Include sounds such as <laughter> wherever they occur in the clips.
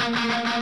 Welcome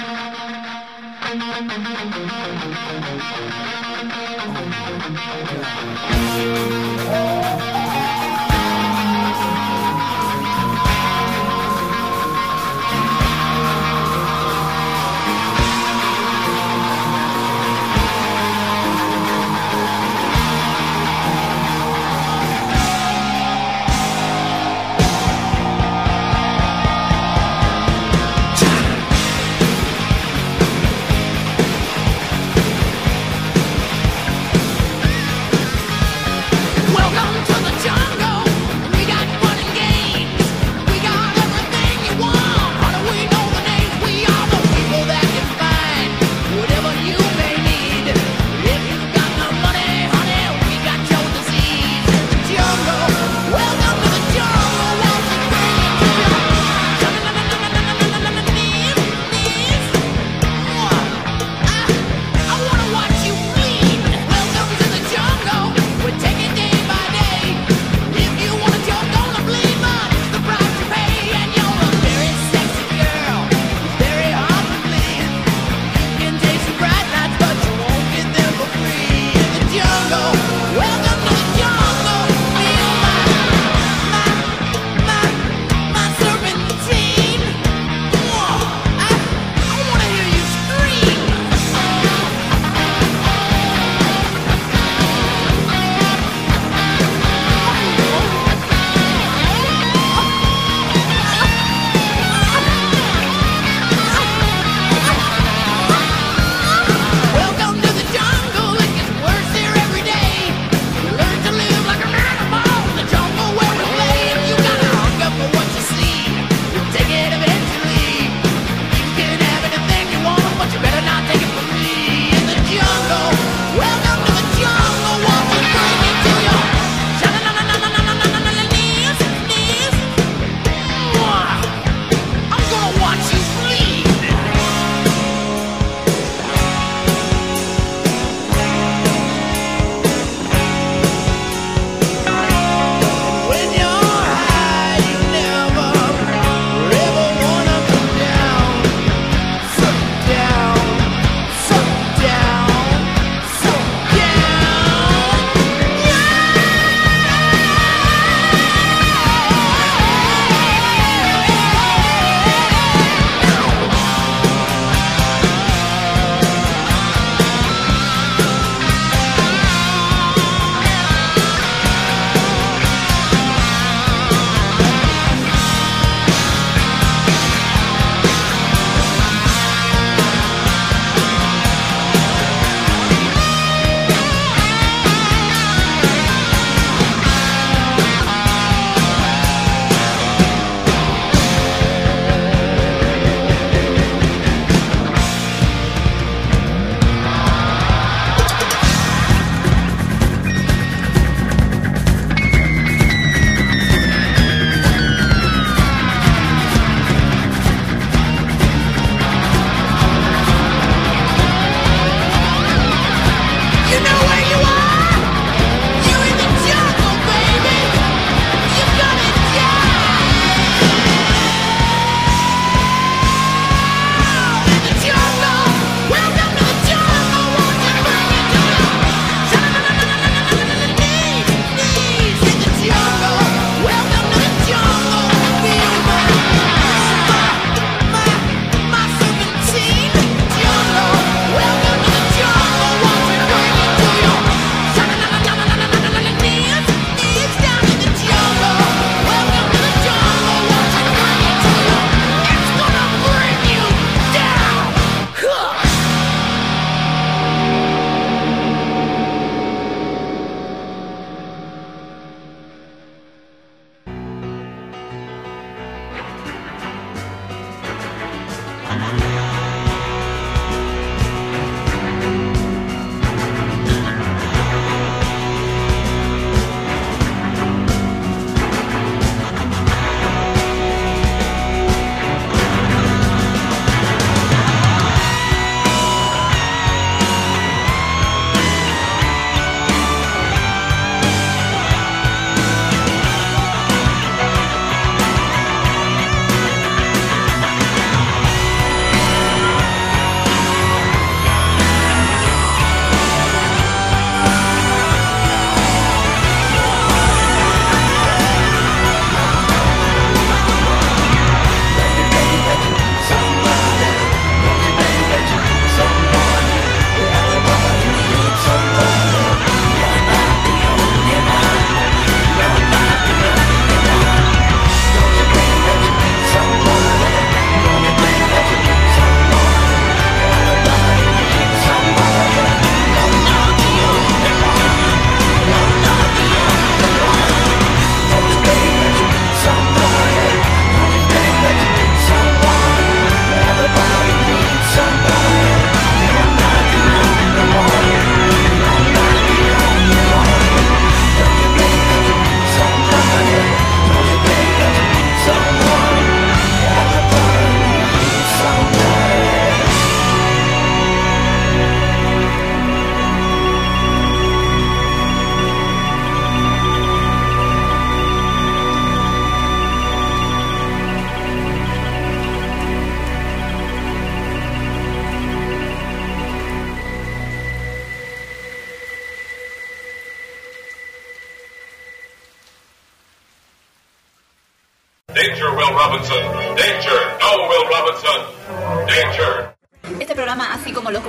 Johnson.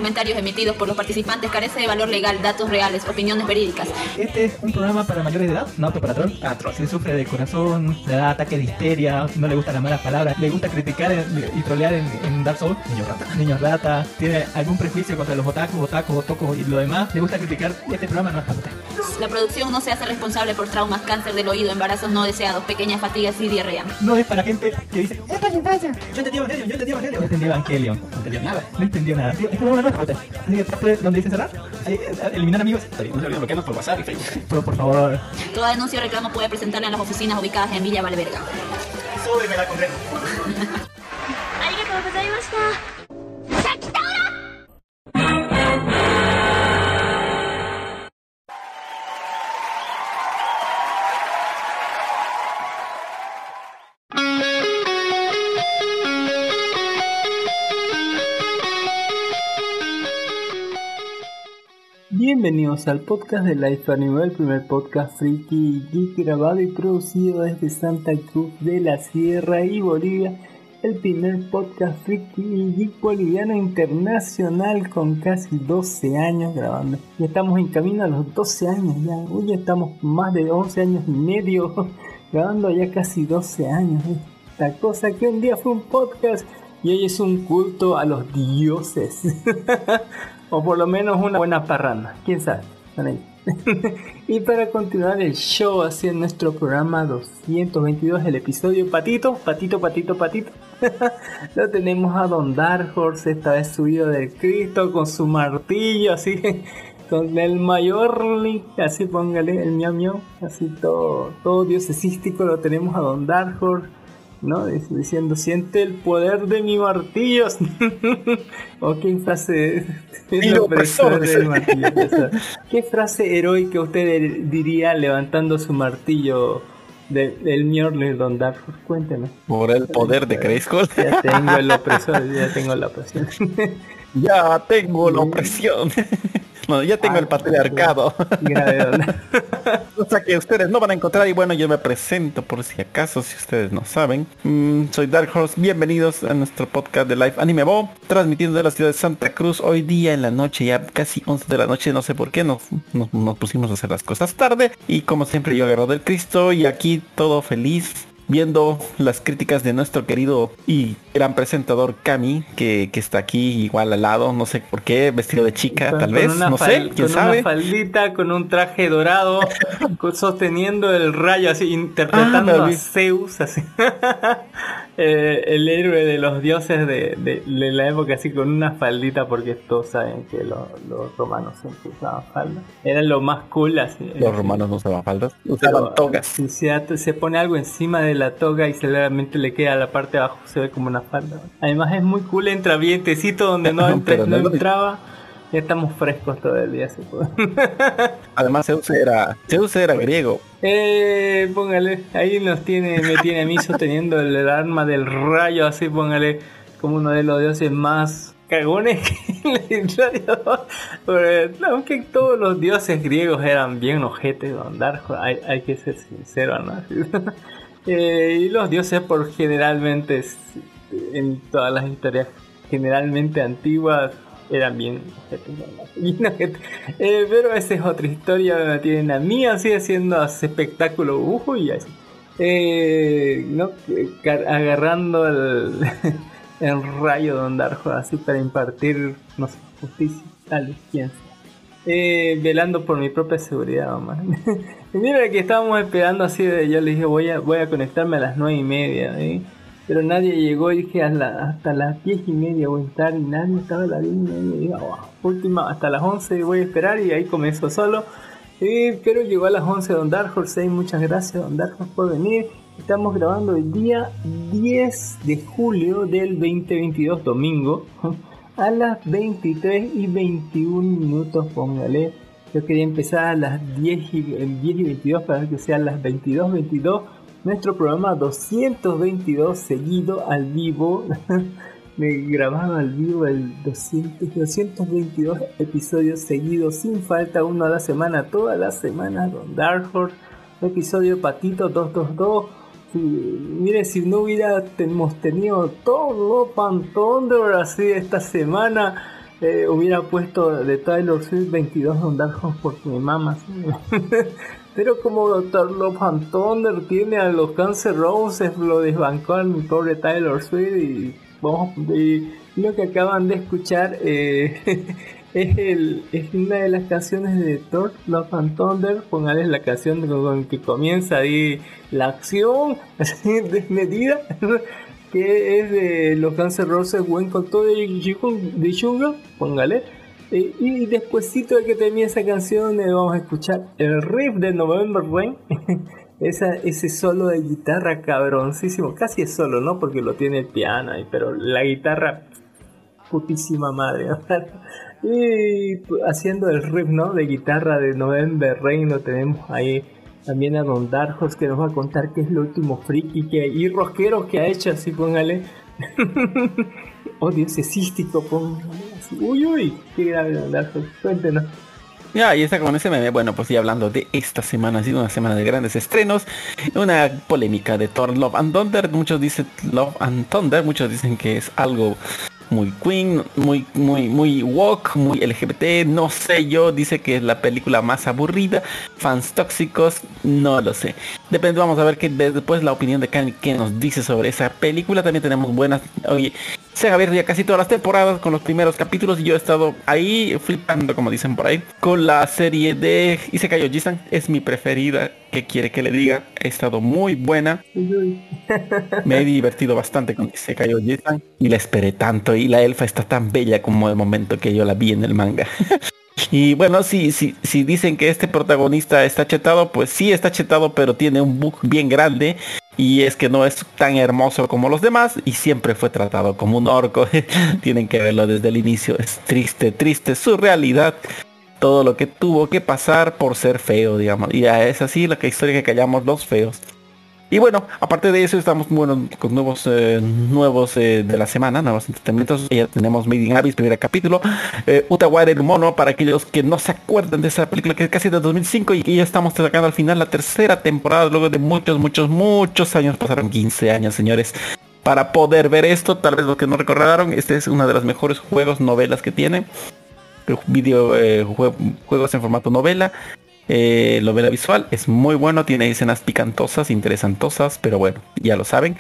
Comentarios emitidos por los participantes, carece de valor legal, datos reales, opiniones verídicas. Este es un programa para mayores de edad, no apto para troll. Atroz. Si sufre de corazón, le da ataque de histeria, no le gustan las malas palabras, le gusta criticar y trolear en, en Dark Souls, niño rata, niños rata, tiene algún prejuicio contra los otakus, otakus, otocos y lo demás, le gusta criticar, este programa no es para usted. La producción no se hace responsable por traumas, cáncer del oído, embarazos no deseados, pequeñas fatigas y diarrea. No es para gente que dice, ¡Esto es infancia! Yo entendí Evangelion, yo entendí Evangelion. No entendí Evangelion, no entendió nada, no entendió nada. Este programa no es donde dice cerrar, eh, eliminar amigos, no se olviden bloquearnos por WhatsApp y Facebook. Pero por favor, Toda denuncia o reclamo puede presentarla en las oficinas ubicadas en Villa Valverga. súbeme la condena. Bienvenidos al podcast de Life Anime, el primer podcast friki geek grabado y producido desde Santa Cruz de la Sierra y Bolivia, el primer podcast friki geek boliviano internacional con casi 12 años grabando. Ya estamos en camino a los 12 años ya, hoy ya estamos más de 11 años y medio <laughs> grabando ya casi 12 años. Esta cosa que un día fue un podcast y hoy es un culto a los dioses. <laughs> o por lo menos una buena parranda, quién sabe. <laughs> Y para continuar el show, en nuestro programa 222, el episodio Patito, Patito, Patito, Patito. <laughs> Lo tenemos a Don Dark Horse, esta vez subido del Cristo con su martillo, así con el mayor así póngale el miau miau, así todo, todo diosesístico lo tenemos a Don Dark Horse. ¿No? Dic- Diciendo, siente el poder de mi martillo. <laughs> o qué frase <laughs> del martillo. ¿Qué frase heroica usted diría levantando su martillo de- del Mjolnir Don Darfur? Cuénteme. Por el poder de Grayskull. Ya tengo el opresor, ya tengo la opresión. <laughs> Ya tengo la opresión. No, ya tengo el patriarcado. Cosa <laughs> <laughs> que ustedes no van a encontrar y bueno, yo me presento por si acaso, si ustedes no saben. Mm, soy Dark Horse, bienvenidos a nuestro podcast de Live Anime Bo, transmitiendo de la ciudad de Santa Cruz hoy día en la noche, ya casi 11 de la noche, no sé por qué, nos, nos, nos pusimos a hacer las cosas tarde y como siempre yo agarro del Cristo y aquí todo feliz. Viendo las críticas de nuestro querido y gran presentador Cami, que, que está aquí igual al lado, no sé por qué, vestido de chica, Con- tal vez, no sé, quién con sabe. una faldita, con un traje dorado, <laughs> sosteniendo el rayo, así, interpretando Ah, a. Zeus, así. <laughs> Eh, el héroe de los dioses de, de- de la época, así, con una faldita, porque todos saben que lo- los romanos siempre usaban falda. Era lo más cool, así. Los romanos no usaban faldas, Pero, usaban togas. Si se, se pone algo encima de la toga y seguramente le queda la parte de abajo, se ve como una falda. Además es muy cool, entra vientecito donde no, <laughs> entra- no entraba. Ya estamos frescos todo el día, se puede. <laughs> Además Zeus era, Zeus era griego. Eh, póngale, ahí nos tiene, me tiene a mí sosteniendo el, el arma del rayo, así póngale, como uno de los dioses más cagones que. <laughs> Pero, aunque todos los dioses griegos eran bien ojetes, don Darjo, hay, hay que ser sincero, ¿no? <laughs> Eh, y los dioses por generalmente, en todas las historias generalmente antiguas, eran bien. <laughs> Eh, pero esa es otra historia, me tienen a mí así haciendo ese espectáculo, ujo, y así. Eh, ¿no? Agarrando el, <laughs> el rayo de Don Darjo así para impartir, no sé, justicia, vez, quién sabe. Eh, velando por mi propia seguridad, mamá. <laughs> mira que estábamos esperando así de, yo le dije voy a, voy a conectarme a las nueve y media, ¿eh? Pero nadie llegó dije a la- hasta las diez y media voy a estar y nadie estaba a las diez y media. Dije, "Oh, última, hasta las 11 voy a esperar y ahí comenzó solo. Eh, pero llegó a las 11 Don Dark Horse, y muchas gracias Don Dark Horse por venir. Estamos grabando el día 10 de julio del 2022, domingo, <laughs> a las 23 y 21 minutos, póngale. Yo quería empezar a las 10 y, eh, 10 y 22 para que sean las 22, 22. Nuestro programa 222 seguido al vivo. <laughs> Me grabado al vivo el 200, 222 episodios seguidos sin falta, uno a la semana, todas las semanas. Don Dark episodio Patito 222. si, mire, si no hubiera hemos tenido todo Pan Thunder así esta semana, eh, hubiera puesto de Tyler Swift 22 Don Dark Horse porque mi mamá. <laughs> Pero como Dr. Love and Thunder tiene a los Cancer Roses, lo desbancó a mi pobre Tyler Swift y, lo que acaban de escuchar eh, <laughs> es, el, es una de las canciones de Thor Love and Thunder. Póngales la canción con, que comienza ahí la acción <laughs> así desmedida. <laughs> que es de los Cancer Roses, buen con todo de, de Jungle, póngale eh, y despuésito de que termine esa canción eh, vamos a escuchar el riff de November Rain. <laughs> Esa, ese solo de guitarra cabroncísimo, casi es solo, ¿no? Porque lo tiene el piano pero la guitarra putísima madre. <laughs> y haciendo el riff, ¿no? De guitarra de November Rain lo tenemos ahí también a Don Darjos que nos va a contar qué es lo último friki que, y rosquero que ha hecho, así póngale. <laughs> Odio ese cístico, póngale. Uy, uy, qué grave Cuéntenos. Ya, y está con ese meme. Bueno, pues ya hablando de esta semana, ha sido una semana de grandes estrenos. Una polémica de Thor Love and Thunder. Muchos dicen Love and Thunder, muchos dicen que es algo muy queen, muy, muy, muy woke, muy LGBT, no sé yo, dice que es la película más aburrida, fans tóxicos, no lo sé. Depende, vamos a ver que después la opinión de Kanye que nos dice sobre esa película. También tenemos buenas, oye, se abierto ya casi todas las temporadas con los primeros capítulos y yo he estado ahí flipando, como dicen por ahí, con la serie de Isekai Jisan, es mi preferida, que quiere que le diga, ha estado muy buena. Me he divertido bastante con Isekai Jisan y la esperé tanto y la elfa está tan bella como el momento que yo la vi en el manga. <laughs> Y bueno, si, si, si dicen que este protagonista está chetado, pues sí está chetado, pero tiene un bug bien grande. Y es que no es tan hermoso como los demás y siempre fue tratado como un orco. <laughs> Tienen que verlo desde el inicio. Es triste, triste su realidad. Todo lo que tuvo que pasar por ser feo, digamos. Y es así la historia que callamos los feos. Y bueno, aparte de eso estamos bueno, con nuevos eh, nuevos eh, de la semana, nuevos entretenimientos. Ya tenemos Made in Abyss, primer capítulo. Eh, el mono, para aquellos que no se acuerdan de esa película que es casi de 2005 y, ya estamos sacando al final la tercera temporada luego de muchos, muchos, muchos años. Pasaron 15 años, señores. Para poder ver esto, tal vez los que no recordaron, este es uno de los mejores juegos, novelas que tiene. Video, juegos en formato novela eh, lo la visual es muy bueno, tiene escenas picantosas, interesantosas, pero bueno, ya lo saben.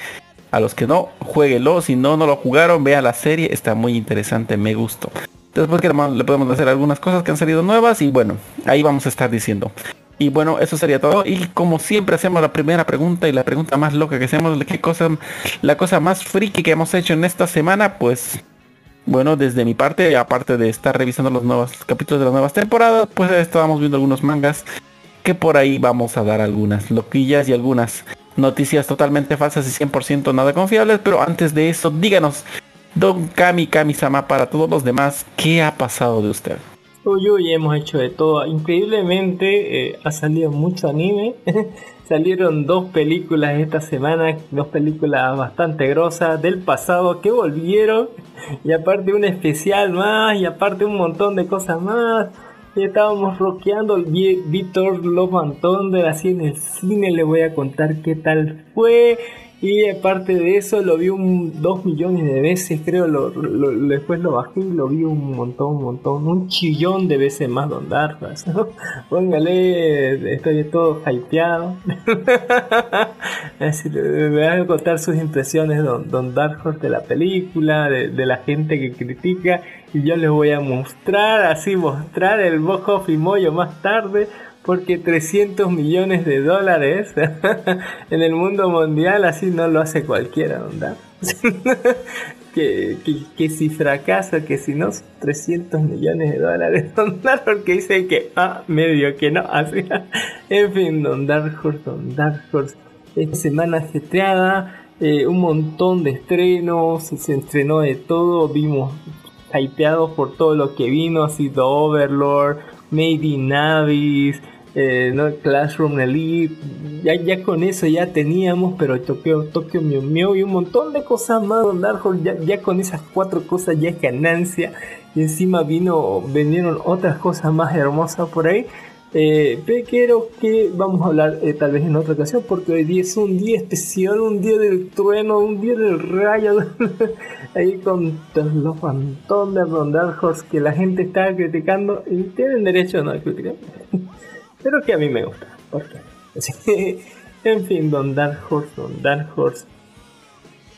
A los que no, jueguelo. Si no, no lo jugaron, vea la serie. Está muy interesante, me gustó. Después que le podemos hacer algunas cosas que han salido nuevas y bueno, ahí vamos a estar diciendo. Y bueno, eso sería todo. Y como siempre hacemos la primera pregunta y la pregunta más loca que hacemos, ¿qué cosa, la cosa más friki que hemos hecho en esta semana? Pues bueno, desde mi parte, aparte de estar revisando los nuevos capítulos de las nuevas temporadas, pues estábamos viendo algunos mangas que por ahí vamos a dar algunas loquillas y algunas noticias totalmente falsas y 100% nada confiables. Pero antes de eso, díganos, Don Kami Kami-sama, para todos los demás, ¿qué ha pasado de usted? Uy, uy, hemos hecho de todo. Increíblemente eh, ha salido mucho anime. Salieron dos películas esta semana, dos películas bastante grosas del pasado que volvieron. Y aparte un especial más, y aparte un montón de cosas más. Y estábamos rockeando Víctor Love and Thunder así en el cine. Le voy a contar qué tal fue. Y aparte de eso, lo vi un 2 millones de veces, creo. Lo, después lo bajé y lo vi un montón, un montón, un chillón de veces más Don Darjas. <laughs> Póngale, estoy todo hypeado. <laughs> Así, me van a contar sus impresiones Don, Don de la película, de, la gente que critica. Y yo les voy a mostrar, así mostrar el box y Moyo más tarde porque 300 millones de dólares <laughs> en el mundo mundial así no lo hace cualquiera, ¿verdad? <laughs> que, que, si fracasa, que si no, 300 millones de dólares, <laughs> Don porque dice que, ah, medio que no, así. en fin, Don Dark Horse, Don Dark Horse, esta semana ajetreada, eh, un montón de estrenos, se estrenó de todo, vimos hypeados por todo lo que vino, así The Overlord, Made in Abyss, eh, ¿no? Classroom Elite, ya, ya con eso ya teníamos, pero Tokyo, Tokyo Mew Mew y un montón de cosas más, Don ya, ya, con esas cuatro cosas ya es ganancia, y encima vino, vinieron otras cosas más hermosas por ahí, Eh, pero que vamos a hablar eh, tal vez en otra ocasión porque hoy día es un día especial, un día del trueno, un día del rayo, <laughs> ahí con los fantones de Dark Horse que la gente está criticando y tienen derecho a no criticar, <laughs> pero que a mí me gusta. porque <laughs> en fin, Don Dark Horse, Don Dark Horse.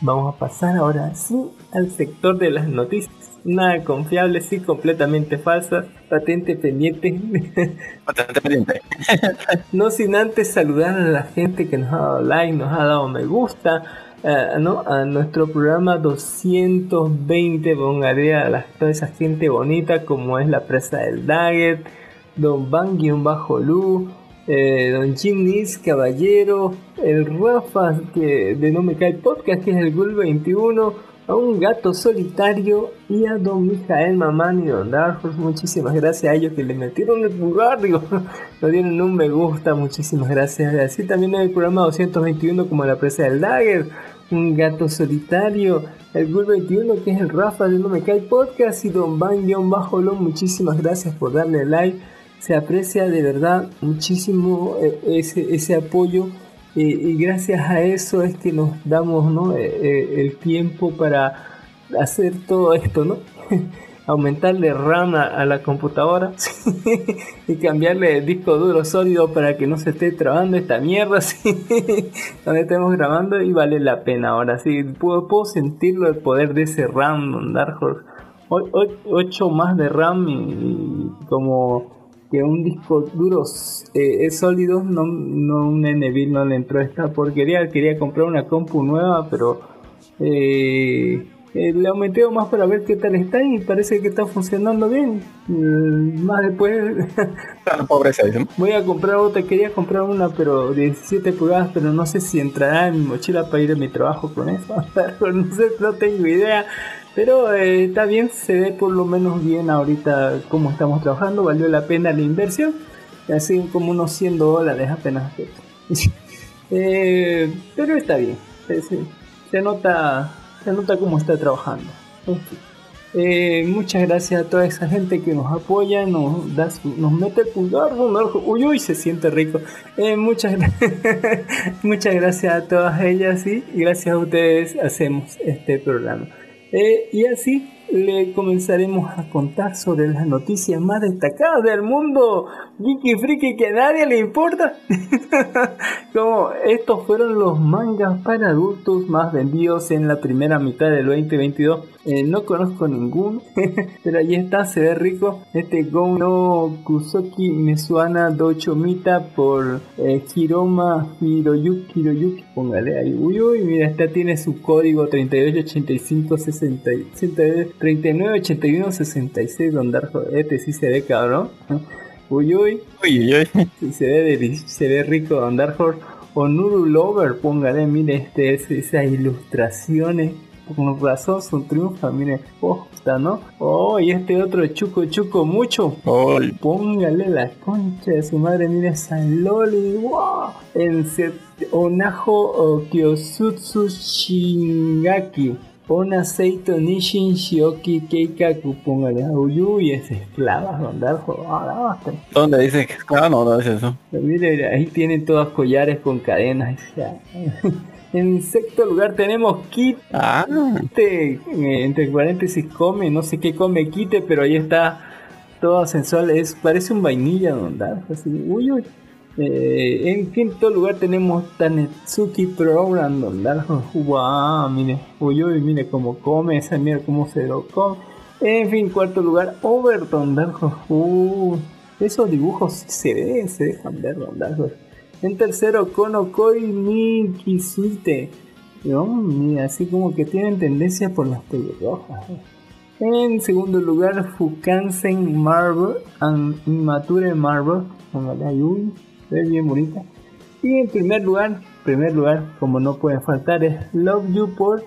Vamos a pasar ahora sí al sector de las noticias. Nada confiable, sí, completamente falsa. Patente pendiente. <laughs> Bastante pendiente. <laughs> no sin antes saludar a la gente que nos ha dado like, nos ha dado me gusta. eh, ¿no? A nuestro programa 220, pongaré a la- toda esa gente bonita como es la presa del Daggett, Don Van-Lu, eh, Don Jim Nis, Caballero, el Rafa que de No Me Cae Podcast, que es el Gul 21, a un gato solitario y a Don Mijael Mamán y Don Horse. Muchísimas gracias a ellos que le metieron el digo, <laughs> nos dieron un me gusta, muchísimas gracias. Así también en el programa 221 como la presa del Dagger, un gato solitario, el Gul 21 que es el Rafa de No Me Cae Podcast y Don Van-Bajo muchísimas gracias por darle like se aprecia de verdad muchísimo eh, ese, ese apoyo y gracias a eso es que nos damos ¿no? Eh, eh, el tiempo para hacer todo esto, ¿no? <laughs> aumentarle RAM a, la computadora <laughs> y cambiarle el disco duro sólido para que no se esté trabando esta mierda <laughs> ¿sí? donde estemos grabando y vale la pena ahora sí puedo, puedo sentirlo el poder de ese RAM Dark Horse 8 más de RAM y como que un disco duro eh, es sólido, no, no un Neville no le entró esta porquería, quería comprar una compu nueva, pero eh, eh, le aumenté más para ver qué tal está y parece que está funcionando bien. Mm, más después <laughs> pobreza, voy a comprar otra, quería comprar una pero de 17 pulgadas, pero no sé si entrará en mi mochila para ir a mi trabajo con eso, <laughs> no sé, no tengo idea. Pero eh, está bien, se ve por lo menos bien ahorita cómo estamos trabajando, valió la pena la inversión, así como unos 100 dólares apenas. <laughs> Eh, pero está bien, sí, se nota, se nota cómo está trabajando. Eh, muchas gracias a toda esa gente que nos apoya, nos da su- nos mete el pulgar, uy, uy, se siente rico. Eh, muchas, <laughs> muchas gracias a todas ellas y gracias a ustedes hacemos este programa. Eh, y así le comenzaremos a contar sobre las noticias más destacadas del mundo geeky friki que a nadie le importa. <laughs> Como estos fueron los mangas para adultos más vendidos en la primera mitad del 2022. Eh, no conozco ninguno, <laughs> pero ahí está, se ve rico. Este Go no Kusoki Mesuana Dochomita por eh, Hiroma Hiroyuki, Hiroyuki, póngale ahí. Uy, uy, mira, esta tiene su código 3885 60 39 81 66 Don Darjo. Este sí se ve cabrón. Uy, uy. Uy, uy, se ve, se ve rico Don Dark Horse. O Nuru Lover, póngale, mire este, es- esas ilustraciones. Con razón son triunfa, mire, posta, ¿no? Oh, y este otro Chuco Chuco mucho. Póngale la concha de su madre, mire esa loli, wow. En set, Onajo o Kyosutsu Shingaki. Ona Seito Nishin Shioki Keikaku, póngale. Uy, uy, es esclava. Ah, basta. ¿Dónde dice que ah, no, no es eso? Mire, ahí tienen todos collares con cadenas. <laughs> En sexto lugar tenemos Kite, Ah, eh, entre paréntesis come, no sé qué come Kite, pero ahí está todo sensual, es, parece un vainilla ¿verdad? Así, uy, uy. Eh, en quinto lugar tenemos Tanetsuki Program, ¿verdad? Wow, mire, uy, uy, mire cómo come, esa mira cómo se lo come. En fin, cuarto lugar, Overton, ¿verdad? Uh, esos dibujos se ven, se dejan ver, ¿verdad? En tercero, Konokoi ni Kisuite. No, mira, así como que tienen tendencia por las pelirrojas. En segundo lugar, Fukansen Marvel and Immature Marvel. Póngale ahí, uy, ve bien bonita. Y en primer lugar, primer lugar, como no puede faltar, es Love You por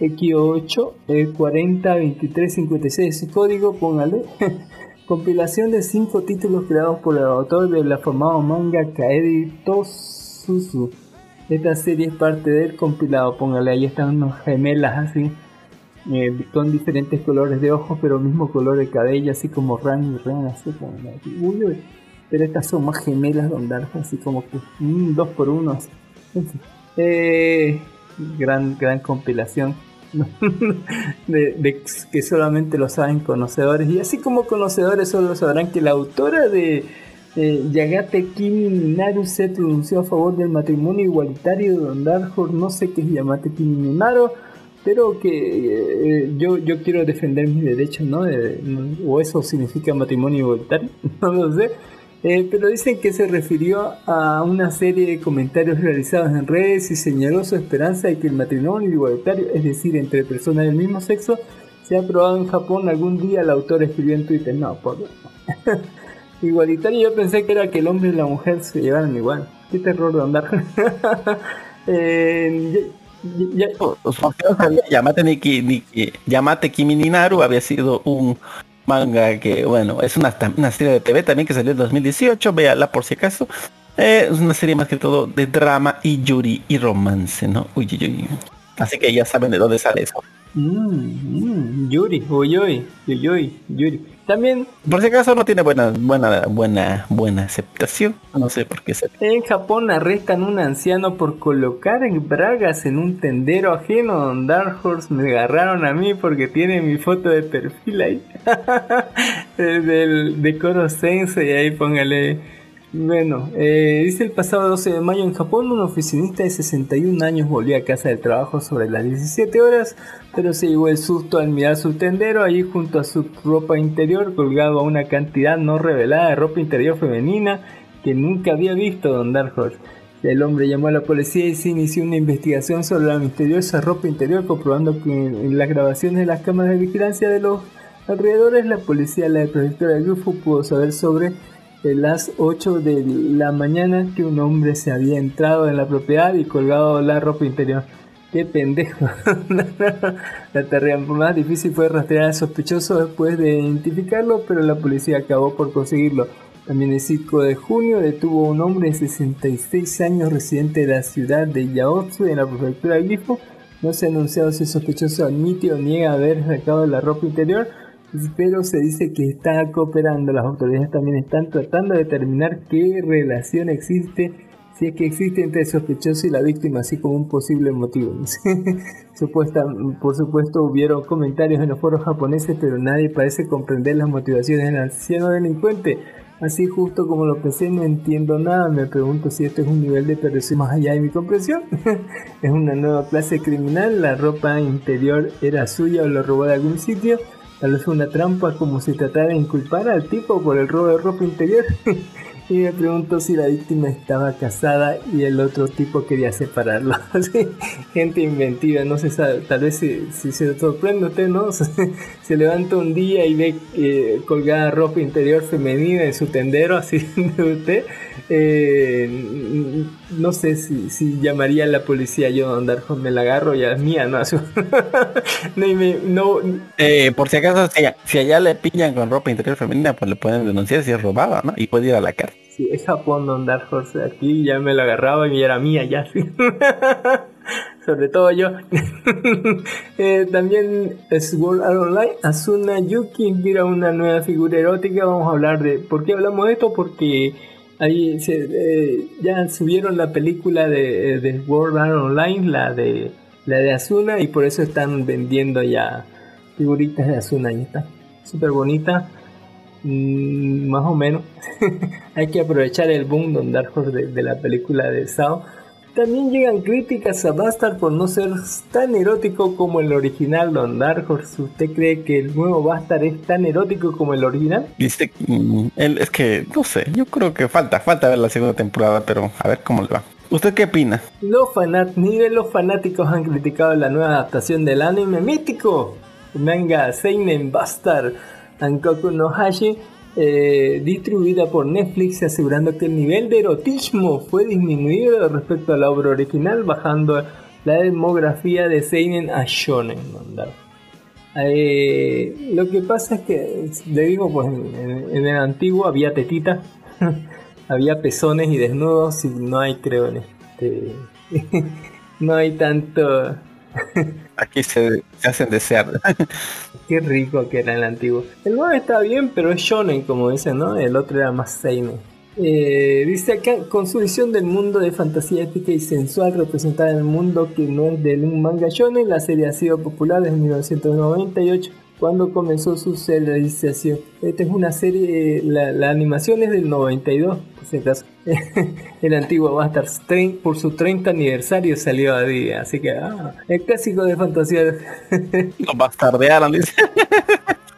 X8 eh, 40 23 56. Su código, póngale. <laughs> Compilación de cinco títulos creados por el autor del afamado manga Kaedi Tosuzu. Esta serie es parte del compilado, póngale, ahí están unas gemelas así, eh, con diferentes colores de ojos, pero mismo color de cabello, así como Ran y Ren, así, póngale. Uy, uy. Pero estas son más gemelas Don Dark, así como que mm, dos por uno. así. En fin. Eh, gran, gran compilación <laughs> de, que solamente lo saben conocedores. Y así como conocedores solo sabrán que la autora de eh, Yagate Kimi Minaru se pronunció a favor del matrimonio igualitario de Don Darjo. No sé qué es Yamate Kimi Minaru, pero que eh, yo, yo quiero defender mis derechos, ¿no? O eso significa matrimonio igualitario, <laughs> no lo sé. Eh, pero dicen que se refirió a una serie de comentarios realizados en redes y señaló su esperanza de que el matrimonio igualitario, es decir, entre personas del mismo sexo, sea aprobado en Japón algún día. El autor escribió en Twitter, no, por <laughs> igualitario yo pensé que era que el hombre y la mujer se llevaran igual. Qué terror de andar. <laughs> Eh, ya- ya- Yamate Kimi ni Naru había sido un manga que, bueno, es una, una serie de TV también que salió en 2018, véala por si acaso. Eh, es una serie más que todo de drama y yuri y romance, ¿no? Uy, uy. Así que ya saben de dónde sale eso. Mm, mm, Yuri, uy, uy, uy, Yuri. También Por si acaso no tiene buena, buena, buena, buena aceptación. No sé por qué se... En Japón arrestan a un anciano por colocar en bragas en un tendero ajeno. Dark Horse me agarraron a mí porque tiene mi foto de perfil ahí. <laughs> Del decoro sense y ahí póngale. Bueno, eh, dice el pasado 12 de mayo en Japón un oficinista de 61 años volvió a casa del trabajo sobre las 17 horas, pero se llevó el susto al mirar su tendero allí junto a su ropa interior colgado a una cantidad no revelada de ropa interior femenina que nunca había visto Don Dark. El hombre llamó a la policía y se inició una investigación sobre la misteriosa ropa interior, comprobando que en las grabaciones de las cámaras de vigilancia de los alrededores, la policía, la prefectura de Grufo, pudo saber sobre eh, las 8 de la mañana que un hombre se había entrado en la propiedad y colgado la ropa interior. Qué pendejo. <laughs> la tarea más difícil fue rastrear al sospechoso después de identificarlo, pero la policía acabó por conseguirlo. También el 5 de junio detuvo a un hombre de 66 años residente de la ciudad de Yaotsu en la prefectura de Grifo. No se ha anunciado si el sospechoso admite o niega haber sacado la ropa interior, pero se dice que está cooperando. Las autoridades también están tratando de determinar qué relación existe, si es que existe entre el sospechoso y la víctima, así como un posible motivo. <laughs> Supuesta, por supuesto hubieron comentarios en los foros japoneses, pero nadie parece comprender las motivaciones del anciano delincuente. Así justo como lo pensé, no entiendo nada. Me pregunto si esto es un nivel de perversión más allá de mi comprensión. <laughs> es una nueva clase criminal. La ropa interior era suya o lo robó de algún sitio. Vez una trampa como si tratara de inculpar al tipo por el robo de ropa interior. <laughs> y me pregunto si la víctima estaba casada y el otro tipo quería separarlo. <laughs> Gente inventiva, no se sabe. Tal vez si, si se sorprende usted, ¿no? <laughs> se levanta un día y ve eh, colgada ropa interior femenina en su tendero, así de usted. Eh, no sé si, si llamaría a la policía yo a andar con me la agarro, ya es mía, ¿no? <laughs> no, y no, Eh, por si acaso, si, si allá le pillan con ropa interior femenina, pues le pueden denunciar si es robada, ¿no? Y puede ir a la cárcel. Sí, es Japón Don Dark Horse. Aquí ya me lo agarraba y era mía ya. sí. <laughs> Sobre todo yo. <laughs> Eh, también Sword Art Online, Asuna Yuki inspira una nueva figura erótica. Vamos a hablar de... ¿Por qué hablamos de esto? Porque ahí se, eh, ya subieron la película de, de Sword Art Online, la de, la de Asuna, y por eso están vendiendo ya figuritas de Asuna. Ahí está. Súper bonita. Mm, más o menos. <laughs> Hay que aprovechar el boom Don Dark de, de la película de Sao. También llegan críticas a Bastard por no ser tan erótico como el original Don Dark Horse. ¿Usted cree que el nuevo Bastard es tan erótico como el original? Dice, mm, es que, no sé, yo creo que falta, falta ver la segunda temporada, pero a ver cómo le va. ¿Usted qué opina? Los fanat ni de los fanáticos han criticado la nueva adaptación del anime mítico manga Seinen Bastard Ankoku no Hashi eh, distribuida por Netflix asegurando que el nivel de erotismo fue disminuido respecto a la obra original bajando la demografía de Seinen a Shonen. Eh, lo que pasa es que le digo pues en- en el antiguo había tetitas <laughs> había pezones y desnudos y no hay creo en este <laughs> no hay tanto <laughs> Aquí se, hacen desear. <laughs> Qué rico que era el antiguo. El nuevo está bien, pero es shonen, como dicen, ¿no? El otro era más seinen. Eh, dice acá, con su visión del mundo de fantasía épica y sensual representada en el mundo que no es de un manga shonen, la serie ha sido popular desde 1998 cuando comenzó su serialización. Esta es una serie, la, la animación es del 92, por si acaso. <laughs> el antiguo Bastard por su 30 aniversario salió a día, así que ah, el clásico de fantasía. Lo <laughs> bastardearon, dice.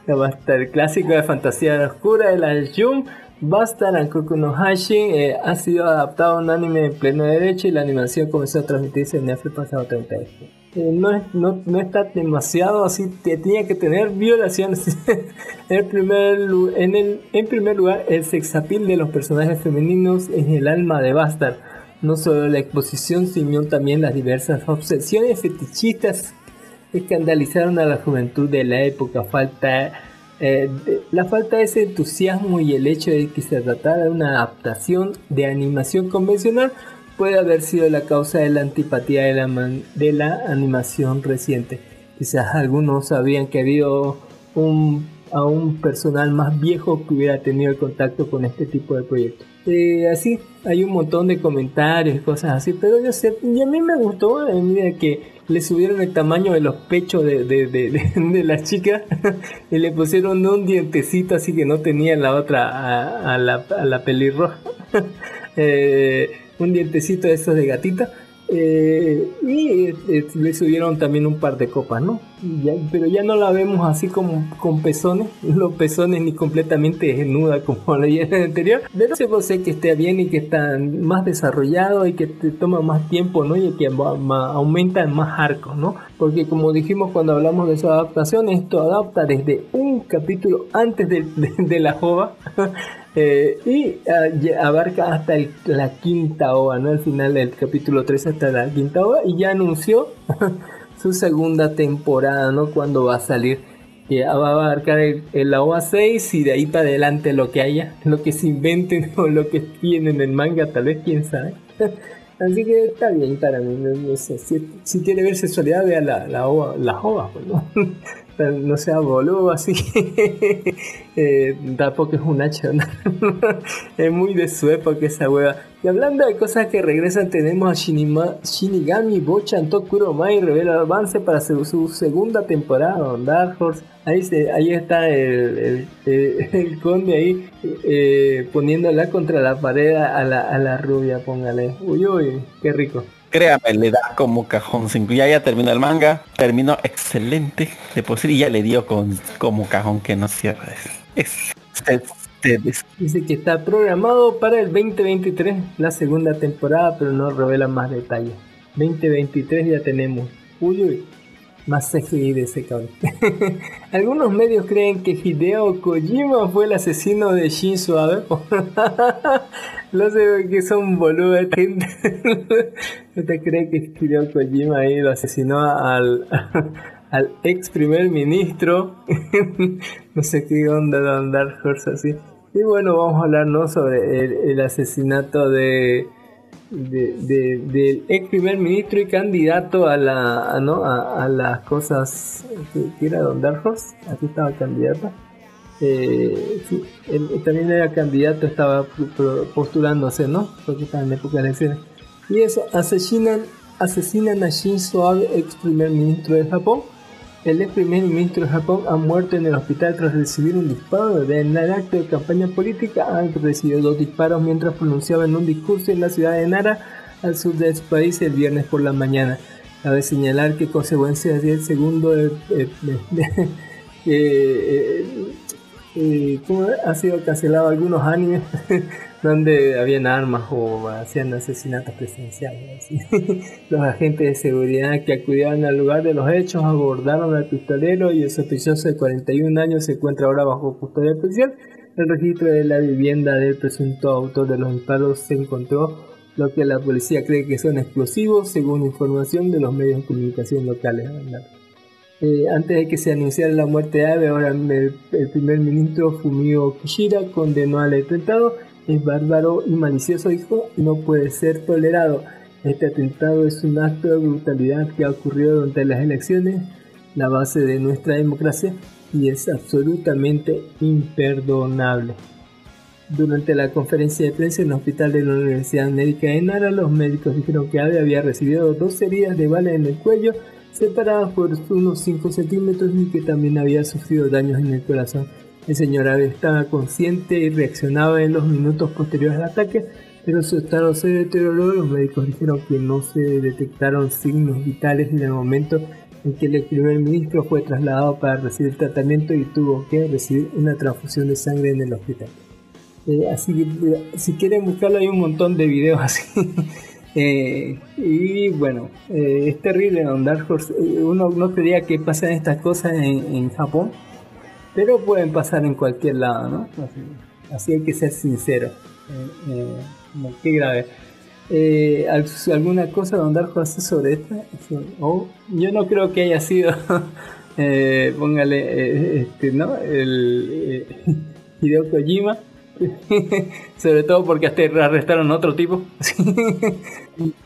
<laughs> el clásico de fantasía oscura de la Jun Bastard Ankoku no Hashin eh, ha sido adaptado a un anime en pleno derecho y la animación comenzó a transmitirse en Netflix pasado 30 años. No, no, no, está demasiado así, te, tenía que tener violaciones. <laughs> en, primer, el, primer lugar, el sexapil de los personajes femeninos es el alma de Bastard. No solo la exposición, sino también las diversas obsesiones fetichistas escandalizaron a la juventud de la época. Falta eh, la falta de ese entusiasmo y el hecho de que se tratara de una adaptación de animación convencional puede haber sido la causa de la antipatía de la, de la animación reciente. Quizás algunos sabían que había un, a un personal más viejo que hubiera tenido el contacto con este tipo de proyectos. Eh, así, hay un montón de comentarios y cosas así, pero yo sé, y a mí me gustó en medida que le subieron el tamaño de los pechos de, de, de, de, <laughs> la chica <laughs> y le pusieron un dientecito así que no tenía la otra a, a la, a la pelirroja. <laughs> eh, un dientecito de esos de gatita eh, y eh, le subieron también un par de copas, ¿no? Ya, pero ya no la vemos así como con pezones, <laughs> los pezones ni completamente desnuda como la el <laughs> anterior. Pero se sé que esté bien y que está más desarrollado y que te toma más tiempo, ¿no? Y que aumenta más arcos, ¿no? Porque como dijimos cuando hablamos de su adaptación, esto adapta desde un capítulo antes de, <laughs> de, de la jova Eh, y ah, abarca hasta la quinta ova, ¿no? El final del capítulo 3 hasta la quinta ova. Y ya anunció <laughs> su segunda temporada, ¿no? Cuando va a salir. Que va a abarcar el, la OVA 6 y de ahí para adelante lo que haya, <laughs> lo que se inventen <laughs> o lo que tienen en manga, tal vez, quién sabe. Así que está bien para mí, no, sé, si, si, quiere ver sexualidad, vea la, la, OVA, la OVA, pues, ¿no? No sea boludo así <laughs> eh, tampoco es un hacha <laughs> es muy de su época esa hueva. Y hablando de cosas que regresan tenemos a Shinima, Shinigami Bochan Tokuro Mai revela avance para su, segunda temporada Dark Horse. Ahí, se, ahí está el, el, el, conde ahí eh, poniéndola contra la pared a la, a la rubia póngale. Uy uy qué rico créame, le da como cajón 5. Ya ya terminó el manga, terminó excelente de por y ya le dio con como cajón que no cierra. Es, Dice que está programado para el 2023, la segunda temporada, pero no revela más detalles. 2023 ya tenemos. Uy, uy más CGI de ese cabrón. <laughs> Algunos medios creen que Hideo Kojima fue el asesino de Shinzo Abe. <laughs> no sé que son boludos. <laughs> ¿Usted cree que Hideo Kojima ahí lo asesinó al, al ex primer ministro? no sé qué onda de andar Horse así. Y bueno, vamos a hablar ¿no? sobre el asesinato de de, del ex primer ministro y candidato a la a, ¿no? a, a las cosas que, era Don Darfos aquí estaba candidato. Eh, sí, él, también era candidato estaba postulándose no porque estaba en época de elecciones. Y eso asesinan asesinan a Shinzo Abe ex primer ministro de Japón el ex primer ministro de Japón ha muerto en el hospital tras recibir un disparo. En el acto de campaña política ha recibido dos disparos mientras pronunciaba en un discurso en la ciudad de Nara, al sur de ese país, el viernes por la mañana. Cabe señalar que consecuencias del segundo <laughs> eh, eh, eh, eh, ha sido cancelado algunos animes <laughs> donde habían armas o hacían asesinatos presidenciales. <laughs> los agentes de seguridad que acudieron al lugar de los hechos abordaron al pistolero y el sospechoso de 41 años se encuentra ahora bajo custodia especial. El registro de la vivienda del presunto autor de los disparos se encontró lo que la policía cree que son explosivos según información de los medios de comunicación locales. Eh, antes de que se anunciara la muerte de Abe, ahora el, el primer ministro Fumio Kishida condenó al atentado es bárbaro y malicioso hijo no puede ser tolerado. Este atentado es un acto de brutalidad que ha ocurrido durante las elecciones, la base de nuestra democracia, y es absolutamente imperdonable. Durante la conferencia de prensa en el hospital de la Universidad Médica de Nara, los médicos dijeron que Abe había recibido dos heridas de bala en el cuello, separadas por unos 5 centímetros, y que también había sufrido daños en el corazón. El señor Abe estaba consciente y reaccionaba en los minutos posteriores al ataque, pero su estado se deterioró. Los médicos dijeron que no se detectaron signos vitales en el momento en que el primer ministro fue trasladado para recibir tratamiento y tuvo que recibir una transfusión de sangre en el hospital. Eh, así que si quieren buscarlo hay un montón de videos <laughs> así. Eh, y bueno, eh, es terrible Don Dark Horse. Uno no creía que pasan estas cosas en, Japón, pero pueden pasar en cualquier lado, ¿no? Así, hay que ser sincero. qué grave. ¿Alguna cosa Don Dark Horse sobre esta? Oh, yo no creo que haya sido, <laughs> póngale, este, ¿no? El <laughs> Hideo Kojima <laughs> Sobre todo porque hasta arrestaron a otro tipo. <laughs>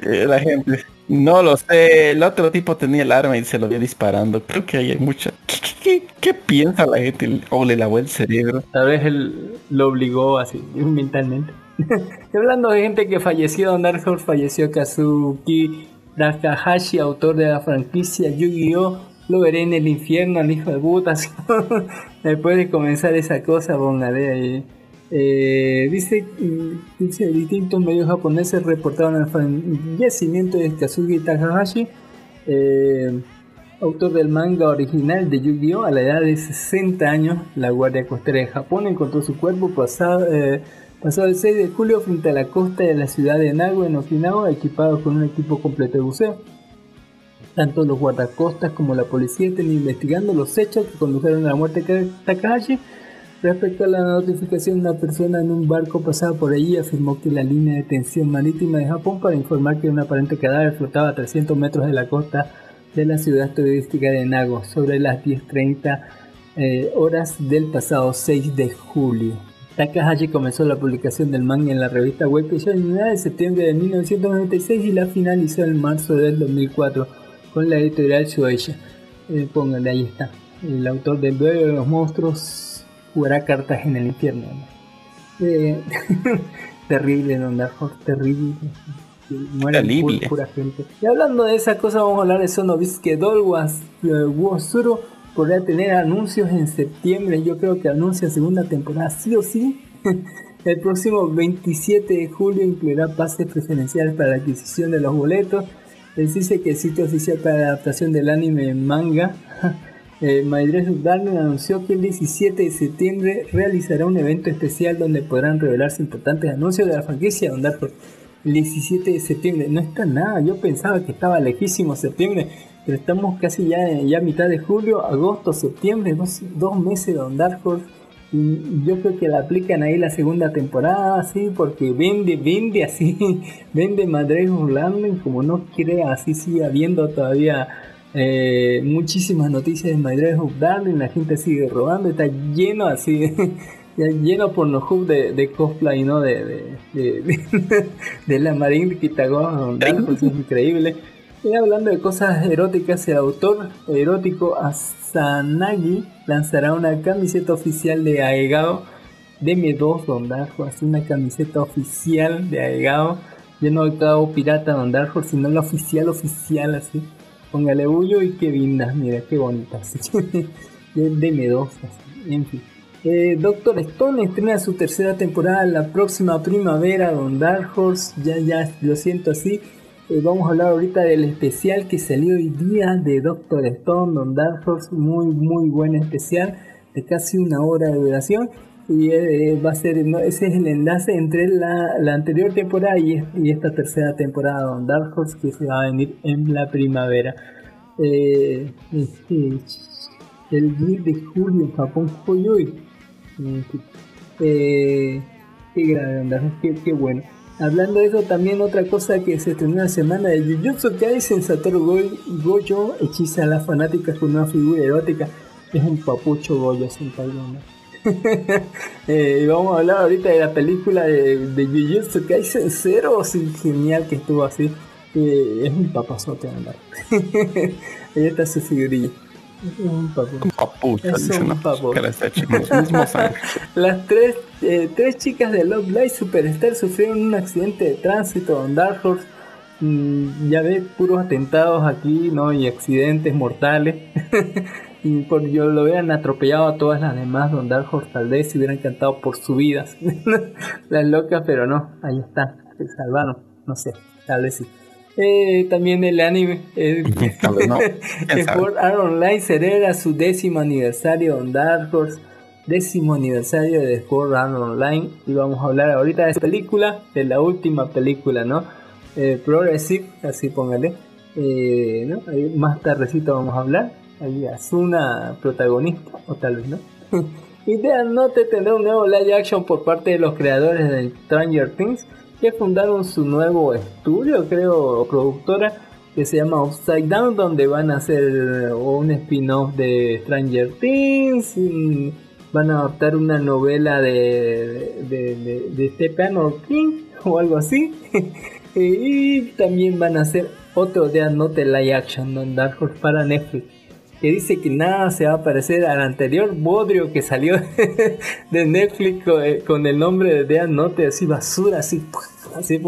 la gente. No lo sé. El otro tipo tenía el arma y se lo vio disparando. Creo que hay mucha. ¿Qué, piensa la gente? O le lavó el cerebro. Tal vez él lo obligó así, mentalmente. <laughs> Hablando de gente que falleció, Dark falleció Kazuki Takahashi, autor de la franquicia Yu-Gi-Oh! Lo veré en el infierno al hijo de putas. <laughs> Después de comenzar esa cosa, póngale ahí. Eh, dice, dice, distintos medios japoneses reportaron el fallecimiento de Kazuki Takahashi, eh, autor del manga original de Yu-Gi-Oh! A la edad de 60 años, la Guardia Costera de Japón encontró su cuerpo pasado, eh, pasado el 6 de julio frente a la costa de la ciudad de Nago en Okinawa, equipado con un equipo completo de buceo. Tanto los guardacostas como la policía están investigando los hechos que condujeron a la muerte de Takahashi. Respecto a la notificación, una persona en un barco pasaba por allí afirmó que la línea de tensión marítima de Japón para informar que un aparente cadáver flotaba a 300 metros de la costa de la ciudad turística de Nago sobre las 10.30 eh, horas del pasado 6 de julio. Takahashi comenzó la publicación del manga en la revista web en de septiembre de 1996 y la finalizó en marzo del 2004 con la editorial Shueisha. Eh, póngale, ahí está. El autor del duelo de los monstruos jugará cartas en el infierno. Eh, <laughs> terrible, Don Dark terrible. Pura, gente. Y hablando de esa cosa, vamos a hablar de Sonobiske Dolwas eh, Wosuro. Podrá tener anuncios en septiembre. Yo creo que anuncia segunda temporada, sí o sí. <laughs> El próximo 27 de julio incluirá pases preferenciales para la adquisición de los boletos les dice que el sitio oficial para la adaptación del anime manga, <laughs> eh, My Darling, anunció que el 17 de septiembre realizará un evento especial donde podrán revelarse importantes anuncios de la franquicia Don El 17 de septiembre, no está nada, yo pensaba que estaba lejísimo septiembre, pero estamos casi ya, ya mitad de julio, agosto, septiembre, dos, dos meses de Don yo creo que la aplican ahí la segunda temporada, así, porque vende, vende así, <laughs> vende Madrid Orlando, como no quiere, así sigue habiendo todavía eh, muchísimas noticias de Madrid Darling, la gente sigue robando, está lleno así, <laughs> lleno por los hubs de, de, cosplay, ¿no? De, de, <laughs> la Marine Kitagawa, es increíble. Y hablando de cosas eróticas, el autor erótico Asanagi lanzará una camiseta oficial de Aegao de M2 Dondarjo, así una camiseta oficial de Aegao, ya no el cabo pirata Dondarjo, sino la oficial oficial así. Póngale bullo y qué lindas, mira qué bonitas. <laughs> de, M2, así. en fin. Eh, Doctor Stone estrena su tercera temporada la próxima primavera, Don Dark Horse, ya, ya, lo siento así, eh, vamos a hablar ahorita del especial que salió hoy día de Doctor Stone, Don Dark Horse, muy muy buen especial de casi una hora de duración y eh, va a ser ese es el enlace entre la, anterior temporada y, esta tercera temporada de Don Dark Horse que se va a venir en la primavera. Eh, este, el 10 de julio en Japón fue hoy. qué grave, Don Dark Horse, qué bueno. Hablando de eso, también otra cosa que se estrenó la semana de Jujutsu Kaisen Satoru Gojo hechiza a las fanáticas con una figura erótica. Es un papucho Goyo sin ¿no? <laughs> eh, vamos a hablar ahorita de la película de, Jujutsu Kaisen 0, sí, genial que estuvo así. Eh, es un papazote andar. <laughs> Ahí está su figurilla. Un papu. Un papucho, Es dice, un. <laughs> Las tres, eh, tres chicas de Love Live Superstar sufrieron un accidente de tránsito en Dark Horse. Mm, ya ves, puros atentados aquí, ¿no? Y accidentes mortales. <laughs> y por yo lo hubieran atropellado a todas las demás, Don Dark Horse tal vez se hubieran cantado por su vida. <laughs> las locas, pero no, ahí está, se salvaron, no sé, tal vez sí. Eh, también el anime, eh, <laughs> vez no. Sword Art Online celebra su décimo aniversario en Dark Horse, décimo aniversario de Sword Art Online y vamos a hablar ahorita de esta película, de la última película, ¿no? Eh, Progressive, así póngale. Eh, ¿no? Ahí más tardecito vamos a hablar. Ahí Asuna protagonista, o tal vez no. <laughs> y Death Note tendrá un nuevo live action por parte de los creadores de Stranger Things que fundaron su nuevo estudio, creo, o productora, que se llama Upside Down, donde van a hacer eh, un spin-off de Stranger Things, van a adaptar una novela de, Stephen King <laughs> o algo así, <laughs> y también van a hacer otro de Note Live Action Dark Horse para Netflix. Que dice que nada se va a parecer al anterior bodrio que salió <laughs> de Netflix con, eh, con el nombre de Death Note, así basura, así así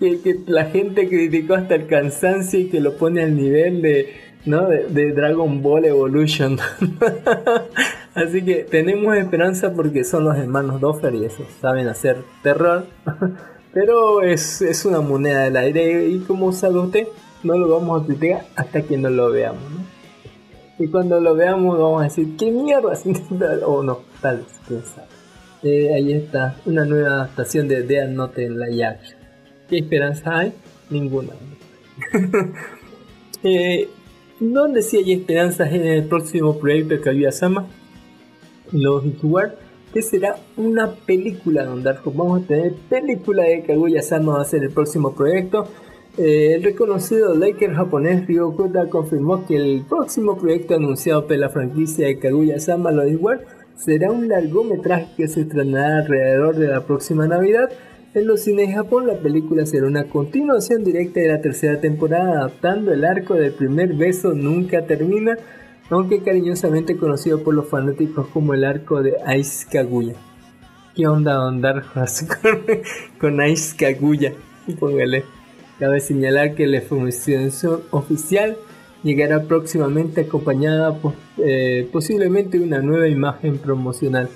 que, <laughs> que la gente criticó hasta el cansancio y que lo pone al nivel de, ¿no? de, de Dragon Ball Evolution. <laughs> así que tenemos esperanza porque son los hermanos Doffer y eso, saben hacer terror. Pero es, es una moneda del aire y como sabe usted, no lo vamos a criticar hasta que no lo veamos. ¿no? Y cuando lo veamos vamos a decir, ¿qué mierda? <laughs> o no, tal vez, quién sabe. Eh, ahí está, una nueva adaptación de Death Note en la action. ¿Qué esperanza hay? Ninguna. <laughs> eh, ¿Dónde sí hay esperanzas en el próximo proyecto de Kaguya-sama? Los War, que será una película de Dark Horse. Vamos a tener película de Kaguya-sama, va a ser el próximo proyecto. Eh, el reconocido Laker japonés Ryo Kota confirmó que el próximo proyecto anunciado por la franquicia de Kaguya-sama War será un largometraje que se estrenará alrededor de la próxima Navidad. En los cines de Japón, la película será una continuación directa de la tercera temporada, adaptando el arco del primer beso nunca termina, aunque cariñosamente conocido por los fanáticos como el arco de Ice Kaguya. ¿Qué onda con, <laughs> con Ice Kaguya? Póngale. Cabe señalar que la información oficial llegará próximamente acompañada por, eh, posiblemente una nueva imagen promocional.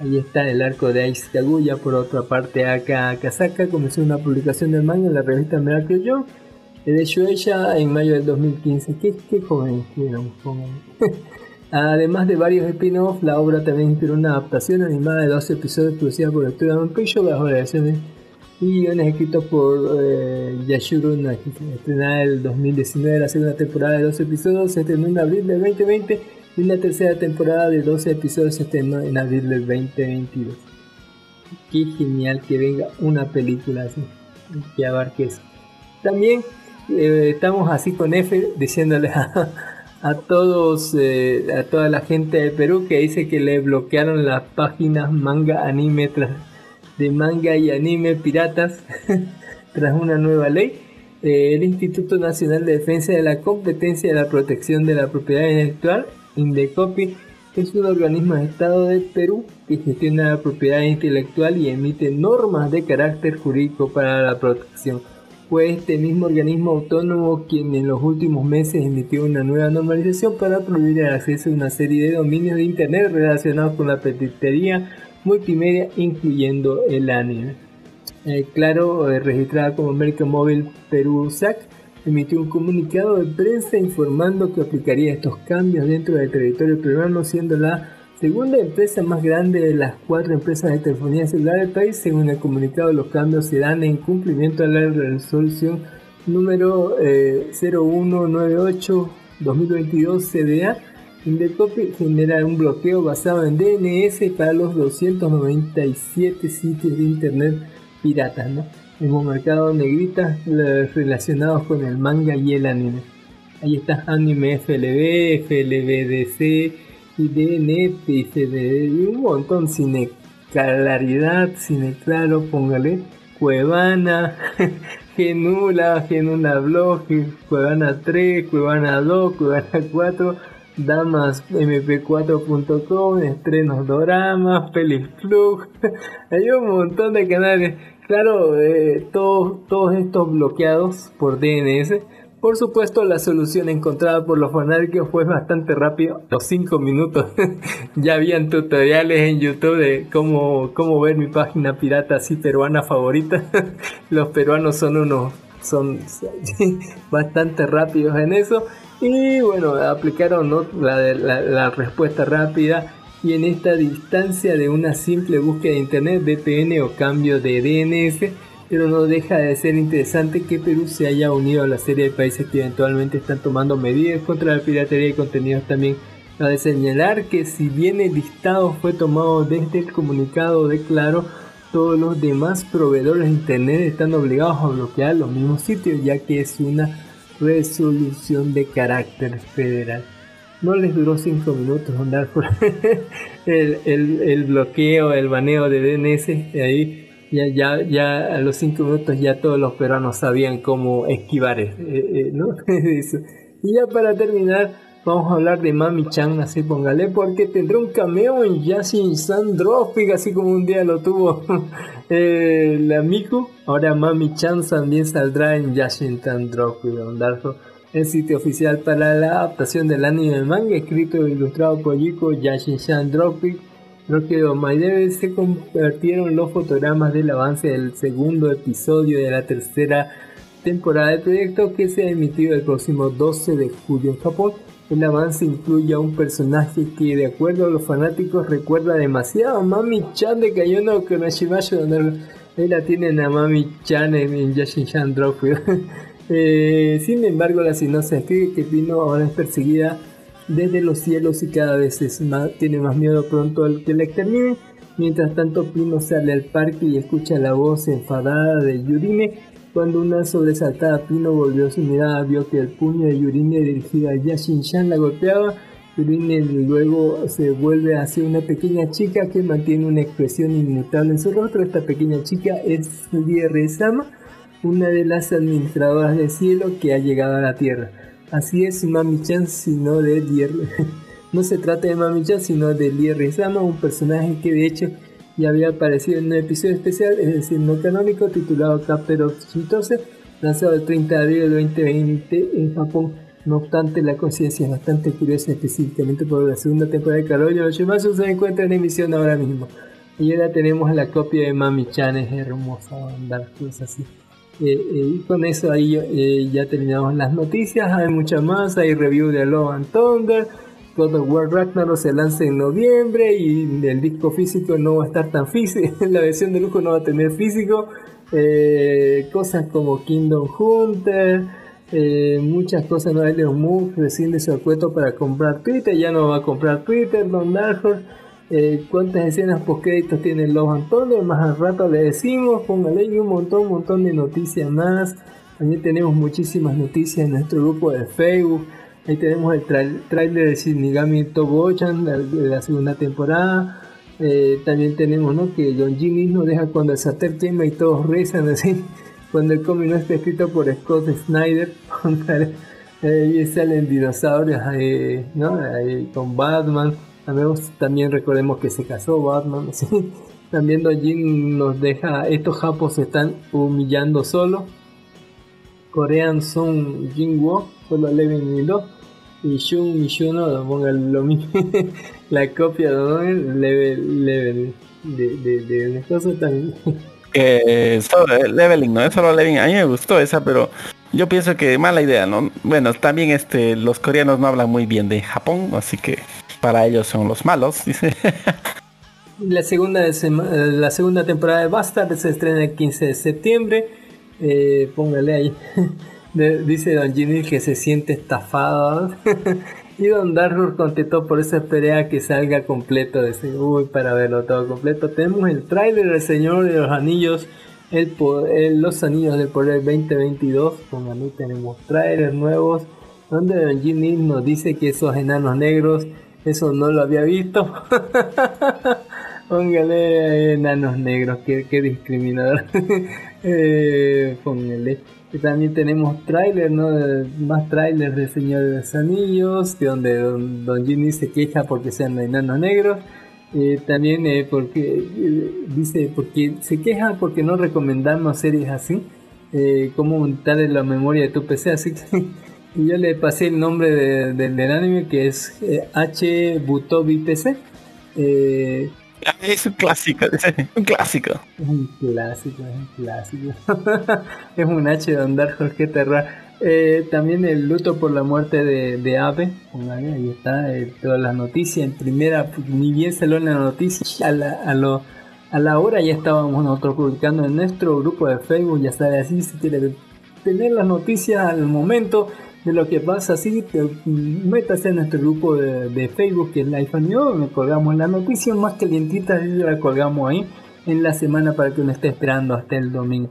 Ahí está el arco de Ice Kaguya. Por otra parte, Aka Akasaka comenzó una publicación del manga en la revista Miracle Joe de Shueisha en mayo del 2015. Qué, qué joven fueron, joven. <laughs> Además de varios spin-offs, la obra también inspiró una adaptación animada de 12 episodios producida por el estudio Vampiro bajo variaciones y guiones escritos por eh, Yashiro. Estrenada el 2019, la segunda temporada de 12 episodios se estrenó en abril del 2020 y la tercera temporada de 12 episodios se estrenó en abril del 2022. Qué genial que venga una película así, que abarque eso. También eh, estamos así con F diciéndole a, a todos, eh, a toda la gente de Perú que dice que le bloquearon las páginas manga anime tras de manga y anime piratas <laughs> tras una nueva ley. Eh, el Instituto Nacional de Defensa de la Competencia y la Protección de la Propiedad Intelectual, Indecopi, es un organismo de Estado de Perú que gestiona la propiedad intelectual y emite normas de carácter jurídico para la protección. Fue este mismo organismo autónomo quien en los últimos meses emitió una nueva normalización para prohibir el acceso a una serie de dominios de Internet relacionados con la petitería multimedia incluyendo el anime. Eh, claro, eh, registrada como América Móvil Perú SAC, emitió un comunicado de prensa informando que aplicaría estos cambios dentro del territorio peruano, siendo la segunda empresa más grande de las cuatro empresas de telefonía celular del país. Según el comunicado, los cambios se dan en cumplimiento a la resolución número eh, 0198-2022 CDA Indecopi genera un bloqueo basado en DNS para los 297 sitios de internet piratas, ¿no? Hemos marcado negritas relacionados con el manga y el anime. Ahí está Anime FLB, FLBDC, IDNet, FDD, y un montón, Cine Claridad, Cine Claro, póngale, Cuevana, <laughs> Genula, Genula Blog, Cuevana 3, Cuevana 2, Cuevana 4, damasmp4.com, estrenos doramas, Peliflug, <laughs> hay un montón de canales, claro, eh, todos, todos estos bloqueados por DNS. Por supuesto, la solución encontrada por los fanáticos fue bastante rápido. Los 5 minutos <laughs> ya habían tutoriales en YouTube de cómo, cómo ver mi página pirata así peruana favorita. <laughs> los peruanos son unos son bastante rápidos en eso y bueno, aplicaron la, la, respuesta rápida y en esta distancia de una simple búsqueda de internet, VPN o cambio de DNS, pero no deja de ser interesante que Perú se haya unido a la serie de países que eventualmente están tomando medidas contra la piratería de contenidos también. Ha de señalar que si bien el listado fue tomado desde el comunicado de Claro, todos los demás proveedores de internet están obligados a bloquear los mismos sitios ya que es una resolución de carácter federal. No les duró 5 minutos andar por <laughs> el, el, el, bloqueo, el baneo de DNS. Ahí ya, ya, ya a los 5 minutos ya todos los peruanos sabían cómo esquivar eh, eh, ¿no? <laughs> eso. Y ya para terminar, vamos a hablar de Mami Chan, así póngale, porque tendrá un cameo en Yasin Sandropic, así como un día lo tuvo eh, la Miku. Ahora Mami Chan también saldrá en Yashin Sandropic, el sitio oficial para la adaptación del anime de manga, escrito e ilustrado por Yiko Yashin Sandropic. Lo que My se convirtieron los fotogramas del avance del segundo episodio de la tercera temporada del proyecto que se ha emitido el próximo 12 de julio en Japón el avance incluye a un personaje que, de acuerdo a los fanáticos, recuerda demasiado a Mami Chan de Kayono Konashimashi, donde ahí la tienen a Mami Chan en, Yashin Chan <laughs> eh, sin embargo, la sinopsis escribe que Pino ahora es perseguida desde los cielos y cada vez es más, tiene más miedo pronto al que la extermine. Mientras tanto, Pino sale al parque y escucha la voz enfadada de Yurime cuando una sobresaltada Pino volvió su mirada, vio que el puño de Yurine dirigido a Yashin-chan la golpeaba. Yurine luego se vuelve hacia una pequeña chica que mantiene una expresión inmutable en su rostro. Esta pequeña chica es Rie Sama, una de las administradoras del cielo que ha llegado a la tierra. Así es Mami-chan, sino de <laughs> No se trata de Mami-chan, sino de un personaje que de hecho y había aparecido en un episodio especial, es decir, no canónico, titulado Capter of lanzado el 30 de abril del 2020 en Japón. No obstante, la conciencia es bastante curiosa, específicamente por la segunda temporada de Karoyo Yoshimatsu se encuentra en emisión ahora mismo. Y ahora tenemos la copia de Mami Chan, es hermosa, andar cosas así. Eh, eh, y con eso ahí eh, ya terminamos las noticias, hay muchas más, hay review de Love and Thunder, God of War se lanza en noviembre y el disco físico no va a estar tan físico, <laughs> la versión de lujo no va a tener físico. Eh, cosas como Kingdom Hunter, eh, muchas cosas hay de Moon recién su acuerdo para comprar Twitter, ya no va a comprar Twitter, Don Dark eh, cuántas escenas post créditos tiene Los Antonio, más al rato le decimos, póngale un montón, un montón de noticias más. También tenemos muchísimas noticias en nuestro grupo de Facebook. Ahí tenemos el trailer de Shinigami Tobochan de la segunda temporada. Eh, también tenemos que John Ginny nos deja cuando el Sater quema y todos rezan así. <laughs> Cuando el cómic no está escrito por Scott Snyder. <laughs> ahí salen dinosaurios eh, ¿no? con Batman. También, recordemos que se casó Batman. <laughs> También Don Jin nos deja, estos japos se están humillando solo. Korean Son Jinwo, y 2. Y Shun Mishuno, pongan lo mismo. <laughs> la copia de level, level de, de, de las cosas también. Eh, solo leveling, no es solo leveling. A mí me gustó esa, pero yo pienso que mala idea, ¿no? Bueno, también este, los coreanos no hablan muy bien de Japón, así que para ellos son los malos, <laughs> dice. La segunda, la segunda temporada de Bastard se estrena el 15 de septiembre eh, póngale ahí. <laughs> dice Don Jimmy que se siente estafado. <laughs> y Don Darrour contestó por eso esperé que salga completo. Dice, uy, para verlo todo completo. Tenemos el tráiler del Señor de los Anillos. El, los Anillos del Poder 2022. Pónganle, tenemos trailers nuevos. Donde Don Jimmy nos dice que esos enanos negros, eso no lo había visto. <laughs> Póngale enanos negros, qué, qué discriminador. <laughs> eh, póngale. Y también tenemos tráiler, ¿no? Más trailers de Señor de los Anillos, de donde Don, Jimmy se queja porque sean enanos negros. Eh, también eh, porque eh, dice porque se queja porque no recomendamos series así eh, cómo montar en la memoria de tu PC así que <laughs> yo le pasé el nombre de- de- del anime que es H Butobi PC Es un clásico, <laughs> un clásico. es un clásico, es un clásico. <laughs> es un H de andar Jorge Terra. Eh, también el luto por la muerte de, de. Póngale, Ahí está, eh, todas las noticias. En primera, pues, ni bien salió la noticia, a la, a, lo, a la hora ya estábamos nosotros publicando en nuestro grupo de Facebook. Ya sabe, así si quiere tener las noticias al momento de lo que pasa, así te, métase en nuestro grupo de, de Facebook que es Life and New, donde colgamos las noticias más calientitas y la colgamos ahí en la semana para que uno esté esperando hasta el domingo.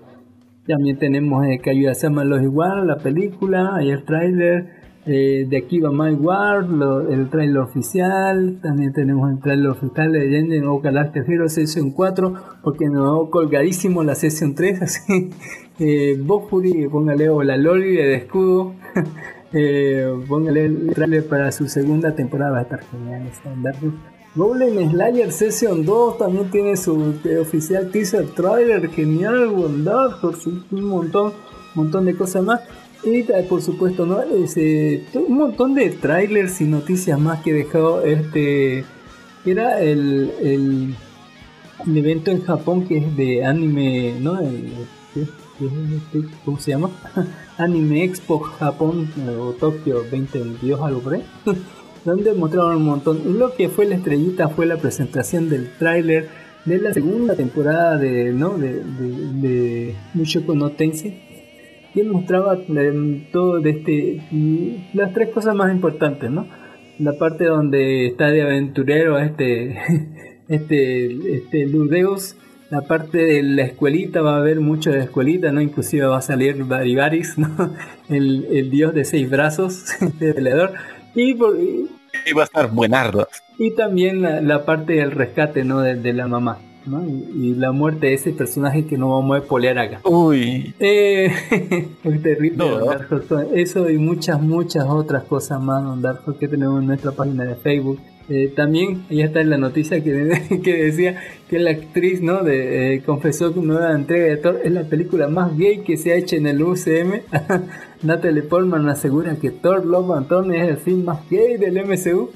También tenemos eh, que ayuda a los igual, la película, hay el tráiler, eh, de aquí va My War, el tráiler oficial, también tenemos el tráiler oficial de Legend of Galactic Hero Session 4, porque nos colgadísimo la Session 3, <laughs> así, eh, póngale, o la Loli de escudo, <laughs> eh, póngale el tráiler para su segunda temporada, va a estar genial, Slayer Session 2 también tiene su eh, oficial teaser trailer, genial, bondad, por un montón, montón de cosas más. Y por supuesto, ¿no? Ese, to- un montón de trailers y noticias más que dejó este. Era el, el, evento en Japón que es de anime, ¿no? El- ¿qué- qué es este? ¿Cómo se llama? <laughs> Anime Expo Japón eh, o Tokio 2022, algo por ahí. <laughs> donde mostraron un montón. Lo que fue la estrellita fue la presentación del tráiler de la segunda temporada de, ¿no? de, de, de Mushoku no Tensei. Que mostraba eh, todo de este las tres cosas más importantes, ¿no? La parte donde está de aventurero este <laughs> este este Ludeus, la parte de la escuelita va a haber mucho de escuelita, ¿no? Inclusive va a salir Baribaris, ¿no? <laughs> El, el dios de seis brazos, <laughs> de. Y, por- y- Y va a estar buenardo. y también la, la parte del rescate, ¿no? De, de la mamá, ¿no? Y, y la muerte de ese personaje que no vamos a polear acá. Uy, Eh, <laughs> es terrible. No. Eso y muchas, muchas otras cosas más, Don Dark Horse, que tenemos en nuestra página de Facebook. Eh, también, ya está en la noticia que, <laughs> que decía que la actriz no de eh, confesó que una nueva entrega de Thor es la película más gay que se ha hecho en el UCM. <laughs> Natalie Portman asegura que Thor Love and es el film más gay del MCU.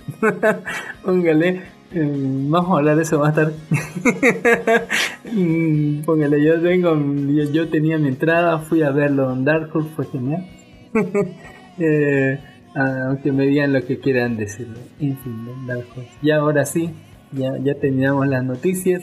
Póngale, vamos a hablar de eso más tarde. <laughs> Mm, Póngale, yo tengo, yo, yo tenía mi entrada, fui a verlo en Dark Horse, fue genial. <laughs> Eh, aunque me digan lo que quieran decir. En fin, Don Dark Horse. Y ahora sí, ya, ya terminamos las noticias.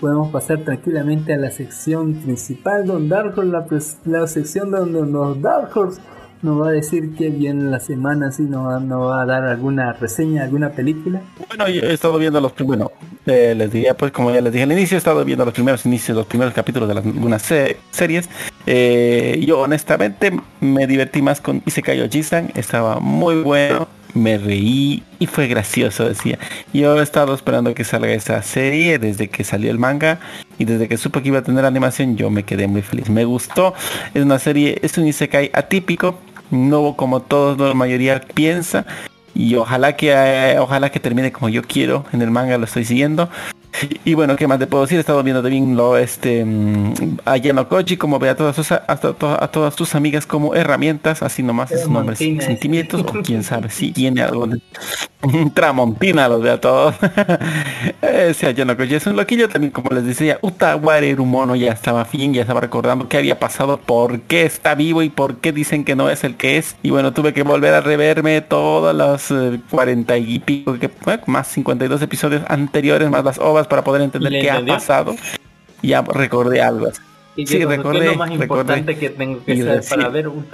Podemos pasar tranquilamente a la sección principal, Don Dark Horse, la, la sección donde los Dark Horse nos va a decir qué viene la semana, si nos va, a dar alguna reseña, alguna película. bueno, yo he estado viendo los primeros, bueno, eh, les diría pues como ya les dije al inicio, he estado viendo los primeros inicios, los primeros capítulos de algunas se- series. Eh, yo honestamente me divertí más con Isekai Ojisan, estaba muy bueno, me reí y fue gracioso, decía. Yo he estado esperando que salga esa serie desde que salió el manga y desde que supe que iba a tener animación yo me quedé muy feliz. Me gustó, es una serie, es un Isekai atípico, no como todos, la mayoría piensa. Y ojalá que eh, ojalá que termine como yo quiero. En el manga lo estoy siguiendo. Y bueno, ¿qué más te puedo decir? He estado viendo también lo este mm, a Yano Koji como ve a todas sus a, to- a todas tus amigas como herramientas, así nomás es un nombre sin Tramontina. sentimientos, o quién sabe si <laughs> tiene algo de <laughs> Tramontina los ve a todos. <laughs> Ese Ayano Koji es un loquillo también, como les decía, Utaware Mono ya estaba fin, ya estaba recordando qué había pasado, por qué está vivo y por qué dicen que no es el que es. Y bueno, tuve que volver a reverme todos los eh, 40 y pico, que, más 52 episodios anteriores, más las ovas para poder entender ¿Y le qué ha pasado. Ya recordé algo. Y Sí, que ¿qué recordé, es lo más recordé. importante que tengo que decía- para ver un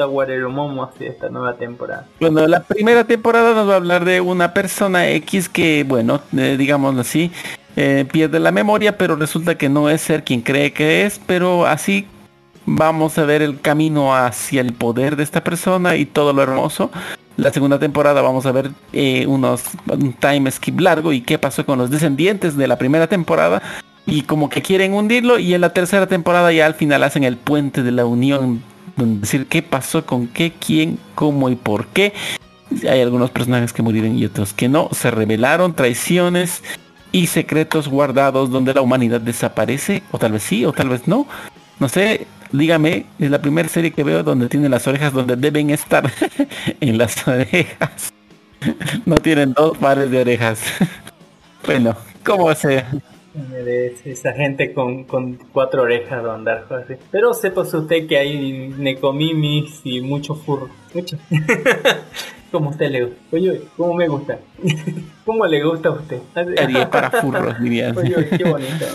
Momo así esta nueva temporada. Bueno, la primera temporada nos va a hablar de una persona X que, bueno, eh, digámoslo así, eh, pierde la memoria, pero resulta que no es ser quien cree que es, pero así vamos a ver el camino hacia el poder de esta persona y todo lo hermoso. La segunda temporada vamos a ver eh, unos un time skip largo y qué pasó con los descendientes de la primera temporada y como que quieren hundirlo y en la tercera temporada ya al final hacen el puente de la unión donde decir qué pasó con qué, quién, cómo y por qué. Hay algunos personajes que murieron y otros que no. Se revelaron traiciones y secretos guardados donde la humanidad desaparece, o tal vez sí, o tal vez no. No sé, dígame, es la primera serie que veo donde tiene las orejas donde deben estar <laughs> en las orejas. No tienen dos pares de orejas. <laughs> Bueno, ¿cómo sea? Es esa gente con, cuatro orejas de andar así. Pero sepa usted que hay necomimis y mucho furro. Mucho. <laughs> como usted le gusta. Oye, ¿cómo me gusta? <laughs> ¿Cómo le gusta a usted? Haría para <laughs> furros, diría. Oye, qué bonito.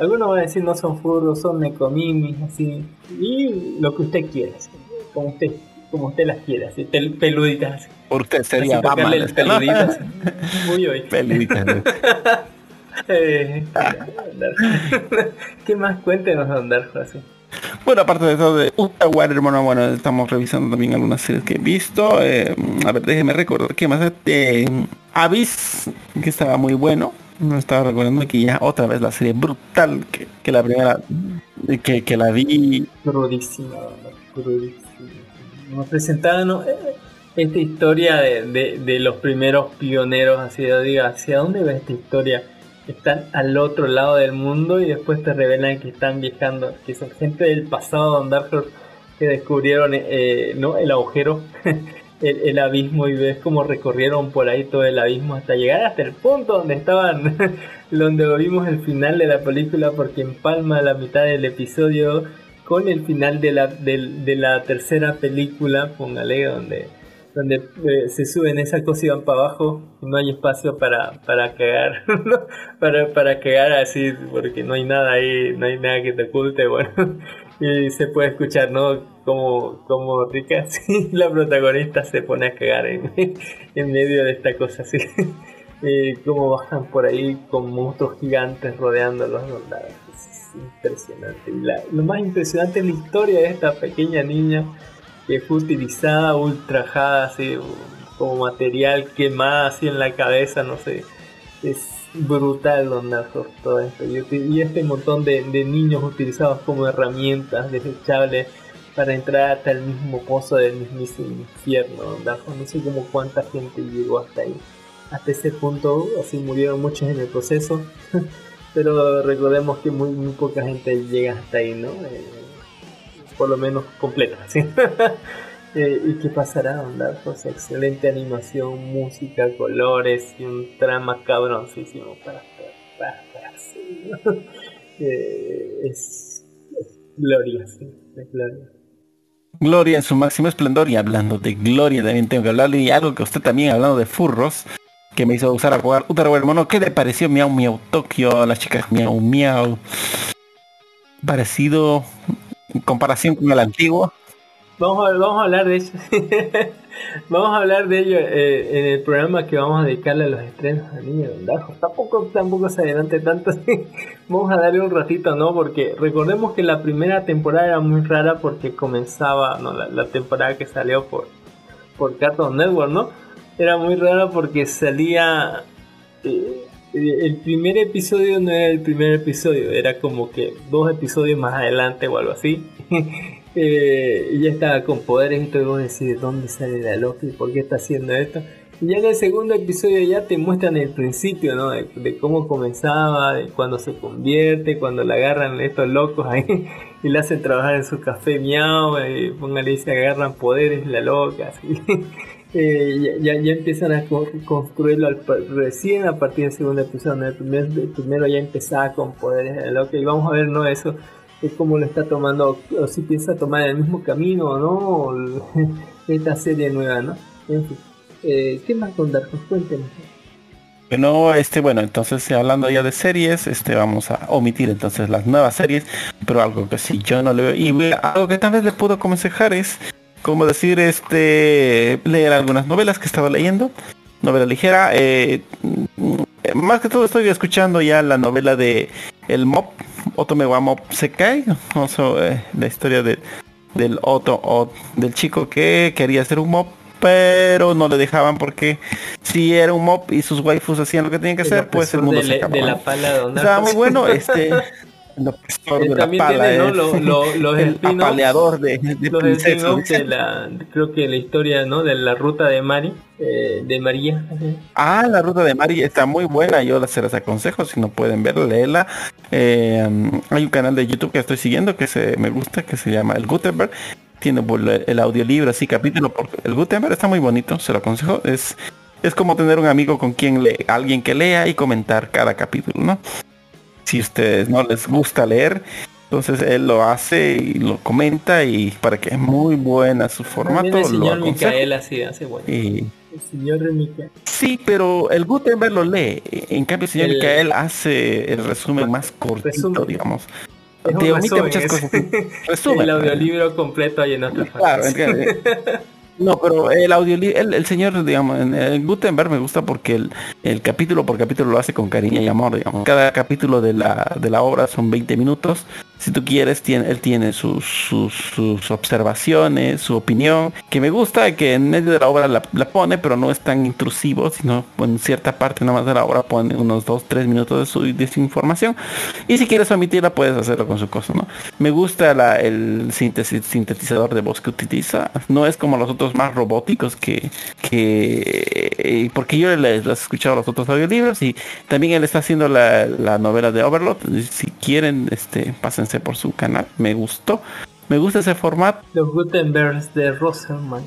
Algunos van a decir no son furros, son necomimis, así. Y lo que usted quiera, así. como usted como usted las quiera, así, pel peluditas. Por usted sería así, <laughs> Batman. el peluditas. Muy hoy. Peluditas. Eh, ¿Qué más cuéntenos de andar así? Bueno, aparte de eso de Utah hermano, bueno, estamos revisando también algunas series que he visto. Eh, a ver, déjeme recordar qué más. Eh, Abyss, que estaba muy bueno. No estaba recordando que ya otra vez la serie brutal que, que la primera que, que la vi. Crudísima. Nos presentaron eh, esta historia de, de, los primeros pioneros, así diga, ¿hacia dónde va esta historia? Están al otro lado del mundo y después te revelan que están viajando, que son gente del pasado de que descubrieron eh, ¿no? el agujero, <laughs> el, abismo y ves cómo recorrieron por ahí todo el abismo hasta llegar hasta el punto donde estaban, <laughs> donde vimos el final de la película porque empalma la mitad del episodio con el final de la, de la tercera película, póngale, donde donde eh, se suben esa cosa y van para abajo y no hay espacio para, para cagar, <laughs> para, para cagar así, porque no hay nada ahí, no hay nada que te oculte, bueno, <laughs> y se puede escuchar, ¿no? Como, como Rica, <laughs> sí, la protagonista se pone a cagar en, en medio de esta cosa así, como bajan por ahí con monstruos gigantes rodeándolos, ¿no? es impresionante. La, lo más impresionante es la historia de esta pequeña niña que fue utilizada, ultrajada, así, como material quemada así en la cabeza, no sé. Es brutal donde todo esto. Y este montón de, de, niños utilizados como herramientas desechables para entrar hasta el mismo pozo del mismísimo infierno. No sé como cuánta gente llegó hasta ahí. Hasta ese punto, así murieron muchos en el proceso. <laughs> Pero recordemos que muy, muy poca gente llega hasta ahí, ¿no? Eh, por lo menos completa. ¿sí? <laughs> eh, ¿Y qué pasará, onda? Pues excelente animación, música, colores y un trama cabroncísimo <laughs> eh, es, gloria, sí, gloria. Gloria en su máximo esplendor y hablando de Gloria también tengo que hablarle y algo que usted también hablando de furros que me hizo usar a jugar Utaro Mono. ¿Qué le pareció Miau Miau Tokio a las chicas Miau Miau? Parecido en comparación con el antiguo. Vamos a, hablar de eso. <laughs> vamos a hablar de ello eh, en el programa que vamos a dedicarle a los estrenos de Niño Dondajo. Tampoco, tampoco se adelante tanto. <laughs> vamos a darle un ratito, ¿no? Porque recordemos que la primera temporada era muy rara porque comenzaba, ¿no? La, la temporada que salió por, por Cartoon Network, ¿no? Era muy rara porque salía... Eh, el primer episodio no era el primer episodio, era como que dos episodios más adelante o algo así. <laughs> eh, y ya estaba con poderes y todo y decís, ¿dónde sale la Loki? ¿Por qué está haciendo esto? Y ya en el segundo episodio ya te muestran el principio, ¿no? De, de cómo comenzaba, de cuando se convierte, cuando la agarran estos locos ahí <laughs> y la hacen trabajar en su café miau, y póngale y se agarran poderes la loca, así. <laughs> Eh, ya, ya, empiezan a co construirlo al, recién a partir del segundo episodio. El, primer, el primero ya empezaba con poderes de loca y vamos a ver, ¿no? Eso es como lo está tomando, o si piensa tomar el mismo camino no, <laughs> esta serie nueva, ¿no? En fin, eh, ¿qué más con Dark Cuéntenos. Bueno, este, bueno, entonces hablando ya de series, este, vamos a omitir entonces las nuevas series, pero algo que sí yo no le veo, y algo que tal vez le puedo aconsejar es como decir, este, leer algunas novelas que estaba leyendo, novela ligera. Eh, más que todo estoy escuchando ya la novela de El Mop, Otome wa Mop Sekai, o eh, la historia de, del Otto, o del chico que quería ser un Mop, pero no le dejaban porque si era un mob y sus waifus hacían lo que tenían que hacer, pues el mundo de, se la- acabó. de la ¿no? pala de Don Estaba muy bueno este <laughs> el opresor Eh, de la también pala, tiene, ¿no? es Lo- lo- <laughs> los el apaleador de, de los princesas. de la creo que la historia no de la ruta de Mari eh, de María Ah, la ruta de Mari está muy buena, yo se las aconsejo, si no pueden verla, léela. Eh, hay un canal de YouTube que estoy siguiendo que se me gusta, que se llama El Gutenberg. Tiene el audiolibro así, capítulo por el Gutenberg, está muy bonito, se lo aconsejo. Es, es como tener un amigo con quien lee, alguien que lea y comentar cada capítulo, ¿no? Si ustedes no les gusta leer, entonces él lo hace y lo comenta y para que es muy buena su formato, el lo señor aconsejo. Micael así hace bueno Y- el señor Micael Sí, pero el Gutenberg lo lee. En cambio, el señor El- Micael hace el resumen más cortito, Resumen. digamos. Te omite muchas cosas. <laughs> Resumen. el audiolibro completo ahí en nuestra Claro, <laughs> no, pero el audiolibro, el, el señor, digamos, en Gutenberg me gusta porque el, el capítulo por capítulo lo hace con cariño y amor, digamos. Cada capítulo de la, de la obra son 20 minutos. Si tú quieres, tiene, él tiene sus, sus, observaciones, su opinión, que me gusta, que en medio de la obra la, pone, pero no es tan intrusivo, sino en cierta parte nomás de la obra pone unos 2, 3 minutos de su, de información. Y si quieres omitirla, puedes hacerlo con su cosa, ¿no? Me gusta la- el síntesis- sintetizador de voz que utiliza. No es como los otros más robóticos que... que porque yo les, les he escuchado los otros audiolibros y también él está haciendo la, la novela de Overlord. Si quieren, este, pásense por su canal. Me gustó. Me gusta ese formato. los Gutenbergs de Roserman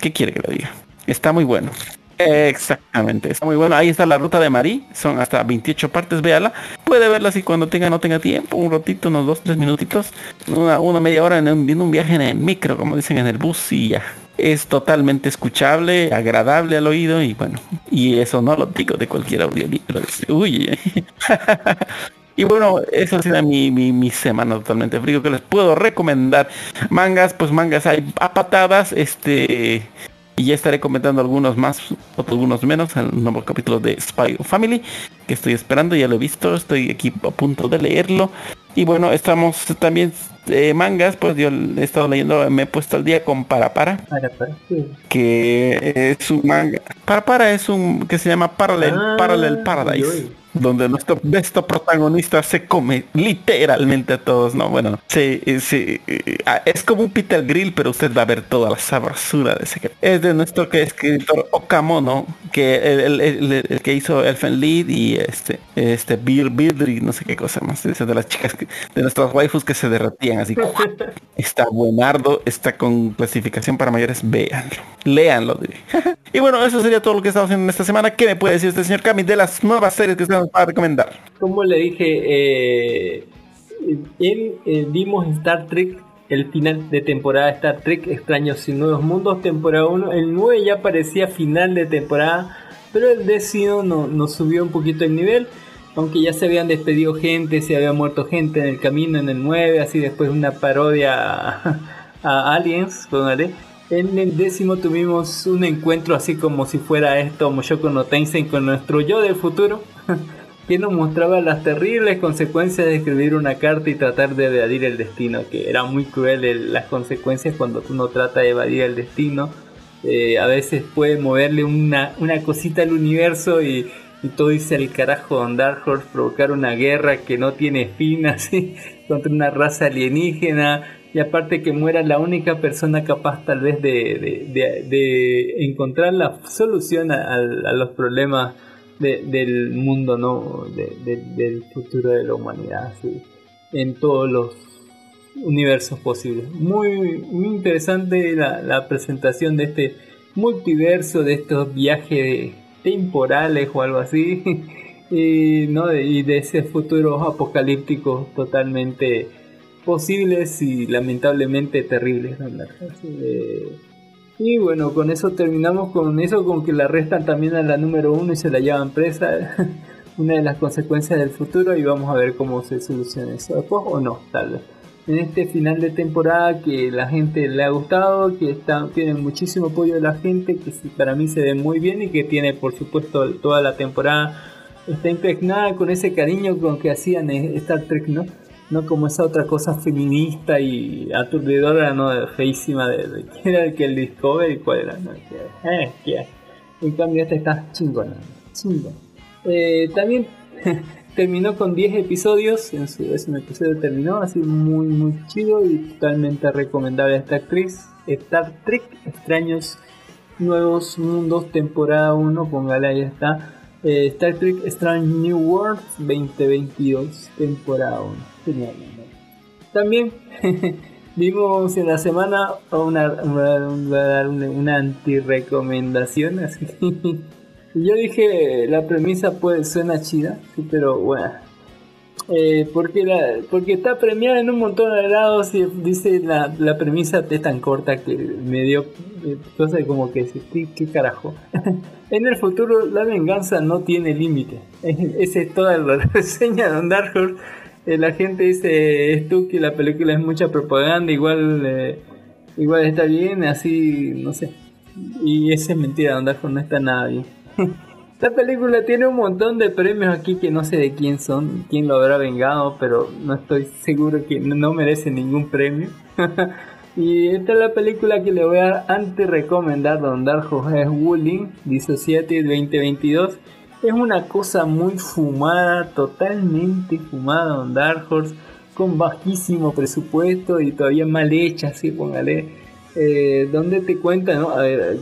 ¿Qué quiere que le diga? Está muy bueno. Exactamente, está muy bueno. Ahí está la ruta de Marí, son hasta 28 partes, véala. Puede verla así cuando tenga no tenga tiempo, un ratito, unos dos, tres minutitos, una, una media hora en un, en un viaje en el micro, como dicen en el bus y ya. Es totalmente escuchable, agradable al oído y bueno, y eso no lo digo de cualquier audiolibro. Uy. <laughs> Y bueno, esa será mi, mi, mi semana totalmente frío que les puedo recomendar. Mangas, pues mangas hay a patadas, este y ya estaré comentando algunos más, algunos menos, el nuevo capítulo de Spy Family, que estoy esperando, ya lo he visto, estoy aquí a punto de leerlo. Y bueno, estamos también eh, mangas, pues yo he estado leyendo, me he puesto al día con Para Para, para para sí. que es un manga. Para Para es un que se llama Parallel, Ah, Parallel Paradise. uy. Donde nuestro besto protagonista se come literalmente a todos, ¿no? Bueno, sí, sí, ah, es como un Peter Grill, pero usted va a ver toda la sabrosura de ese. Es de nuestro que escritor Okamono, que el, el- el- el que hizo Elfen Lied y este, este Bill Bildry, no sé qué cosa más, de las chicas, que- de nuestras waifus que se derretían así. <laughs> Está buenardo, está con clasificación para mayores, véanlo, léanlo. <laughs> y bueno, eso sería todo lo que estamos haciendo en esta semana. ¿Qué me puede decir este señor Cami de las nuevas series que usted nos va a recomendar? como le dije eh, él eh, vimos Star Trek el final de temporada Star Trek Extraños y Nuevos Mundos temporada 1 el 9 ya parecía final de temporada pero el décimo no, nos subió un poquito el nivel aunque ya se habían despedido gente se había muerto gente en el camino en el 9 así después una parodia <laughs> a, a Aliens póngale en el décimo tuvimos un encuentro así como si fuera esto Mushoku no Tensei con nuestro yo del futuro <laughs> que nos mostraba las terribles consecuencias de escribir una carta y tratar de evadir el destino, que era muy cruel el- las consecuencias cuando uno trata de evadir el destino. Eh, a veces puede moverle una, una cosita al universo y, todo dice el carajo Don Dark Horse, provocar una guerra que no tiene fin <laughs> así contra una raza alienígena y aparte que muera la única persona capaz tal vez de, de- encontrar la solución a, los problemas de- del mundo, ¿no? De- de- del futuro de la humanidad, en todos los universos posibles. Muy, muy interesante la, la presentación de este multiverso, de estos viajes temporales o algo así, <laughs> y, ¿no? y de ese futuro apocalíptico totalmente posibles y lamentablemente terribles. ¿no? Eh, y bueno, con eso terminamos con eso, con que la restan también a la número uno y se la llevan presa. <laughs> Una de las consecuencias del futuro y vamos a ver cómo se soluciona eso después o no, tal vez. En este final de temporada que la gente le ha gustado, que está, tiene muchísimo apoyo de la gente, que para mí se ve muy bien y que tiene por supuesto toda la temporada está impregnada con ese cariño con que hacían Star Trek, ¿no? No como esa otra cosa feminista y aturdidora, no, feísima de, de que era el que el Discovery, cuál era, no, que, eh, que, en cambio este está chingona, chingón. Eh, también <laughs> terminó con 10 episodios, en su décimo episodio terminó, así muy muy chido y totalmente recomendable a esta actriz. Star Trek, Extraños Nuevos Mundos, temporada 1, póngale ahí está. Eh, Star Trek Strange New Worlds 2022, temporada 1. También <laughs> vimos en la semana una, una, una, una anti-recomendación. <laughs> Así. Yo dije, la premisa puede suena chida, sí, pero bueno. Eh, porque, la, porque está premiada en un montón de lados y dice la, la premisa es tan corta que me dio eh, cosa como que ¿qué, qué carajo? <laughs> en el futuro la venganza no tiene límite. Esa es toda la reseña de Dark Horse. Eh, la gente dice es tú que la película es mucha propaganda, igual eh, igual está bien, así no sé. Y esa es mentira, Don Horse no está nada bien. Esta película tiene un montón de premios aquí que no sé de quién son, quién lo habrá vengado, pero no estoy seguro que no merece ningún premio. <laughs> y esta es la película que le voy a antes recomendar, Don Darjo es Wooling, Dissociated 2022. Es una cosa muy fumada, totalmente fumada, Don Dark Horse, con bajísimo presupuesto y todavía mal hecha, así póngale. Eh, donde te cuenta, ¿no? A ver,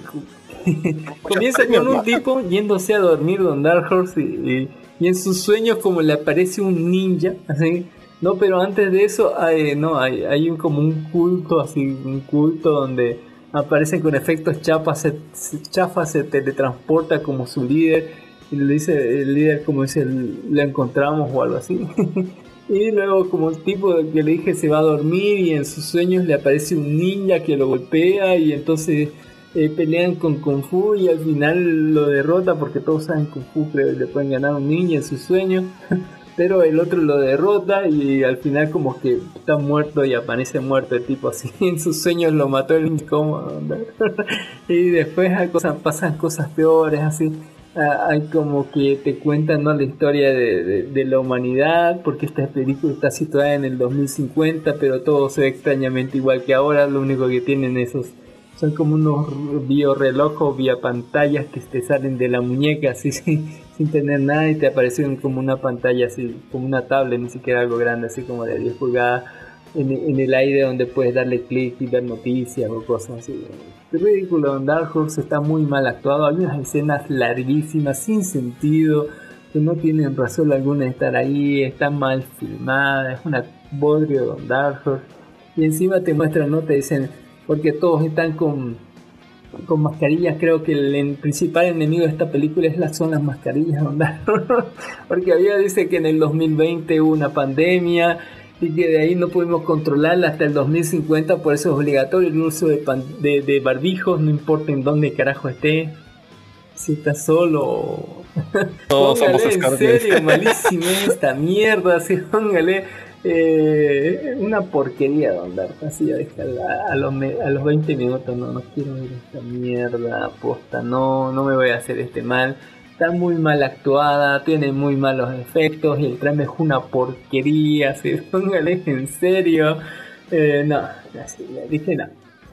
<laughs> Comienza con un tipo yéndose a dormir Don Dark Horse y, y, y, en sus sueños como le aparece un ninja, así. No, pero antes de eso hay, no, hay, hay un, como un culto, así, un culto donde aparecen con efectos chafas, se, chafa se teletransporta como su líder y le dice el líder como dice, le encontramos o algo así. <laughs> y luego como el tipo que le dije se va a dormir y en sus sueños le aparece un ninja que lo golpea y entonces eh, pelean con Kung Fu y al final lo derrota porque todos saben Kung Fu que le pueden ganar a un niño en sus sueños. <laughs> Pero el otro lo derrota y al final como que está muerto y aparece muerto el tipo así. <laughs> En sus sueños lo mató el incómodo. y después pasan cosas peores así. Hay como que te cuentan ¿no? la historia de, de, la humanidad, porque esta película está situada en el 2050, pero todo se ve extrañamente igual que ahora, lo único que tienen esos son como unos biorelojos vía pantallas que te salen de la muñeca así <laughs> sin, sin tener nada y te aparecen como una pantalla así, como una tablet, ni siquiera algo grande, así como de 10 pulgadas en, en el aire donde puedes darle clic y ver noticias o cosas así. Ridículo, Dark Horse está muy mal actuado, hay unas escenas larguísimas, sin sentido, que no tienen razón alguna de estar ahí, está mal filmada, es una bodrio Dark Horse. Y encima te muestran, ¿no? Te dicen, porque todos están con, con mascarillas. Creo que el, principal enemigo de esta película es las mascarillas, <laughs> porque había dice que en el 2020 hubo una pandemia y que de ahí no pudimos controlarla hasta el 2050, por eso es obligatorio el uso de, pan, de, de barbijos, no importa en dónde carajo esté. Si está solo, <laughs> Todos póngale somos en serio, <laughs> malísima esta mierda, <laughs> así, póngale eh, una porquería Don Dark, así ya dejarla a los, a los 20 minutos, no, no quiero ver esta mierda, posta, no, no me voy a hacer este mal. Está muy mal actuada, tiene muy malos efectos y el trama es una porquería, así, <laughs> póngale en serio. Eh, no, dije no.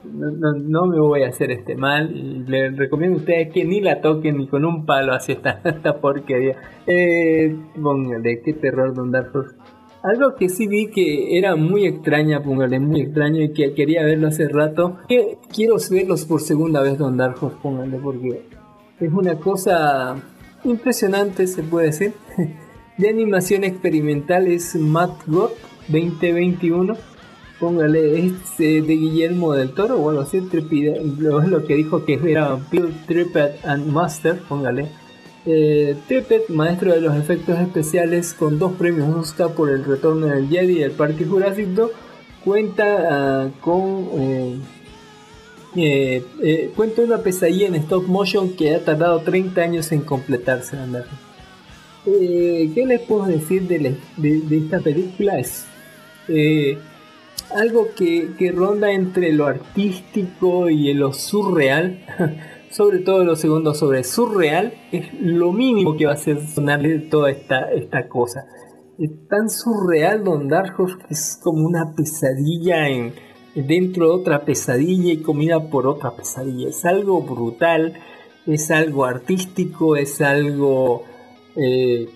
No, no, me voy a hacer este mal y les recomiendo a ustedes que ni la toquen ni con un palo así <laughs> esta, porquería. Eh, póngale, qué terror Don Dark. Algo que sí vi que era muy extraña, póngale, muy extraño y que quería verlo hace rato. Quiero verlos por segunda vez Don Dark Horse, póngale, porque es una cosa impresionante, se puede decir. <laughs> De animación experimental es Mad God 2021. Póngale, es eh, de Guillermo del Toro o algo así, es lo que dijo que era Bill Trippett and Master, póngale. Eh, Trippett, maestro de los efectos especiales con dos premios Oscar por El Retorno del Jedi y El Parque Jurásico, cuenta uh, con eh, eh, eh, cuenta una pesadilla en stop motion que ha tardado 30 años en completarse. Eh, ¿Qué les puedo decir de, esta película? Es algo que, ronda entre lo artístico y lo surreal. <laughs> sobre todo lo segundo sobre surreal, es lo mínimo que va a hacer sonarle toda esta, esta cosa. es tan surreal Don Dark Horse que es como una pesadilla en, dentro de otra pesadilla y comida por otra pesadilla. Es algo brutal, es algo artístico, es algo eh,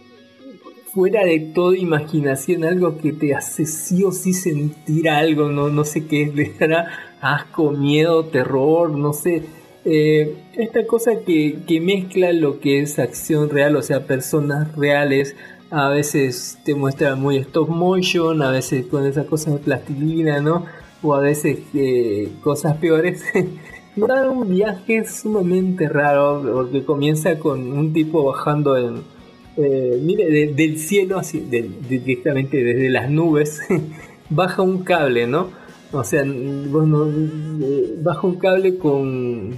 fuera de toda imaginación, algo que te hace sí o sí sentir algo, no, no sé qué es, <laughs> dará asco, miedo, terror, no sé. Eh, esta cosa que, que mezcla lo que es acción real, o sea, personas reales, a veces te muestra muy stop motion, a veces con esas cosas de plastilina, ¿no? O a veces eh, cosas peores. <laughs> da un viaje sumamente raro porque comienza con un tipo bajando en, eh, mire, del cielo, así, directamente desde las nubes, <laughs> baja un cable, ¿no? O sea, bueno, eh, baja un cable con,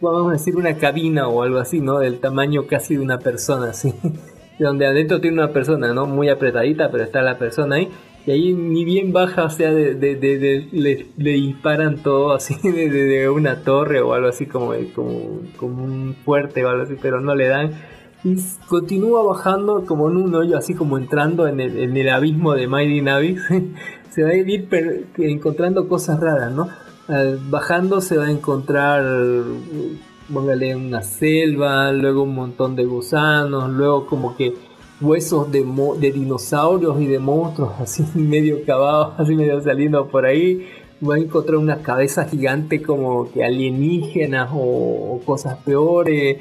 vamos a decir, una cabina o algo así, ¿no? Del tamaño casi de una persona, <laughs> así. Donde adentro tiene una persona, ¿no? Muy apretadita, pero está la persona ahí. Y ahí ni bien baja, o sea, de, le, disparan todo así <laughs> de, una torre o algo así como, como, como un fuerte o algo así, pero no le dan y continúa bajando como en un hoyo, así como entrando en el, abismo de Mighty Navi. <laughs> se va a ir encontrando cosas raras, ¿no? bajando se va a encontrar, póngale una selva, luego un montón de gusanos, luego como que huesos de, de dinosaurios y de monstruos así <laughs> medio cavados, así medio saliendo por ahí. Va a encontrar una cabeza gigante como que alienígenas o, cosas peores,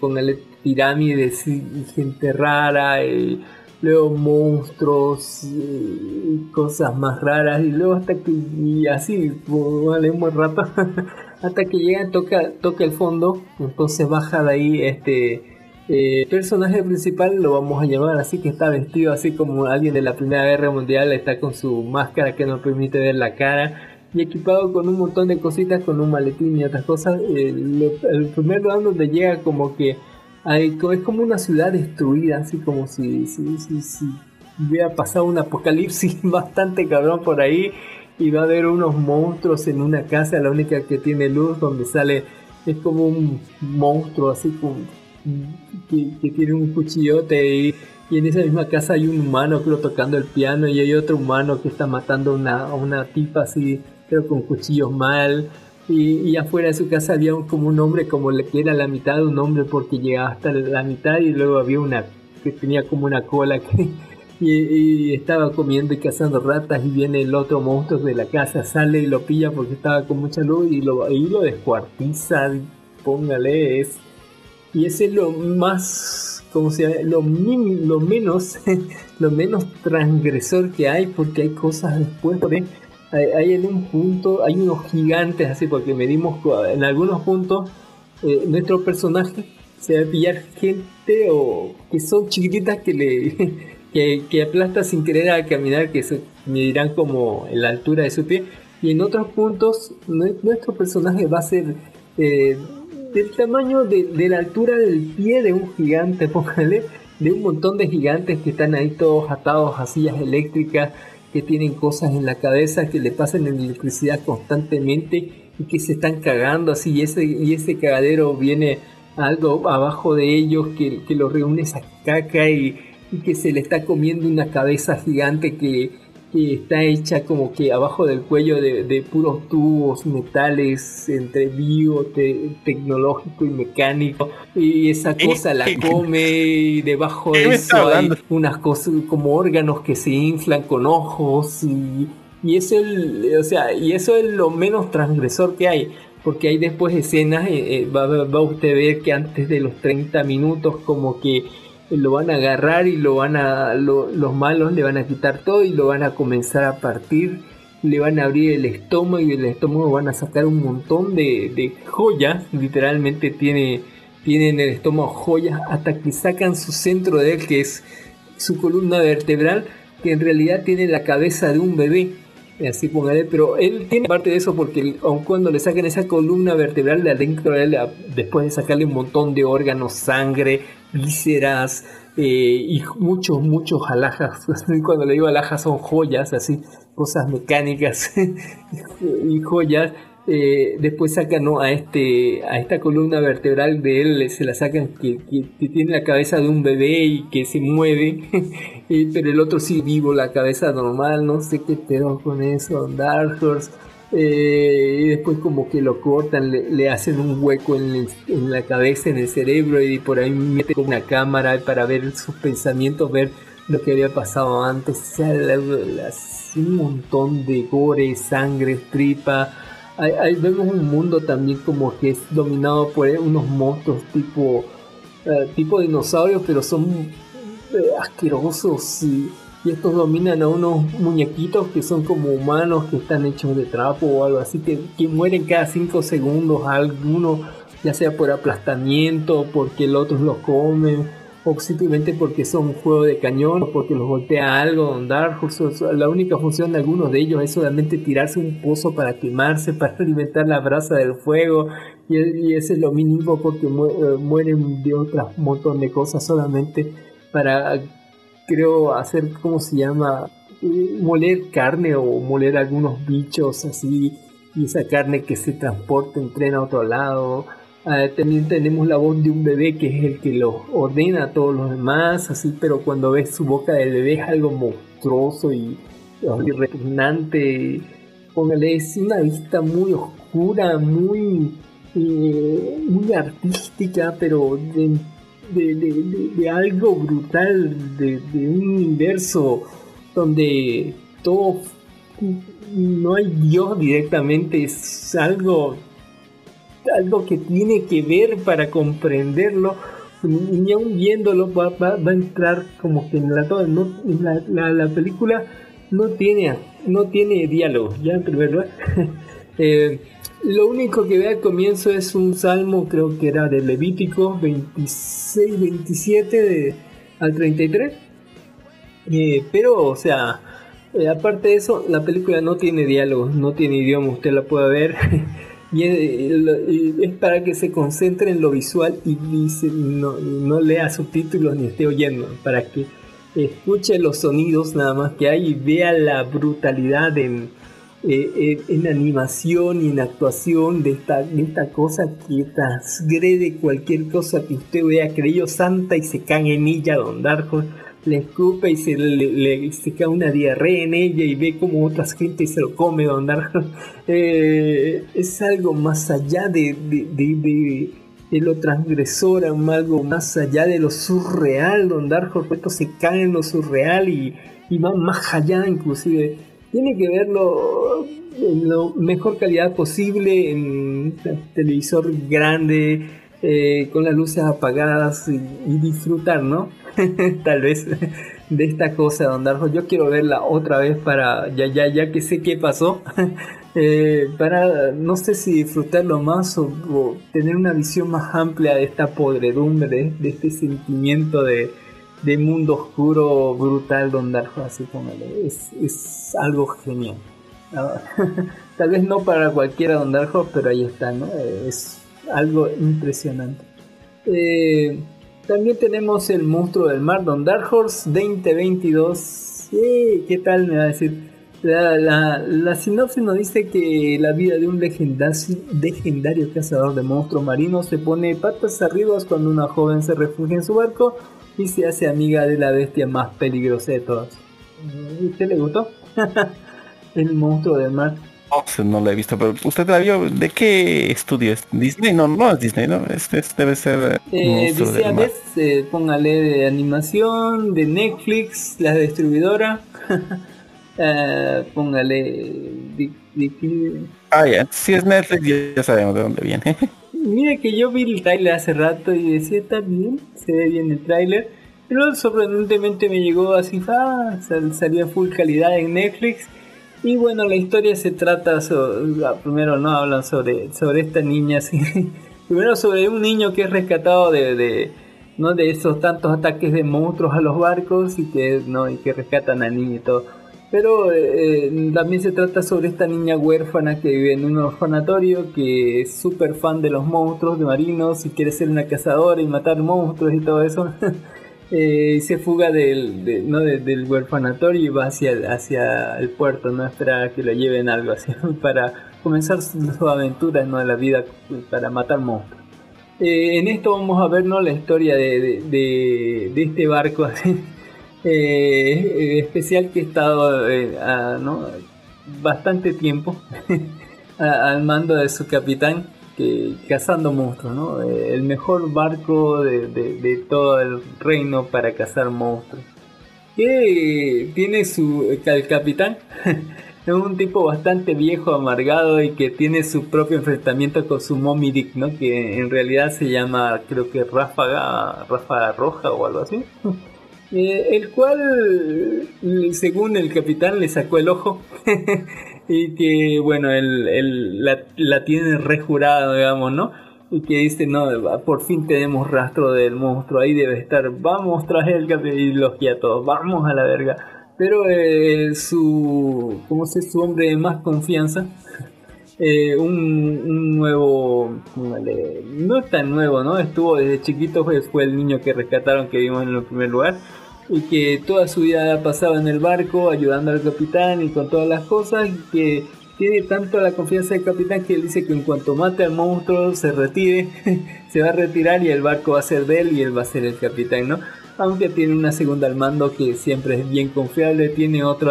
con el pirámides y, gente rara, y luego monstruos y cosas más raras, y luego hasta que, y así, vale un buen rato, <laughs> hasta que llega, toca, toca el fondo, entonces baja de ahí este eh, personaje principal, lo vamos a llamar así, que está vestido así como alguien de la Primera Guerra Mundial, está con su máscara que no permite ver la cara y equipado con un montón de cositas, con un maletín y otras cosas. el, el primer lugar donde llega como que es como una ciudad destruida, así como si, si, si, hubiera pasado un apocalipsis <laughs> bastante cabrón por ahí y va a haber unos monstruos en una casa, la única que tiene luz, donde sale, es como un monstruo así como, que, tiene un cuchillote y, y, en esa misma casa hay un humano creo tocando el piano y hay otro humano que está matando a una, una tipa así, creo con cuchillos mal. Y, afuera de su casa había como un hombre como le que era la mitad de un hombre porque llegaba hasta la mitad y luego había una que tenía como una cola que <laughs> y, estaba comiendo y cazando ratas y viene el otro monstruo de la casa sale y lo pilla porque estaba con mucha luz y lo y lo descuartiza póngale es y ese es lo más como se lo, lo menos <laughs> lo menos transgresor que hay porque hay cosas después de hay, en un punto, hay unos gigantes así, porque medimos en algunos puntos, eh, nuestro personaje se va a pillar gente o que son chiquititas que le <laughs> que, aplasta sin querer a caminar, que se medirán como en la altura de su pie. Y en otros puntos, nuestro personaje va a ser eh, del tamaño de, de, la altura del pie de un gigante, <laughs> póngale, de un montón de gigantes que están ahí todos atados a sillas eléctricas que tienen cosas en la cabeza que le pasan electricidad constantemente y que se están cagando así y ese, y ese cagadero viene algo abajo de ellos que, que lo reúne esa caca y que se le está comiendo una cabeza gigante que, que está hecha como que abajo del cuello de, puros tubos, metales, entre bio, tecnológico y mecánico. Y esa cosa la come y debajo de eso hay unas cosas como órganos que se inflan con ojos y, y eso, o sea, y eso es lo menos transgresor que hay. Porque hay después escenas, eh, eh, va, va usted a ver que antes de los 30 minutos como que lo van a agarrar y lo van a los malos le van a quitar todo y lo van a comenzar a partir. Le van a abrir el estómago y del estómago van a sacar un montón de, joyas. Literalmente tiene tiene en el estómago joyas hasta que sacan su centro de él que es su columna vertebral que en realidad tiene la cabeza de un bebé así póngale, pero él tiene parte de eso porque aun cuando le saquen esa columna vertebral de adentro de él, después de sacarle un montón de órganos, sangre, vísceras eh, y muchos, muchos alhajas. <laughs> Cuando le digo alhajas son joyas, así, cosas mecánicas <laughs> y joyas. eh, después sacan ¿no? a este a esta columna vertebral de él se la sacan que tiene la cabeza de un bebé y que se mueve <laughs> pero el otro sí vivo la cabeza normal no sé qué pedo con eso Dark Horse. Eh, y después como que lo cortan le, hacen un hueco en, el- la cabeza en el cerebro y por ahí meten una cámara para ver sus pensamientos ver lo que había pasado antes. O sea, la- la- un montón de gore sangre tripa. Vemos un mundo también como que es dominado por unos monstruos tipo eh, tipo dinosaurios pero son asquerosos y, estos dominan a unos muñequitos que son como humanos que están hechos de trapo o algo así que, que mueren cada 5 segundos algunos ya sea por aplastamiento porque el otro los come o simplemente porque son un juego de cañón o porque los golpea algo sea, La única función de algunos de ellos es solamente tirarse un pozo para quemarse, <laughs> para alimentar la brasa del fuego y, ese es lo mínimo porque eh, mueren de otras montón de cosas solamente para creo hacer cómo se llama moler carne o moler algunos bichos así y esa carne que se transporta en tren a otro lado Ah, también tenemos la voz de un bebé que es el que lo ordena a todos los demás, así, pero cuando ves su boca del bebé es algo monstruoso y, y repugnante. Póngale, es una vista muy oscura, muy, eh, muy artística, pero de, de, de- de- algo brutal, de, un universo donde todo no hay Dios directamente, es algo algo que tiene que ver para comprenderlo. Y aún viéndolo va, va- a entrar como que en la, no- la, la- la película no tiene no tiene diálogo ya en primer lugar lo único que ve al comienzo es un salmo creo que era de Levítico 26 27 de, al 33 eh, pero o sea eh, aparte de eso, la película no tiene diálogos, no tiene idioma, usted la puede ver. <laughs> y es, y es para que se concentre en lo visual y, se- no, no lea subtítulos ni esté oyendo, para que escuche los sonidos nada más que hay y vea la brutalidad en, eh, en, en animación y en actuación de esta, de esta cosa que transgrede cualquier cosa que usted hubiera creído santa y se cae en ella, Don Darko le escupe y se le, se cae una diarrea en ella y ve como otras gente se lo come Don Darko <laughs> Eh, es algo más allá de, de, de- de- de lo transgresor, algo más allá de lo surreal, Don Darko esto se cae en lo surreal y, y va más allá inclusive tiene que verlo en la mejor calidad posible en televisor grande eh, con las luces apagadas y, disfrutar no <laughs> tal vez de esta cosa Don Darjo. Yo quiero verla otra vez para ya ya ya que sé qué pasó. <laughs> Eh, para no sé si disfrutarlo más o tener una visión más amplia de esta podredumbre de este sentimiento de de mundo oscuro brutal Don Darjo así póngale es, es algo genial <laughs> tal vez no para cualquiera Don Darjo pero ahí está no Eh, es algo impresionante. Eh, también tenemos el monstruo del mar Don Dark Horse 2022 Sí, ¿qué tal me va a decir? La, la, la sinopsis nos dice que la vida de un legendario cazador de monstruos marinos se pone patas arriba cuando una joven se refugia en su barco y se hace amiga de la bestia más peligrosa de todas. ¿A usted le gustó? <laughs> el monstruo del mar. Oh, pues, no la he visto, pero usted la vio. ¿De qué estudio es? Disney, no, no es Disney, no. Este es- debe ser eh, dice a veces, eh, póngale de animación, de Netflix, la distribuidora. <laughs> Eh, póngale Ah, ya. Si es Netflix, ya sabemos de dónde viene. <laughs> Mira que yo vi el tráiler hace rato y decía, está bien, se ve bien el tráiler. Pero sorprendentemente me llegó así, ah, sal- full calidad en Netflix. Y bueno, la historia se trata, sobre, primero no hablan sobre, sobre esta niña, <laughs> así. primero sobre un niño que es rescatado de, de, ¿no? de esos tantos ataques de monstruos a los barcos y que, ¿no? y que rescatan al niño y todo. Pero eh, también se trata sobre esta niña huérfana que vive en un orfanatorio, que es súper fan de los monstruos, de marinos, y quiere ser una cazadora y matar monstruos y todo eso. <laughs> eh, se fuga del, de- ¿no? de- del huerfanatorio y va hacia, hacia el puerto, no espera que lo lleven algo así <laughs> para comenzar su, su aventura ¿no? de la vida para matar monstruos. Eh, en esto vamos a ver ¿no? la historia de- de- de este barco <laughs> así, eh, especial que ha estado eh, ¿no? bastante tiempo <laughs> al mando de su capitán que, cazando monstruos, ¿no? Eh, el mejor barco de, de- todo el reino para cazar monstruos. Que tiene su el capitán <laughs> es un tipo bastante viejo, amargado y que tiene su propio enfrentamiento con su Moby Dick, ¿no? Que en realidad se llama, creo que Ráfaga, Ráfaga Roja o algo así. <laughs> Eh, el cual, según el capitán, le sacó el ojo. <laughs> y que, bueno, él, él la, la tiene rejurada, digamos, ¿no? Y que dice, no, por fin tenemos rastro del monstruo, ahí debe estar, vamos tras él, capitán", y los todos, vamos a la verga. Pero eh, su, ¿cómo se su hombre de más confianza? <laughs> eh, un, un nuevo, no tan nuevo, ¿no? Estuvo desde chiquito, pues, fue el niño que rescataron que vimos en el primer lugar y que toda su vida ha pasado en el barco ayudando al capitán y con todas las cosas y que tiene tanto la confianza del capitán que él dice que en cuanto mate al monstruo se retire, <laughs> se va a retirar y el barco va a ser de él y él va a ser el capitán, ¿no? Aunque tiene una segunda al mando que siempre es bien confiable, tiene otro,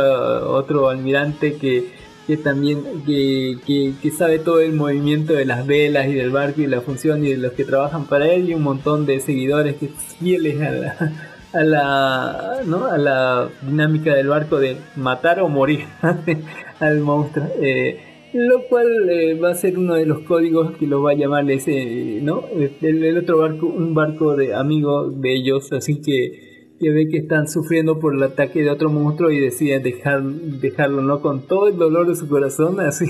otro almirante que, que también que, que, que sabe todo el movimiento de las velas y del barco y la función y de los que trabajan para él y un montón de seguidores que fieles a la, a la, ¿no? a la dinámica del barco de matar o morir <laughs> al monstruo. Eh, lo cual eh, va a ser uno de los códigos que lo va a llamar ese, ¿no? El, el otro barco, un barco de amigos de ellos, así que, que ve que están sufriendo por el ataque de otro monstruo y deciden dejar, dejarlo, ¿no? Con todo el dolor de su corazón, <laughs> así,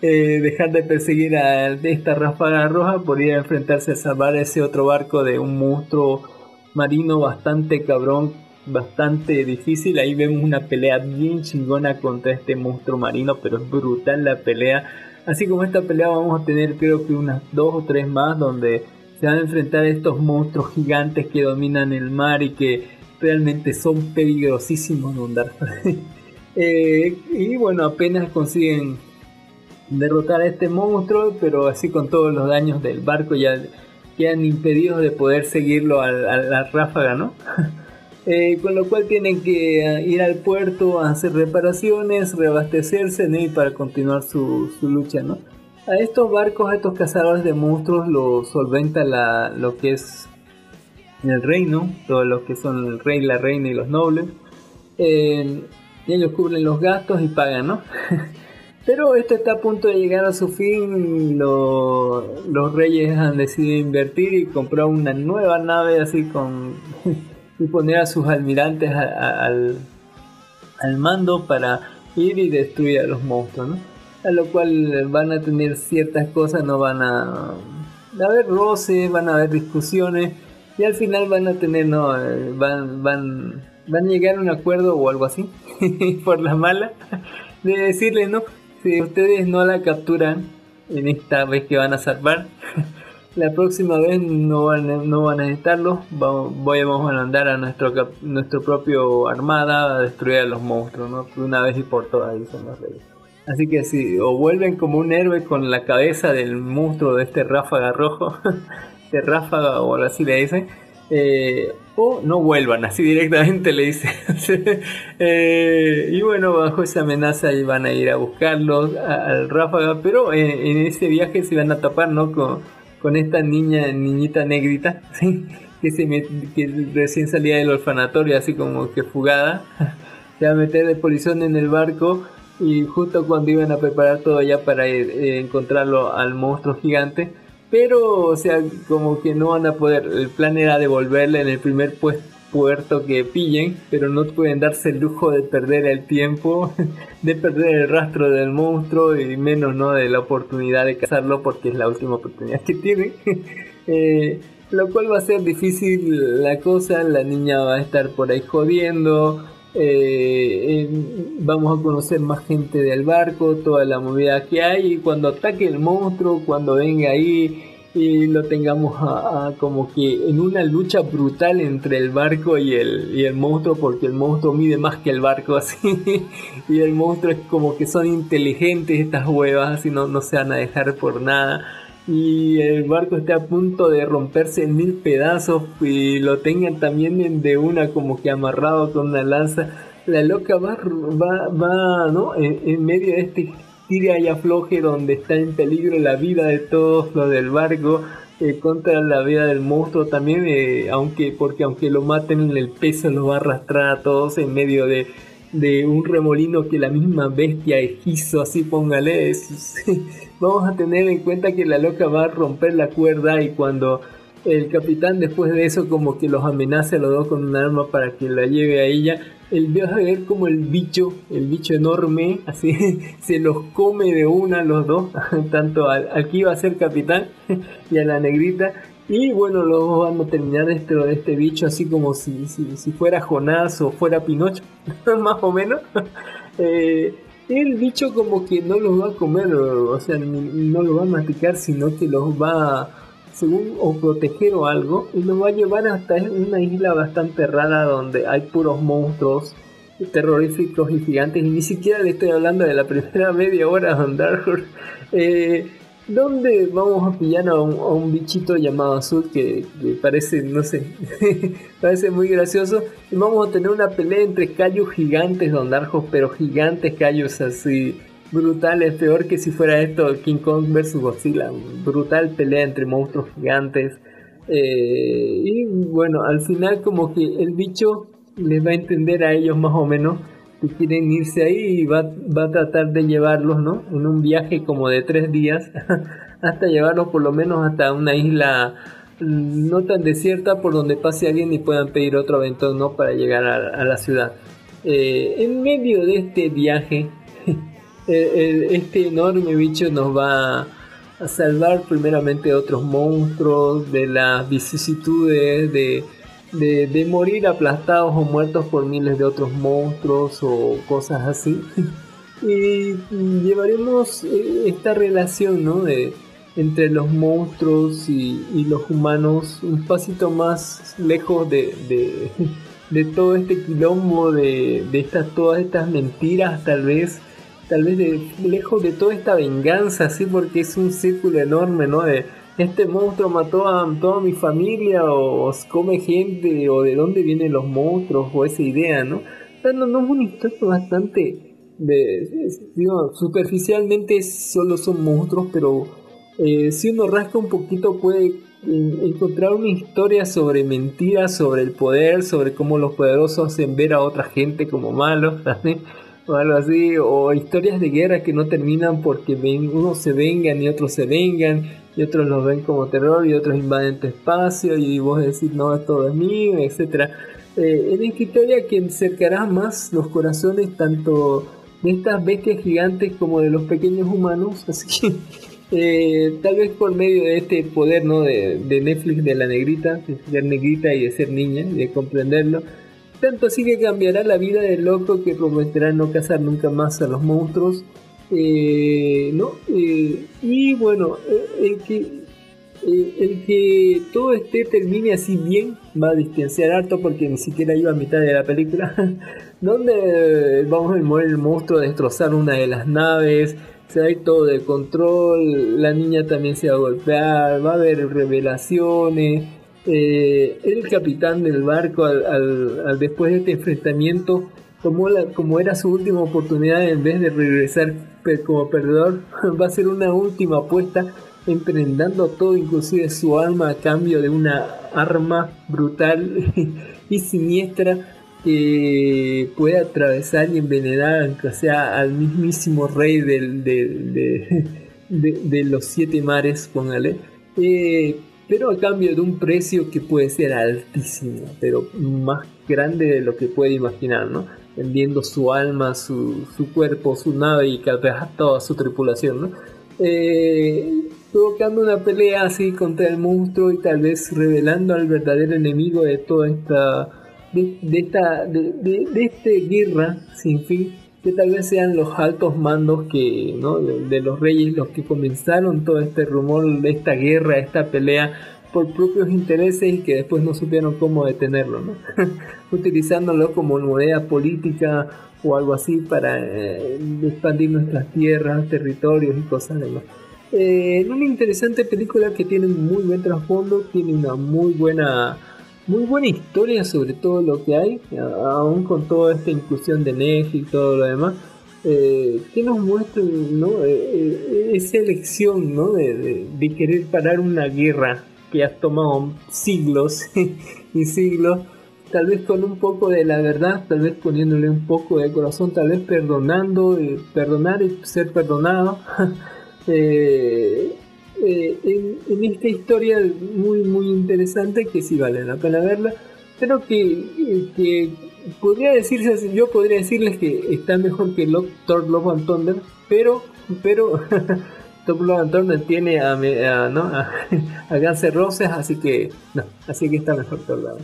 eh, dejar de perseguir a esta ráfaga roja por ir a enfrentarse a salvar ese otro barco de un monstruo marino bastante cabrón, bastante difícil. Ahí vemos una pelea bien chingona contra este monstruo marino, pero es brutal la pelea. Así como esta pelea vamos a tener creo que unas dos o tres más donde se van a enfrentar a estos monstruos gigantes que dominan el mar y que realmente son peligrosísimos de andar. <laughs> Eh, y bueno, apenas consiguen derrotar a este monstruo, pero así con todos los daños del barco ya quedan impedidos de poder seguirlo a, a la ráfaga, ¿no? <laughs> Eh, con lo cual tienen que eh, ir al puerto a hacer reparaciones, reabastecerse ¿no? y para continuar su, su lucha, ¿no? A estos barcos, a estos cazadores de monstruos, lo solventa la, lo que es el reino, todos los que son el rey, la reina y los nobles. Eh, ellos cubren los gastos y pagan, ¿no? <laughs> Pero esto está a punto de llegar a su fin. Lo- los reyes han decidido invertir y comprar una nueva nave así con <laughs> y poner a sus almirantes a- al, al mando para ir y destruir a los monstruos, ¿no? A lo cual van a tener ciertas cosas, no van a, a haber roces, van a haber discusiones y al final van a tener, no, Eh, van, van, van a llegar a un acuerdo o algo así <laughs> por la mala de decirles, no, si ustedes no la capturan en esta vez que van a salvar, <laughs> la próxima vez no van, a- no van a necesitarlo, vamos, a mandar a nuestro, nuestro propio armada a destruir a los monstruos, ¿no? Una vez y por todas, dicen los reyes. Así que si o vuelven como un héroe con la cabeza del monstruo de este ráfaga rojo, de <laughs> ráfaga o así le dicen, eh, o no vuelvan, así directamente le dicen. <laughs> Eh, y bueno, bajo esa amenaza van a ir a buscarlos al ráfaga, pero eh, en ese viaje se van a tapar, ¿no? Con, con esta niña, niñita negrita, <laughs> ¿sí? que, se met- que recién salía del orfanatorio, así como que fugada, <laughs> se va a meter de polizón en el barco y justo cuando iban a preparar todo ya para eh, encontrarlo al monstruo gigante, pero o sea, como que no van a poder, el plan era devolverle en el primer pues- puerto que pillen, pero no pueden darse el lujo de perder el tiempo, <laughs> de perder el rastro del monstruo y menos no de la oportunidad de cazarlo porque es la última oportunidad que tienen. <laughs> Eh, lo cual va a ser difícil la cosa, la niña va a estar por ahí jodiendo, eh, vamos a conocer más gente del barco, toda la movida que hay y cuando ataque el monstruo, cuando venga ahí y lo tengamos a, a como que en una lucha brutal entre el barco y el, y el monstruo porque el monstruo mide más que el barco <laughs> así y el monstruo es como que son inteligentes estas huevas así no, no se van a dejar por nada y el barco está a punto de romperse en mil pedazos y lo tengan también en- de una como que amarrado con una lanza la loca va, va, va ¿no? en, en medio de este tira y afloje donde está en peligro la vida de todos los del barco eh, contra la vida del monstruo también eh, aunque porque aunque lo maten el peso los va a arrastrar a todos en medio de, de un remolino que la misma bestia hizo así póngale <laughs> vamos a tener en cuenta que la loca va a romper la cuerda y cuando el capitán después de eso como que los amenaza los dos con un arma para que la lleve a ella él ve a ver como el bicho el bicho enorme así <laughs> se los come de una a los dos <laughs> tanto al, al que a ser capitán y a la negrita y bueno los van a terminar este, este bicho así como si, si, si fuera Jonás o fuera Pinocho <laughs> más o menos. <laughs> Eh, el bicho como que no los va a comer o, sea no los va a masticar sino que los va según o proteger o algo y nos va a llevar hasta una isla bastante rara donde hay puros monstruos terroríficos y gigantes. Y ni siquiera le estoy hablando de la primera <laughs> media hora de Dark donde vamos a pillar a un, bichito llamado azul que, parece no sé <laughs> parece muy gracioso y vamos a tener una pelea entre callos gigantes Don Darjos pero gigantes callos así brutales, peor que si fuera esto King Kong vs Godzilla, brutal pelea entre monstruos gigantes. Eh, y bueno, al final como que el bicho les va a entender a ellos más o menos que quieren irse ahí y va, va a tratar de llevarlos, ¿no? En un viaje como de tres días <laughs> hasta llevarlos por lo menos hasta una isla mm, no tan desierta por donde pase alguien y puedan pedir otro aventón, ¿no? Para llegar a, la ciudad. Eh, en medio de este viaje <laughs> eh, eh, este enorme bicho nos va a salvar primeramente de otros monstruos, de las vicisitudes, de, de, morir aplastados o muertos por miles de otros monstruos o cosas así. <laughs> y llevaremos eh, esta relación ¿no? de, entre los monstruos y, y los humanos un pasito más lejos de, de, <laughs> todo este quilombo, de, de estas, todas estas mentiras tal vez tal vez de lejos de toda esta venganza, así porque es un círculo enorme, ¿no? De este monstruo mató a toda mi familia o, come gente o de dónde vienen los monstruos o esa idea, ¿no? No, no es una historia bastante, de, digo, superficialmente solo son monstruos, pero eh, si uno rasca un poquito puede encontrar una historia sobre mentiras, sobre el poder, sobre cómo los poderosos hacen ver a otra gente como malos, <laughs> ¿sí? o algo así, o historias de guerra que no terminan porque ven, unos se vengan y otros se vengan, y otros los ven como terror y otros invaden tu espacio y vos decís no, todo es mío, etc. Eh, en esta historia que cercará más los corazones tanto de estas bestias gigantes como de los pequeños humanos, <laughs> así que eh, tal vez por medio de este poder ¿no? de, de Netflix de la negrita, de ser negrita y de ser niña, de comprenderlo, tanto así que cambiará la vida del loco que prometerá no cazar nunca más a los monstruos. Eh, ¿no? Eh, y bueno, eh, el que, el que todo este termine así bien va a distanciar harto porque ni siquiera iba a mitad de la película. <laughs> donde vamos a morir el monstruo, a destrozar una de las naves. Se va a ir todo de control, la niña también se va a golpear, va a haber revelaciones, el capitán del barco al- después de este enfrentamiento tomó como era su última oportunidad en vez de regresar pe- como perdedor <laughs> va a ser una última apuesta emprendando todo inclusive su alma a cambio de una arma brutal <laughs> y siniestra que puede atravesar y envenenar aunque sea al mismísimo rey del, del- de, <laughs> de- de los siete mares póngale Eh, pero a cambio de un precio que puede ser altísimo, pero más grande de lo que puede imaginar, ¿no? Vendiendo su alma, su, su cuerpo, su nave y capaz toda su tripulación, ¿no? Eh, provocando una pelea así contra el monstruo y tal vez revelando al verdadero enemigo de toda esta de, esta de, de este guerra sin fin que tal vez sean los altos mandos que, ¿no? de, de los reyes los que comenzaron todo este rumor, de esta guerra, esta pelea por propios intereses y que después no supieron cómo detenerlo, ¿no? <laughs> utilizándolo como moneda política o algo así para eh, expandir nuestras tierras, territorios y cosas demás. Eh, una interesante película que tiene muy buen trasfondo, tiene una muy buena muy buena historia sobre todo lo que hay, aún con toda esta inclusión de Netflix y todo lo demás, eh, que nos muestra ¿no? Eh, eh, esa elección ¿no? de, de- de querer parar una guerra que ha tomado siglos <laughs> y siglos, tal vez con un poco de la verdad, tal vez poniéndole un poco de corazón, tal vez perdonando, y perdonar y ser perdonado. <laughs> Eh, eh, en, en esta historia muy muy interesante que sí vale la pena verla pero que, eh, que podría decirse yo podría decirles que está mejor que Lo- Thor Love and Thunder pero pero <laughs> And Thunder tiene a, a- ¿no? a, <laughs> a Roses así que no así que está mejor Thor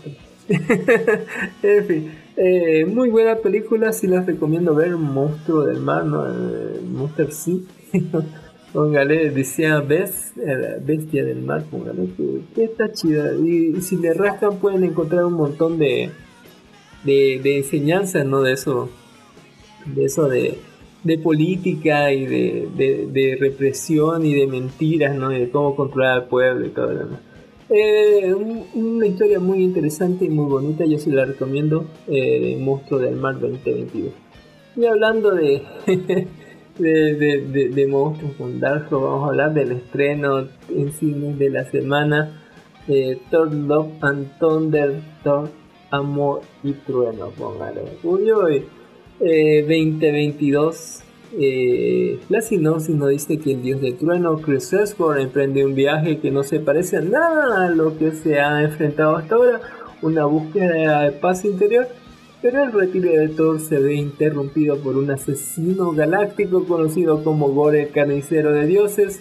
<laughs> en fin eh, muy buena película sí les recomiendo ver Monstruo del Mar ¿no? Eh, Monster Sea <laughs> Póngale, decía Bes, eh, Bestia del Mar, póngale, que, está chida. Y, y si le rascan pueden encontrar un montón de, de, de enseñanzas, ¿no? De eso, de eso de, de política y de, de, de represión y de mentiras, ¿no? Y de cómo controlar al pueblo y todo lo demás. Eh, un- una historia muy interesante y muy bonita, yo sí la recomiendo, eh, Monstruo del Mar 2022. Y hablando <laughs> de, de, de, monstruos con vamos a hablar del estreno en cines de la semana, eh, Thor Love and Thunder, Thor Amor y Trueno, póngale. Uy, uy. Eh, 2022. Eh, la sinopsis nos dice que el dios del trueno, Chris Hemsworth, emprende un viaje que no se parece a nada a lo que se ha enfrentado hasta ahora, una búsqueda de paz interior, pero el retiro de Thor se ve interrumpido por un asesino galáctico conocido como Gore el carnicero de dioses,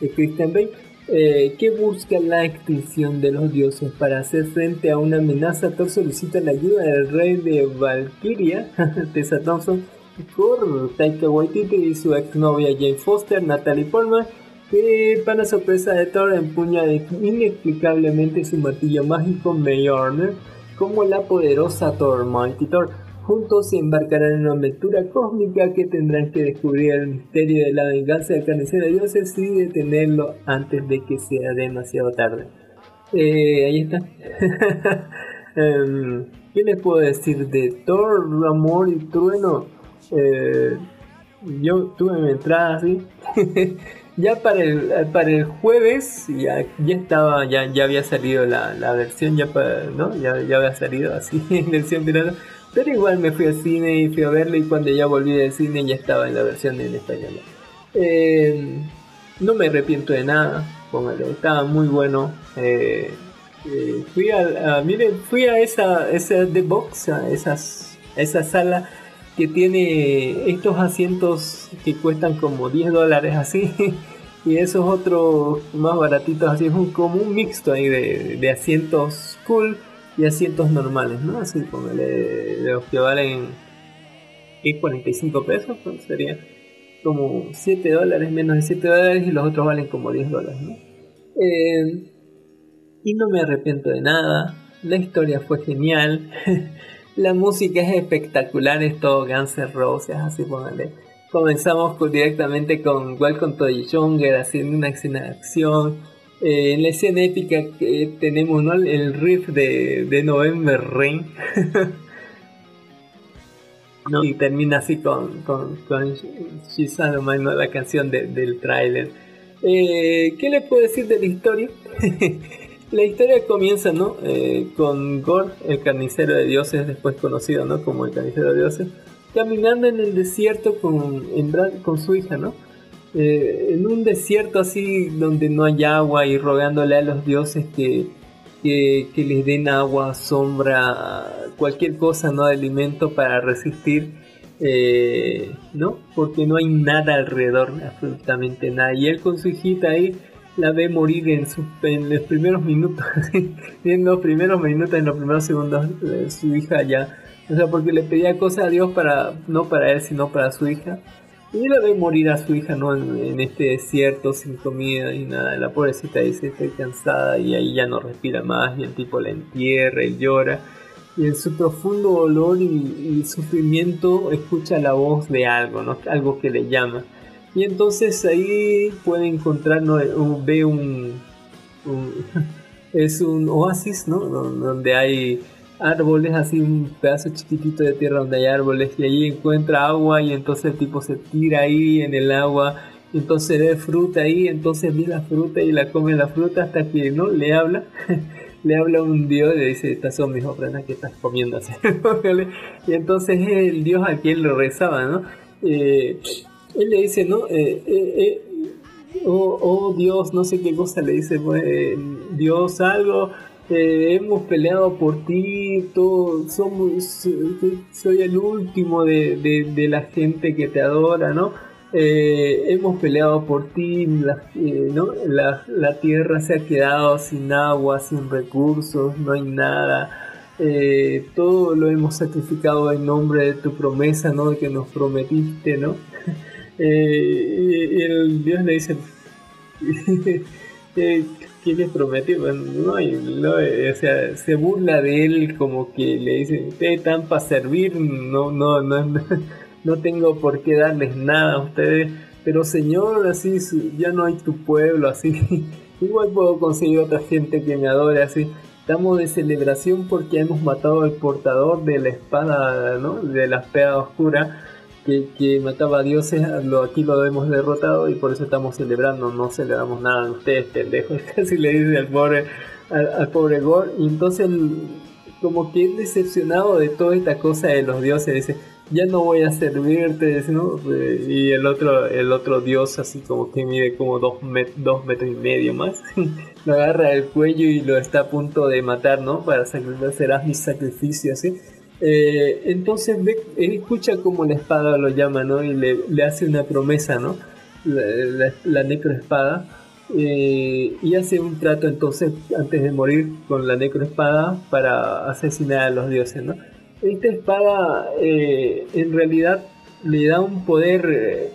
de Christian Bale, eh, que busca la extinción de los dioses para hacer frente a una amenaza. Thor solicita la ayuda del rey de Valkyria, <laughs> Tessa Thompson, por Taika Waititi y su exnovia Jane Foster, Natalie Portman, que para sorpresa de Thor empuña inexplicablemente su martillo mágico Mjolnir como la poderosa Thor, Mighty Thor. Juntos se embarcarán en una aventura cósmica que tendrán que descubrir el misterio de la venganza del carnicero de dioses y detenerlo antes de que sea demasiado tarde. Eh, ahí está. <laughs> Em, ¿Qué les puedo decir de Thor, Amor y Trueno? Eh, yo tuve mi entrada así. <laughs> ya para el, para el jueves ya, ya estaba, ya, ya había salido la, la versión, ya para, ¿no? Ya, ya había salido así <laughs> en versión pirata. Pero igual me fui al cine y fui a verlo y cuando ya volví del cine ya estaba en la versión en español. Eh, no me arrepiento de nada, póngale, estaba muy bueno. Eh, eh, fui a, a- miren, fui a esa, esa The Box, a esas, esa sala que tiene estos asientos que cuestan como 10 dólares así. <laughs> Y esos otros más baratitos así es un, como un mixto ahí de, de asientos cool y asientos normales, ¿no? Así de los que valen ¿qué? 45 pesos, pues sería como 7 dólares, menos de 7 dólares y los otros valen como 10 dólares, ¿no? Eh, y no me arrepiento de nada, la historia fue genial, <laughs> la música es espectacular, es todo Guns N' Roses, así póngale. Comenzamos con- directamente con Welcome to the Jungle, haciendo una escena de acción. Eh, en la escena épica que tenemos ¿no? el riff de, de November Rain. <laughs> ¿no? Y termina así con, con, con She's ¿no? la canción de- del tráiler. Eh, ¿Qué le puedo decir de la historia? <laughs> la historia comienza ¿no? Eh, con Gore, el carnicero de dioses, después conocido ¿no? como el carnicero de dioses, caminando en el desierto con, en con su hija, ¿no? Eh, en un desierto así donde no hay agua y rogándole a los dioses que, que, les den agua, sombra, cualquier cosa, ¿no? Alimento para resistir, eh, ¿no? Porque no hay nada alrededor, absolutamente nada. Y él con su hijita ahí la ve morir en, su, en los primeros minutos, <laughs> en los primeros minutos, en los primeros segundos, de su hija ya, o sea, porque le pedía cosas a Dios para, no para él, sino para su hija. Y la ve morir a su hija, ¿no? En, este desierto, sin comida y nada. La pobrecita dice, estoy cansada y ahí ya no respira más. Y el tipo la entierra y llora. Y en su profundo dolor y, sufrimiento escucha la voz de algo, ¿no? Algo que le llama. Y entonces ahí puede encontrar, ¿no? ve un <laughs> es un oasis, ¿no? Donde hay árboles, así un pedazo chiquitito de tierra donde hay árboles y ahí encuentra agua y entonces el tipo se tira ahí en el agua, entonces ve fruta ahí, entonces ve la fruta y la come la fruta hasta que no le habla. <laughs> le habla un dios y le dice, estas son mis ofrendas que estás comiendo <laughs> así. y entonces es el dios a quien le rezaba, ¿no? Eh, él le dice, ¿no? Eh, eh, oh, oh, Dios, no sé qué cosa le dice, pues, Dios algo, hemos peleado por ti, soy el último de, la gente que te adora, ¿no? Eh, hemos peleado por ti, la, eh. La, tierra se ha quedado sin agua, sin recursos, no hay nada. Eh, todo lo hemos sacrificado en nombre de tu promesa, ¿no? Que nos prometiste, ¿no? <laughs> y, el Dios le dice, <laughs> ¿qué le prometió? no, o sea, se burla de él como que le dice, ustedes están para servir, no, no, no, <laughs> no tengo por qué darles nada a ustedes, pero Señor, así ya no hay tu pueblo, así, <laughs> igual puedo conseguir otra gente que me adore, así. Estamos de celebración porque hemos matado al portador de la espada, ¿no? De la espada oscura que, mataba a dioses, lo, aquí lo hemos derrotado y por eso estamos celebrando, no celebramos nada de ustedes, pendejos, <laughs> casi le dice al pobre, al, pobre Gore, y entonces como que decepcionado de toda esta cosa de los dioses, dice, ya no voy a servirte, ¿no? y el otro, el otro dios así como que mide como dos, dos metros y medio más, <laughs> lo agarra del cuello y lo está a punto de matar, ¿no? Para hacer mi sacrificio, así eh, entonces ve, escucha como la espada lo llama, ¿no? Y le, hace una promesa, ¿no? La, necroespada. Eh, y hace un trato entonces antes de morir con la necroespada para asesinar a los dioses, ¿no? Esta espada eh, en realidad le da un poder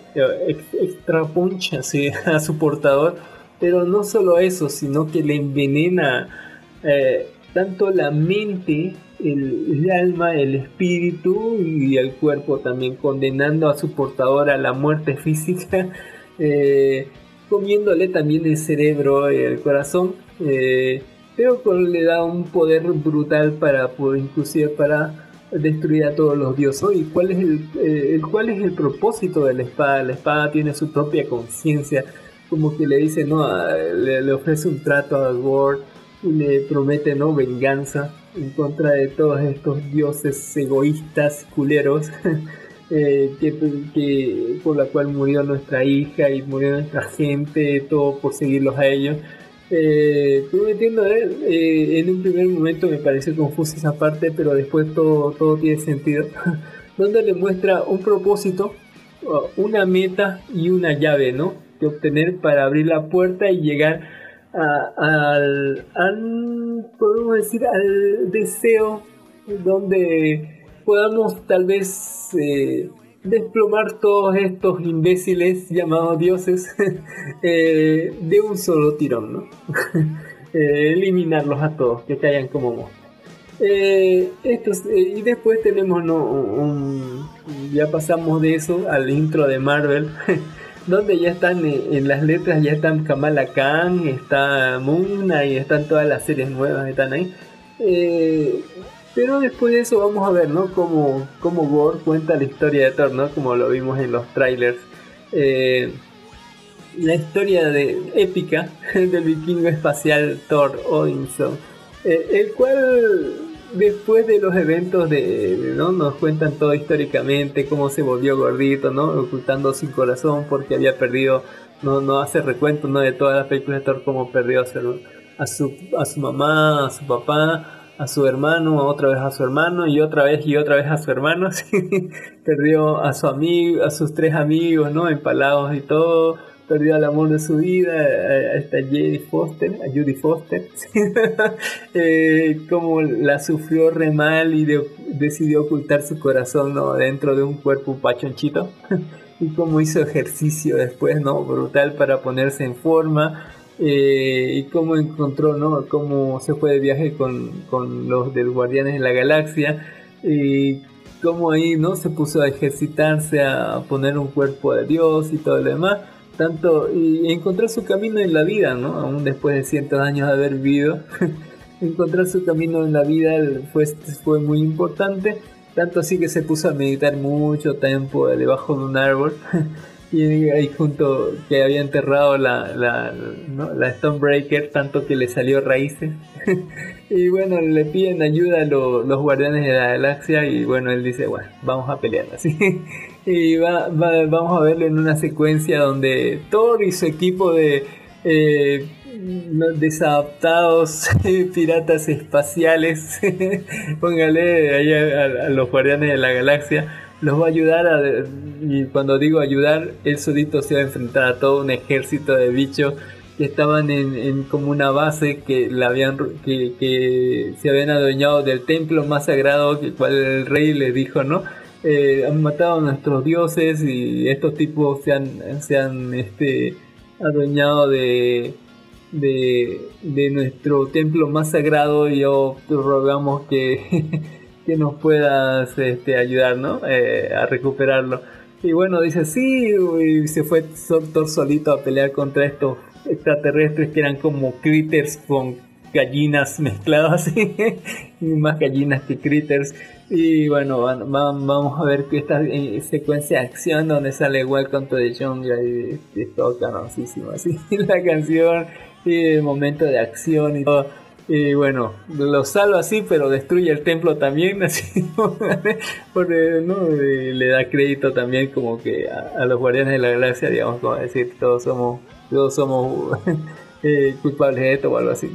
extra punch <laughs> a su portador, pero no solo eso, sino que le envenena tanto la mente el, alma, el espíritu y el cuerpo también, condenando a su portador a la muerte física, <laughs> eh, comiéndole también el cerebro y el corazón, eh, pero le da un poder brutal para, inclusive para destruir a todos los dioses. ¿Y cuál es el, eh, cuál es el propósito de la espada? La espada tiene su propia conciencia, como que le dice, no, le, ofrece un trato a Gord y le promete, no, venganza en contra de todos estos dioses egoístas, culeros, <laughs> eh, que, por la cual murió nuestra hija y murió nuestra gente, todo por seguirlos a ellos. Eh, prometiendo eh, en un primer momento me pareció confusa esa parte, pero después todo, todo tiene sentido. <laughs> donde le muestra un propósito, una meta y una llave, ¿no? Que obtener para abrir la puerta y llegar al, podemos decir, al deseo donde podamos tal vez eh, desplomar todos estos imbéciles llamados dioses <laughs> eh, de un solo tirón, ¿no? <laughs> Eh, eliminarlos a todos, que caigan como monstruos. y después tenemos ¿no? ya pasamos de eso al intro de Marvel <laughs> donde ya están en, las letras, ya están Kamala Khan, está Moon y están todas las series nuevas, están ahí. Eh, pero después de eso vamos a ver, ¿no? Cómo, cómo Gore cuenta la historia de Thor, ¿no? Como lo vimos en los trailers. Eh, la historia de, épica <laughs> del vikingo espacial Thor Odinson, eh, el cual después de los eventos de, ¿no? Nos cuentan todo históricamente, cómo se volvió gordito, ¿no? Ocultando sin corazón porque había perdido, no, no hace recuento, ¿no? De todas las películas de Thor, cómo perdió a su, a su, a su mamá, a su papá, a su hermano, otra vez a su hermano y otra vez y otra vez a su hermano. <laughs> perdió a su amigo, a sus tres amigos, ¿no? Empalados y todo perdió el amor de su vida, a esta Judy Foster, a Judy Foster, <laughs> eh, como la sufrió re mal y de- decidió ocultar su corazón ¿no? dentro de un cuerpo pachonchito. <laughs> y cómo hizo ejercicio después, ¿no? Brutal para ponerse en forma. eh, y cómo encontró, ¿no? Cómo se fue de viaje con, con los Guardianes de la Galaxia. Y cómo ahí, ¿no? Se puso a ejercitarse, a poner un cuerpo de Dios y todo lo demás. Tanto, y encontrar su camino en la vida, ¿no? Aún después de cientos años de haber vivido. <laughs> encontrar su camino en la vida fue, fue muy importante. Tanto así que se puso a meditar mucho tiempo debajo de un árbol. <laughs> y ahí junto que había enterrado la, la, ¿no? la Stonebreaker, tanto que le salió raíces. <laughs> y bueno, le piden ayuda a lo- los guardianes de la galaxia. Y bueno, él dice, bueno, vamos a pelear así. Y va, va- vamos a verlo en una secuencia donde Thor y su equipo de eh, desadaptados <laughs> piratas espaciales, <laughs> póngale ahí a, los guardianes de la galaxia, los va a ayudar a, y cuando digo ayudar, él solito se va a enfrentar a todo un ejército de bichos que estaban en, como una base que la habían que, se habían adueñado del templo más sagrado que cual el rey les dijo, ¿no? Eh, han matado a nuestros dioses y estos tipos se han, se han este, adueñado de, de, nuestro templo más sagrado y yo te rogamos que, <laughs> que nos puedas este, ayudar. Eh, a recuperarlo. Y bueno, dice sí, y se fue Thor solito a pelear contra estos extraterrestres que eran como critters con gallinas mezcladas <laughs> y más gallinas que critters. Y bueno, van- van- vamos a ver que esta eh, secuencia de acción donde sale Welcome to the Jungle y, y todo canosísimo, así <laughs> la canción el momento de acción y todo. Y bueno, lo salva así, pero destruye el templo también, <laughs> así, porque ¿no? Le da crédito también como que a, a los guardianes de la galaxia, digamos, como decir, todos somos, todos somos <laughs> eh, culpables de esto o algo así.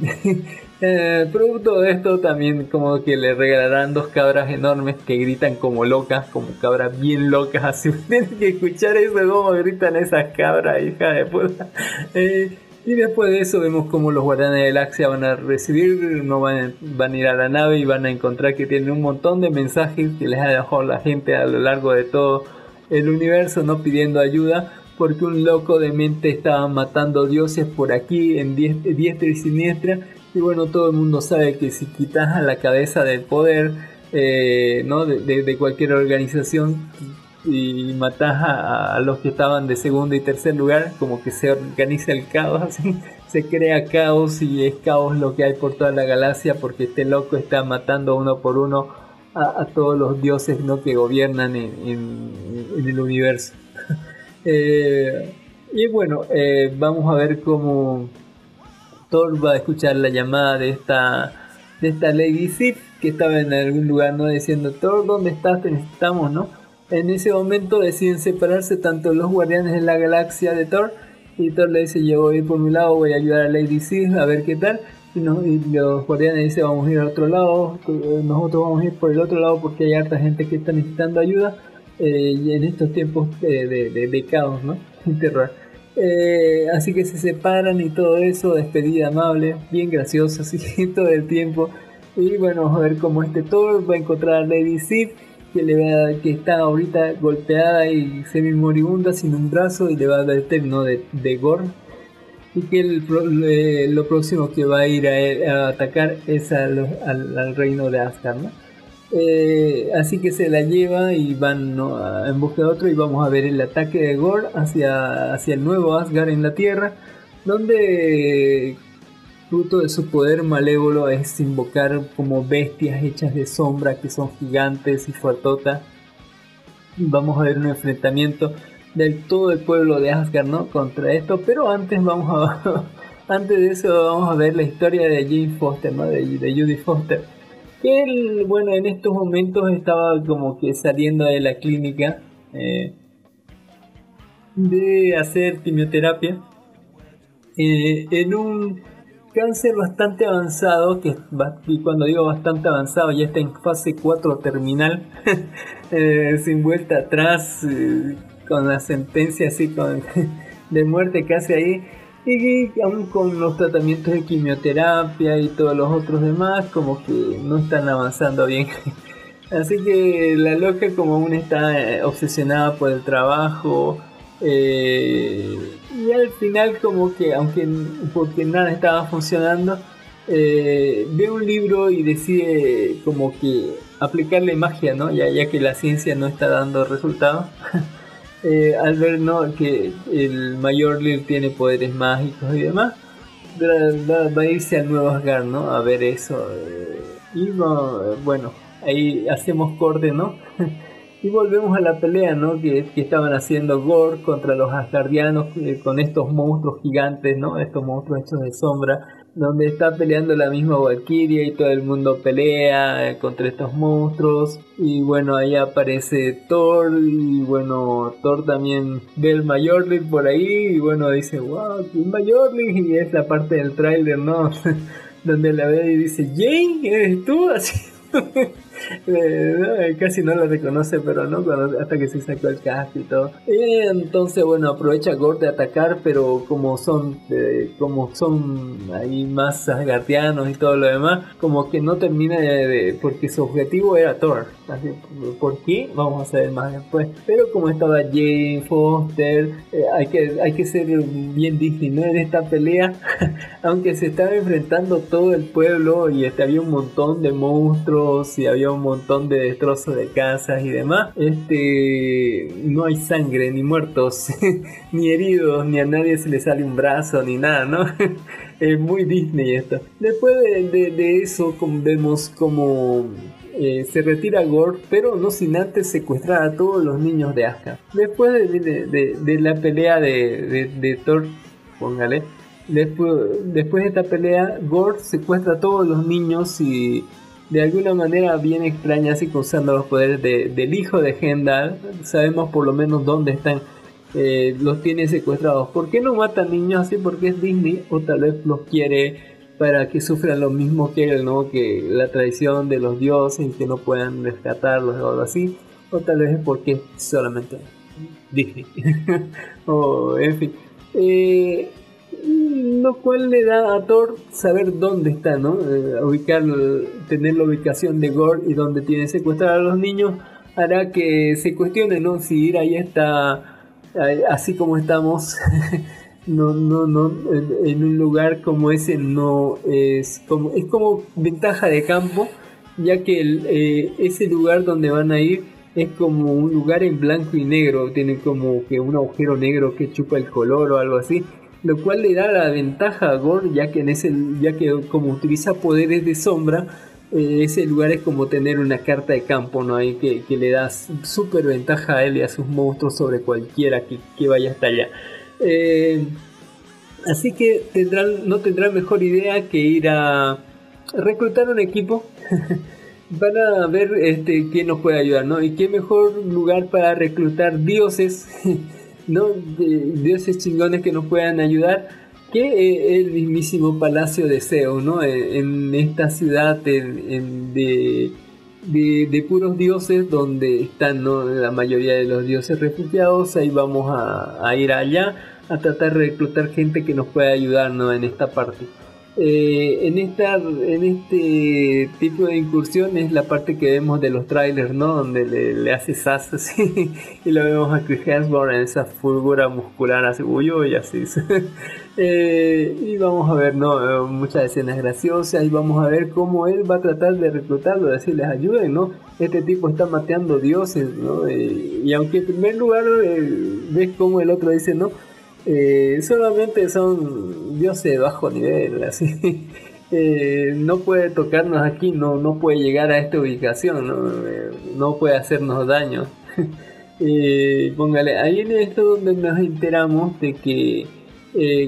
Eh, producto de esto también como que le regalarán dos cabras enormes que gritan como locas, como cabras bien locas, <laughs> así tienen que escuchar eso, cómo gritan esas cabras, hija de puta. Eh, y después de eso vemos como los guardianes de Galaxia van a recibir, no van, van a ir a la nave y van a encontrar que tienen un montón de mensajes que les ha dejado la gente a lo largo de todo el universo, no pidiendo ayuda, porque un loco de mente estaba matando dioses por aquí en dies- diestra y siniestra. Y bueno, todo el mundo sabe que si quitas a la cabeza del poder eh, ¿no? de, cualquier organización y matas a, los que estaban de segundo y tercer lugar, como que se organiza el caos, <laughs> se crea caos y es caos lo que hay por toda la galaxia porque este loco está matando uno por uno a, todos los dioses ¿no? que gobiernan en el universo. <laughs> Eh, y bueno, eh, vamos a ver cómo Thor va a escuchar la llamada de esta de esta Lady Sif que estaba en algún lugar no diciendo Thor dónde estás te necesitamos no en ese momento deciden separarse tanto los guardianes de la galaxia de Thor y Thor le dice yo voy a ir por mi lado voy a ayudar a Lady Sif a ver qué tal y, los guardianes dicen vamos a ir al otro lado nosotros vamos a ir por el otro lado porque hay harta gente que está necesitando ayuda eh, y en estos tiempos de, de- de- de caos no <laughs> y terror eh, así que se separan y todo eso, despedida amable, bien graciosa, <laughs> así todo el tiempo. Y bueno, vamos a ver cómo este Thor va a encontrar a Lady Sif, que, le va que está ahorita golpeada y semi moribunda sin un brazo y le va a dar el término de, de. Y que le- lo próximo que va a ir a, atacar es al, al reino de Asgard, ¿no? Eh, así que se la lleva y van en busca de otro y vamos a ver el ataque de Gore hacia, hacia el nuevo Asgard en la Tierra, donde fruto de su poder malévolo es invocar como bestias hechas de sombra que son gigantes y fuertotas. Vamos a ver un enfrentamiento del todo el pueblo de Asgard ¿no? contra esto, pero antes vamos a <laughs> antes de eso vamos a ver la historia de Jane Foster, ¿no? de, de Judy Foster él, bueno, en estos momentos estaba como que saliendo de la clínica eh, de hacer quimioterapia eh, en un cáncer bastante avanzado, que y cuando digo bastante avanzado ya está en fase 4 terminal, <laughs> eh, sin vuelta atrás, con la sentencia así, con <laughs> de muerte casi ahí. Y aún con los tratamientos de quimioterapia y todos los otros demás, como que no están avanzando bien. <laughs> Así que la loca como aún está eh, obsesionada por el trabajo. Eh, y al final como que, aunque porque nada estaba funcionando, eh, ve un libro y decide como que aplicarle magia, ¿no? Ya, ya que la ciencia no está dando resultados. <laughs> Eh, al ver ¿no? que el mayor Lear tiene poderes mágicos y demás, va, a irse a Nueva Asgard, ¿no? A ver eso. Eh, y bueno, ahí hacemos corte, ¿no? <laughs> y volvemos a la pelea, ¿no? Que, que estaban haciendo Gore contra los Asgardianos con estos monstruos gigantes, ¿no? Estos monstruos hechos de sombra donde está peleando la misma Valkyria y todo el mundo pelea eh, contra estos monstruos. Y bueno ahí aparece Thor y bueno Thor también ve el Mayorling por ahí y bueno dice wow un Mayorling y es la parte del tráiler no <laughs> donde la ve y dice Jane eres tú así <laughs> Eh, casi no la reconoce, pero no, hasta que se sacó el casco y todo. entonces, bueno, aprovecha Gore de atacar, pero como son, eh, como son ahí más asgardianos y todo lo demás, como que no termina de, porque su objetivo era Thor. Así, ¿Por qué? Vamos a saber más después. Pero como estaba Jane Foster, eh, hay, que, hay que ser bien Disney, ¿no? En esta pelea, <laughs> aunque se estaba enfrentando todo el pueblo y este, había un montón de monstruos y había un montón de destrozos de casas y demás, este, no hay sangre, ni muertos, <laughs> ni heridos, ni a nadie se le sale un brazo, ni nada, ¿no? <laughs> es muy Disney esto. Después de, eso, como vemos como eh, se retira Gore, pero no sin antes secuestrar a todos los niños de Asgard. Después de, la pelea de, Thor, póngale, después, después de esta pelea, Gore secuestra a todos los niños y de alguna manera bien extraña, así que usando los poderes del hijo de Hendal, sabemos por lo menos dónde están, eh, los tiene secuestrados. ¿Por qué no mata niños así? Porque es Disney, o tal vez los quiere para que sufran lo mismo que él, ¿no? Que la traición de los dioses y que no puedan rescatarlos o algo así. O tal vez es porque solamente Disney. <laughs> o en fin. Eh, lo cual le da a Thor saber dónde está, ¿no? Eh, ubicar, tener la ubicación de Gore y dónde tiene secuestrar a los niños hará que se cuestione, ¿no? Si ir ahí está así como estamos, <laughs> no, no, no, en, un lugar como ese no es como, es como ventaja de campo, ya que eh, ese lugar donde van a ir es como un lugar en blanco y negro, tiene como que un agujero negro que chupa el color o algo así lo cual le da la ventaja a Gore ya que en ese ya que como utiliza poderes de sombra eh, ese lugar es como tener una carta de campo no hay que, le da súper ventaja a él y a sus monstruos sobre cualquiera que, vaya hasta allá. Eh, así que tendrán no tendrán mejor idea que ir a reclutar un equipo. <laughs> Para ver este quién nos puede ayudar no y qué mejor lugar para reclutar dioses <laughs> ¿no? De dioses chingones que nos puedan ayudar, que eh, el mismísimo Palacio de Zeus, ¿no? Eh, en, esta ciudad de, de, puros dioses donde están la mayoría de los dioses refugiados, ahí vamos a, ir allá a tratar de reclutar gente que nos pueda ayudar en esta parte. Eh, en esta en este tipo de incursión es la parte que vemos de los trailers no donde le, hace sas <laughs> así y lo vemos a Chris Hemsworth en esa fulgura muscular así uy, uy así. <laughs> Eh, y vamos a ver no muchas escenas graciosas y vamos a ver cómo él va a tratar de reclutarlo decirles ayuden no este tipo está mateando dioses no eh, y aunque en primer lugar ves como el otro dice no eh, solamente son dioses de bajo nivel, así. <laughs> Eh, no puede tocarnos aquí, no, no puede llegar a esta ubicación, no, eh, no puede hacernos daño. <laughs> póngale, ahí en esto donde nos enteramos de que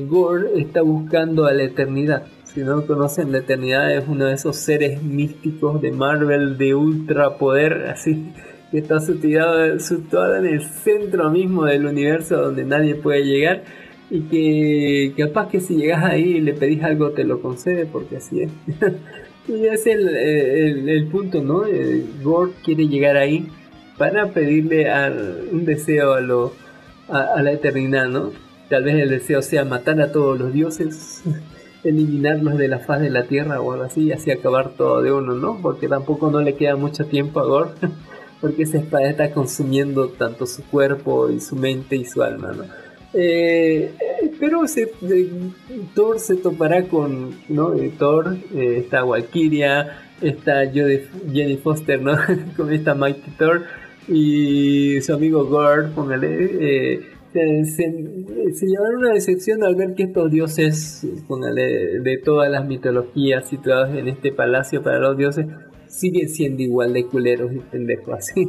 Gore está buscando a la eternidad. Si no conocen, la eternidad es uno de esos seres místicos de Marvel de ultra poder, así que está situado, en el centro mismo del universo donde nadie puede llegar y que capaz que si llegas ahí y le pedís algo te lo concede porque así es. <laughs> y es el, el, punto, ¿no? Gord quiere llegar ahí para pedirle un deseo a, lo, a, la eternidad, ¿no? tal vez el deseo sea matar a todos los dioses, <laughs> eliminarlos de la faz de la tierra o algo así, y así acabar todo de uno, ¿no? Porque tampoco no le queda mucho tiempo a Gore, <laughs> porque esa espada está consumiendo tanto su cuerpo y su mente y su alma, ¿no? Eh, pero de- Thor se topará con. Eh, Thor, eh, está Valkyria, está Jenny Foster, ¿no? <laughs> con esta Mighty Thor y su amigo Gore, póngale, eh, se, se, llevaron una decepción al ver que estos dioses, de todas las mitologías situados en este palacio para los dioses, siguen siendo igual de culeros y pendejos así.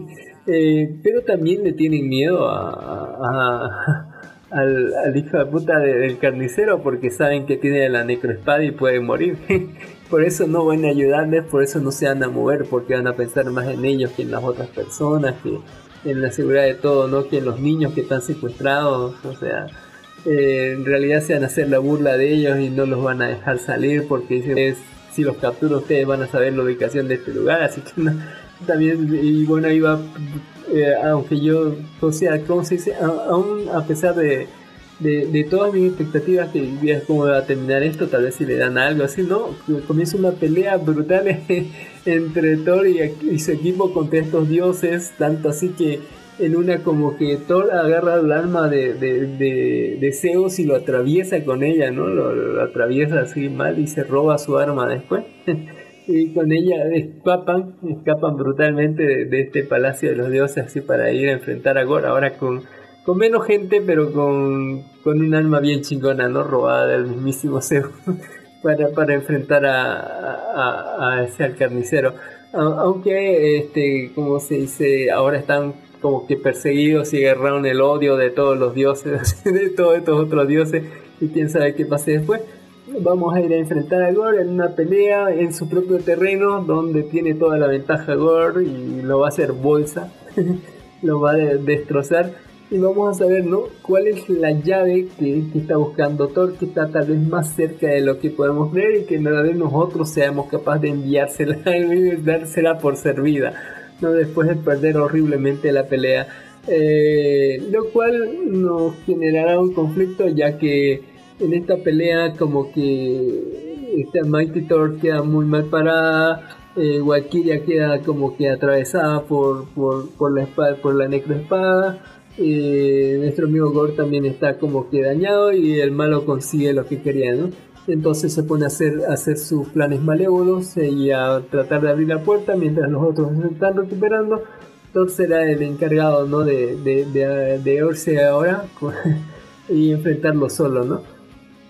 Eh, pero también le tienen miedo a, <laughs> al, hijo de puta de- del carnicero porque saben que tiene la necroespada y puede morir. <laughs> por eso no van a ayudarles, por eso no se van a mover, porque van a pensar más en ellos que en las otras personas, que en la seguridad de todo, no que en los niños que están secuestrados. O sea, eh, en realidad se van a hacer la burla de ellos y no los van a dejar salir porque "Es- si los capturo ustedes van a saber la ubicación de este lugar, así que no, también, y bueno, iba, eh, aunque yo, o sea, ¿cómo se dice? Aún a pesar de, de, todas mis expectativas que vieras cómo va a terminar esto, tal vez si le dan algo así, ¿no? Comienza una pelea brutal <laughs> entre Thor y, y su equipo contra estos dioses, tanto así que en una como que Thor agarra el alma de, de, de, de Zeus y lo atraviesa con ella, ¿no? Lo, lo atraviesa así mal y se roba su arma después. <laughs> y con ella escapan, escapan brutalmente de, de este palacio de los dioses así para ir a enfrentar a Gore, ahora con, con menos gente pero con, con un alma bien chingona, ¿no? Robada del mismísimo Zeus <laughs> para, para enfrentar a, a, a ese al carnicero. Aunque, este, como se dice, ahora están como que perseguidos y agarraron el odio de todos los dioses, <laughs> de todos estos otros dioses, y quién sabe qué pase después. Vamos a ir a enfrentar a Gore en una pelea en su propio terreno, donde tiene toda la ventaja Gore y lo va a hacer bolsa, <laughs> lo va a de- destrozar. Y vamos a saber, ¿no? ¿Cuál es la llave que, que está buscando Thor, que está tal vez más cerca de lo que podemos ver y que tal vez nosotros seamos capaces de enviársela <laughs> y dársela por servida, ¿no? Después de perder horriblemente la pelea. Eh, lo cual nos generará un conflicto ya que en esta pelea como que esta Mighty Thor queda muy mal parada, eh, queda como que atravesada por, por, por la espada, por la necroespada, eh, nuestro amigo Gore también está como que dañado y el malo consigue lo que quería, ¿no? Entonces se pone a hacer, a hacer sus planes malévolos eh, y a tratar de abrir la puerta mientras los otros se están recuperando. Thor será el encargado, ¿no? De, de, de, irse ahora <laughs> y enfrentarlo solo, ¿no?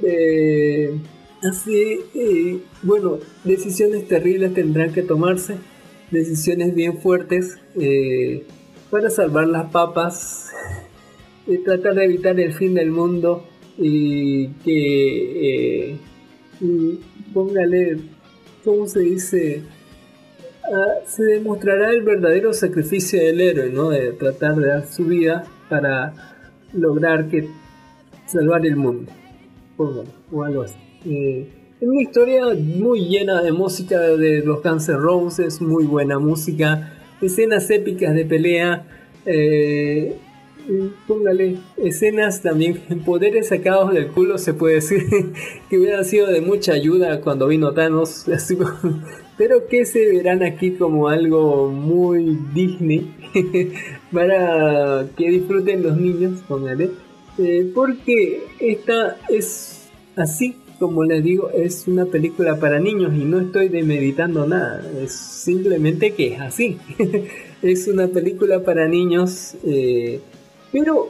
Eh, así, eh, bueno, decisiones terribles tendrán que tomarse, decisiones bien fuertes eh, para salvar las papas, <laughs> y tratar de evitar el fin del mundo y que, eh, póngale, ¿cómo se dice? Ah, se demostrará el verdadero sacrificio del héroe, ¿no? De tratar de dar su vida para lograr que salvar el mundo póngale, o algo así. Eh, es una historia muy llena de música de los N' Roses, muy buena música, escenas épicas de pelea, eh, póngale escenas también, poderes sacados del culo se puede decir <laughs> que hubieran sido de mucha ayuda cuando vino Thanos, <laughs> pero que se verán aquí como algo muy Disney <laughs> para que disfruten los niños, póngale. Eh, porque esta es así como les digo es una película para niños y no estoy demeditando nada es simplemente que es así es una película para niños eh, pero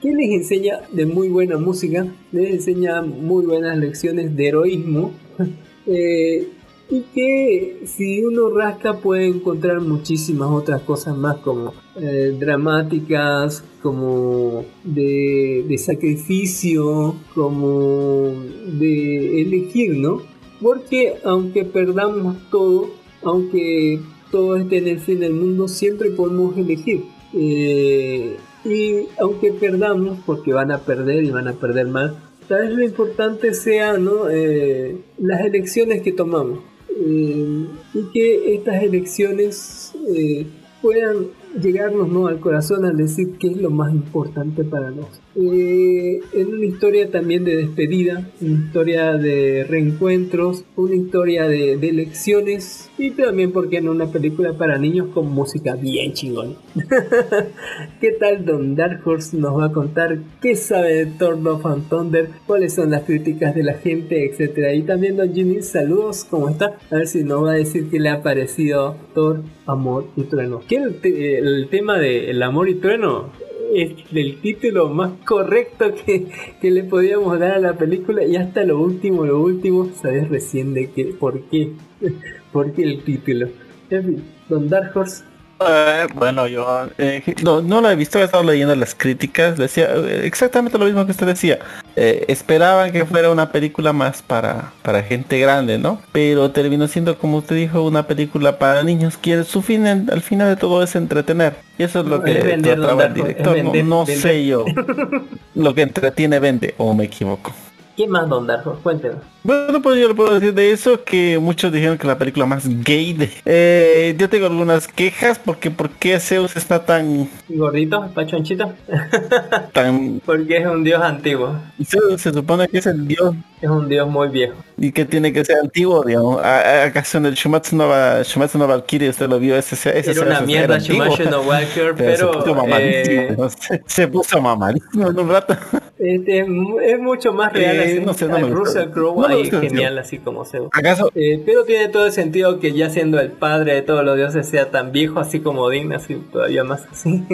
que les enseña de muy buena música les enseña muy buenas lecciones de heroísmo <laughs> eh, y que si uno rasca puede encontrar muchísimas otras cosas más como eh, dramáticas, como de, de sacrificio, como de elegir, ¿no? Porque aunque perdamos todo, aunque todo esté en el fin del mundo, siempre podemos elegir. Eh, y aunque perdamos, porque van a perder y van a perder más, tal vez lo importante sea ¿no? Eh, las elecciones que tomamos. Eh, y que estas elecciones eh, puedan llegarnos ¿no? al corazón al decir qué es lo más importante para nosotros. Eh, en una historia también de despedida, una historia de reencuentros, una historia de, de lecciones y también porque en una película para niños con música bien chingón. <laughs> ¿Qué tal Don Dark Horse nos va a contar qué sabe de Thor Love and Thunder, cuáles son las críticas de la gente, etcétera? Y también Don Jimmy, saludos, ¿cómo está? A ver si nos va a decir qué le ha parecido Thor, Amor y Trueno. ¿Qué el, te- el tema de El Amor y Trueno? Es el título más correcto que, que le podíamos dar a la película y hasta lo último, lo último, sabes recién de qué, por qué, <laughs> por qué el título. En fin, Don Dark Horse, Eh, bueno, yo eh, no, no lo he visto, he estado leyendo las críticas, decía eh, exactamente lo mismo que usted decía. Eh, esperaban que fuera una película más para, para gente grande, ¿no? Pero terminó siendo, como usted dijo, una película para niños, que su fin en- al final de todo es entretener. Y eso es lo que es vender, don trataba el Darko, es director. no- vender, no vender. sé yo. <laughs> lo que entretiene vende, o me equivoco. ¿qué más Don Dark Horse? Cuéntenos. Bueno, pues yo le puedo decir de eso que muchos dijeron que la película más gay de... Eh, yo tengo algunas quejas porque ¿por qué Zeus está tan... ¿Gordito? ¿Pachonchito? <laughs> tan... Porque es un dios antiguo, Zeus se supone que es el dios es un dios muy viejo. y que tiene que ser antiguo, digamos. ¿Acaso en el Shumatsu no, Va- Shumatsu no Valkyrie usted lo vio? Ese, ese, ese Era una mierda. Shumashu no Walker, Pero, se puso mamadísimo, eh, se, puso mamadísimo en un rato. este, es, mu- es mucho más real Eh, así. no sé, no me. Russell Crowe ahí <laughs> genial así como Zeus. ¿Acaso? Eh, pero tiene todo el sentido que ya siendo el padre de todos los dioses sea tan viejo así como Odín, así todavía más <laughs> así.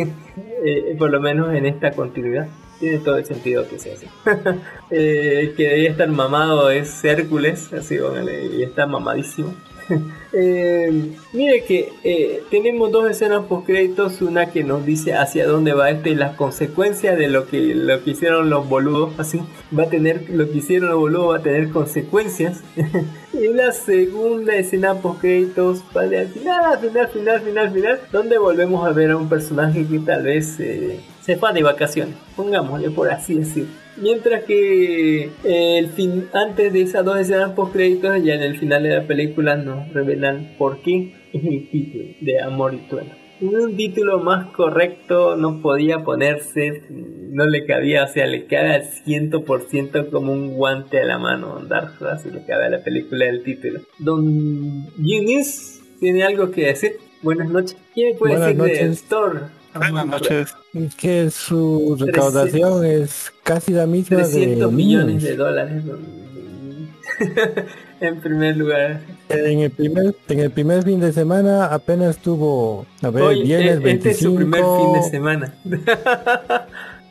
Eh, por lo menos en esta continuidad. Tiene todo el sentido que sea así. <laughs> Eh, que debía estar mamado es Hércules, así póngale, y está mamadísimo. <laughs> Eh, mire que eh, tenemos dos escenas post créditos, una que nos dice hacia dónde va este y las consecuencias de lo que lo que hicieron los boludos, así va a tener lo que hicieron los boludos va a tener consecuencias. <laughs> y la segunda escena post créditos vale al final, al final, final, final, final, donde volvemos a ver a un personaje que tal vez eh, se fue de vacaciones, pongámosle por así decir. Mientras que eh, el fin, antes de esas dos escenas post créditos, ya en el final de la película nos revelan por qué es el título de Amor y Trueno. Un título más correcto no podía ponerse, no le cabía, o sea, le cabe al 100% como un guante a la mano, Horse, y le cabe a la película del título. Don Yunis tiene algo que decir. Buenas noches. ¿Quién puede Buenas decir de noches. Thor? Buenas noches. Es que su recaudación es casi la misma 300 de millones de dólares. <laughs> en primer lugar. En el primer en el primer fin de semana apenas tuvo a ver Oye, viernes e- este es su 25 primer fin de semana. <laughs>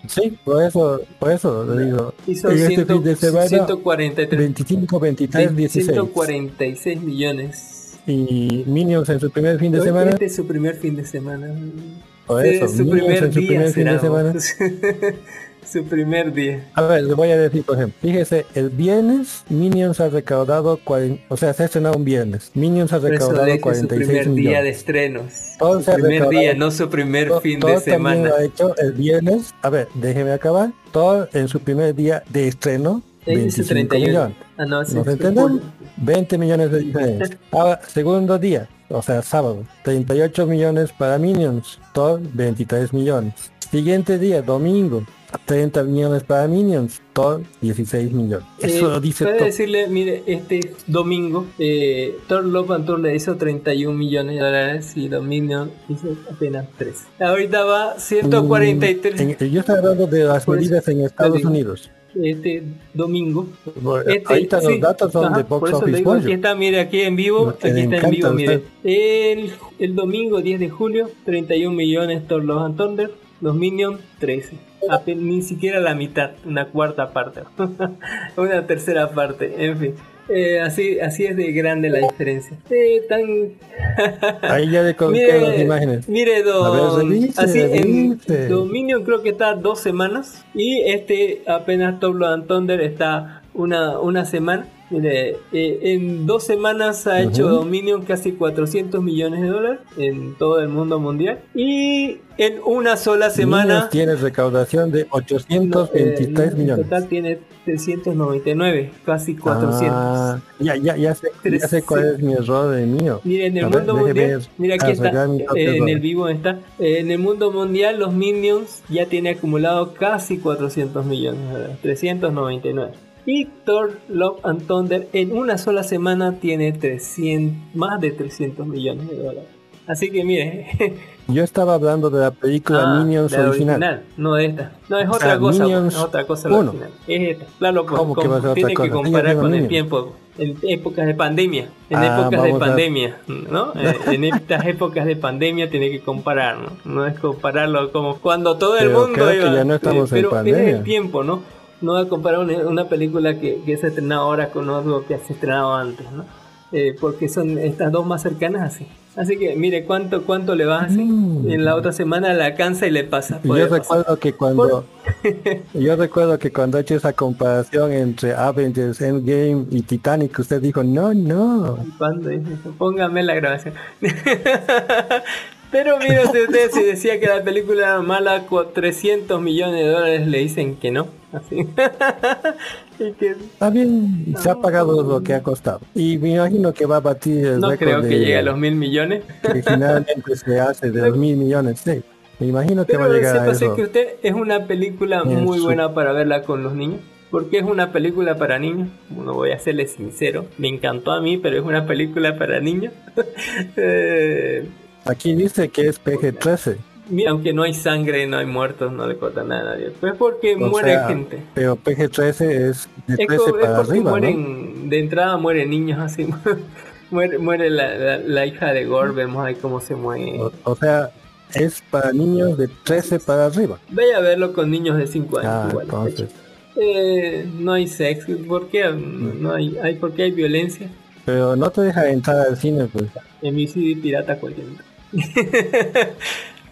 Sí, por eso por eso le digo. Hizo en este 100 fin de semana 143 25 23 16 146 millones. y Minions en su primer fin de Hoy- semana Este es su primer fin de semana. Sí, eso su Minions primer en su día primer fin de semana <laughs> su primer día. A ver, le voy a decir, por ejemplo, fíjese, el viernes Minions ha recaudado, cuaren- o sea, se ha estrenado un viernes. Minions ha eso recaudado le dije su 46 primer día millones. de estrenos. Todo Su primer día, no su primer Thor- fin Thor de semana. lo ha hecho el viernes. A ver, déjeme acabar. Thor en su primer día de estreno, dice 25 31. millones. Ah, no, sí, ¿Nos fue entendemos? julio. 20 millones de diferencia. <laughs> Ahora, segundo día, o sea, sábado, 38 millones para Minions. Thor, 23 millones. Siguiente día, domingo, 30 millones para Minions. Thor, 16 millones. Eso Eh, lo dice puede decirle, mire, este domingo, eh, Thor Love and Thunder hizo 31 millones de dólares y Dominion hizo apenas 3. Ahorita va 143 En- en- yo estoy hablando de las Por eso medidas en Estados. Unidos. Este domingo. Este, Ahorita los sí, datos son ajá, de Box Office digo, aquí está, mire, aquí en vivo, aquí está en vivo, mire. El, el domingo 10 de julio, 31 millones Thor Love and Thunder, los Minions 13. Ape- ni siquiera la mitad, una cuarta parte, <laughs> una tercera parte, en fin. Eh, así, así es de grande la diferencia. Eh, tan... <laughs> Ahí ya coloqué las mire, imágenes. mire, ver, don, así en. Dominion creo que está dos semanas y este apenas Top Love and Thunder está una, una semana Mire, eh, en dos semanas ha hecho Dominion casi 400 millones de dólares en todo el mundo mundial. Y en una sola semana... Minions tiene recaudación de 823 eh, millones. En total tiene 399, casi 400. Ah, ya, ya, ya sé, ya sé cuál es mi error de mío. Mira, en el ver, mundo mundial, mira aquí está, mi propio eh, en el vivo está. Eh, en el mundo mundial, los Minions ya tiene acumulado casi 400 millones de dólares, 399. Y Thor, Love and Thunder en una sola semana tiene 300, más de 300 millones de dólares. Así que mire, <laughs> Yo estaba hablando de la película ah, Minions la original. no de esta. No, es O otra cosa, Minions es otra cosa la uno. original. Es esta. Claro, pues, ¿Cómo que com- va a ser otra tiene que comparar con el tiempo, en épocas de pandemia, en Ah, épocas de a- pandemia, ¿no? <laughs> Eh, en estas épocas de pandemia tiene que comparar, ¿no? No es compararlo como cuando todo el Pero mundo creo que iba, ya no estamos en pero pandemia. es el tiempo, ¿no? No va a comparar una, una película que, que se ha estrenado ahora con algo que se ha estrenado antes, ¿no? Eh, porque son estas dos más cercanas así. Así que mire cuánto cuánto le vas así. Mm. En la otra semana la cansa y le pasa. Yo pasar. recuerdo que cuando <laughs> yo recuerdo que cuando he hecho esa comparación entre Avengers Endgame y Titanic usted dijo no no ¿Cuándo? Póngame la grabación. <laughs> Pero mire usted, usted, si decía que la película era mala, con 300 millones de dólares le dicen que no. Así. <laughs> y que está bien se ha pagado lo que ha costado y me imagino que va a batir el no creo que de- llegue a los mil millones. que generalmente se hace de los mil millones sí. me imagino que va a Pero llegar a eso que usted es una película muy buena para verla con los niños. Porque es una película para niños. No voy a serle sincero. Me encantó a mí, pero es una película para niños. <laughs> Eh, aquí dice que es PG-13 mira, aunque no hay sangre, no hay muertos, no le corta nada a nadie. Pues porque o muere sea, gente. pero PG-13 es de Es, 13 co- es para porque arriba ¿no? mueren, de entrada mueren niños así. <laughs> muere muere la, la- la hija de Gore, vemos ahí cómo se muere. o, o sea es para niños de 13 para arriba Vaya a verlo con niños de 5 años. ah igual, entonces Eh, no hay sexo, ¿por qué? No hay, hay, ¿Por qué hay violencia? pero no te deja entrar al cine pues En mi CD pirata cualquier. <laughs>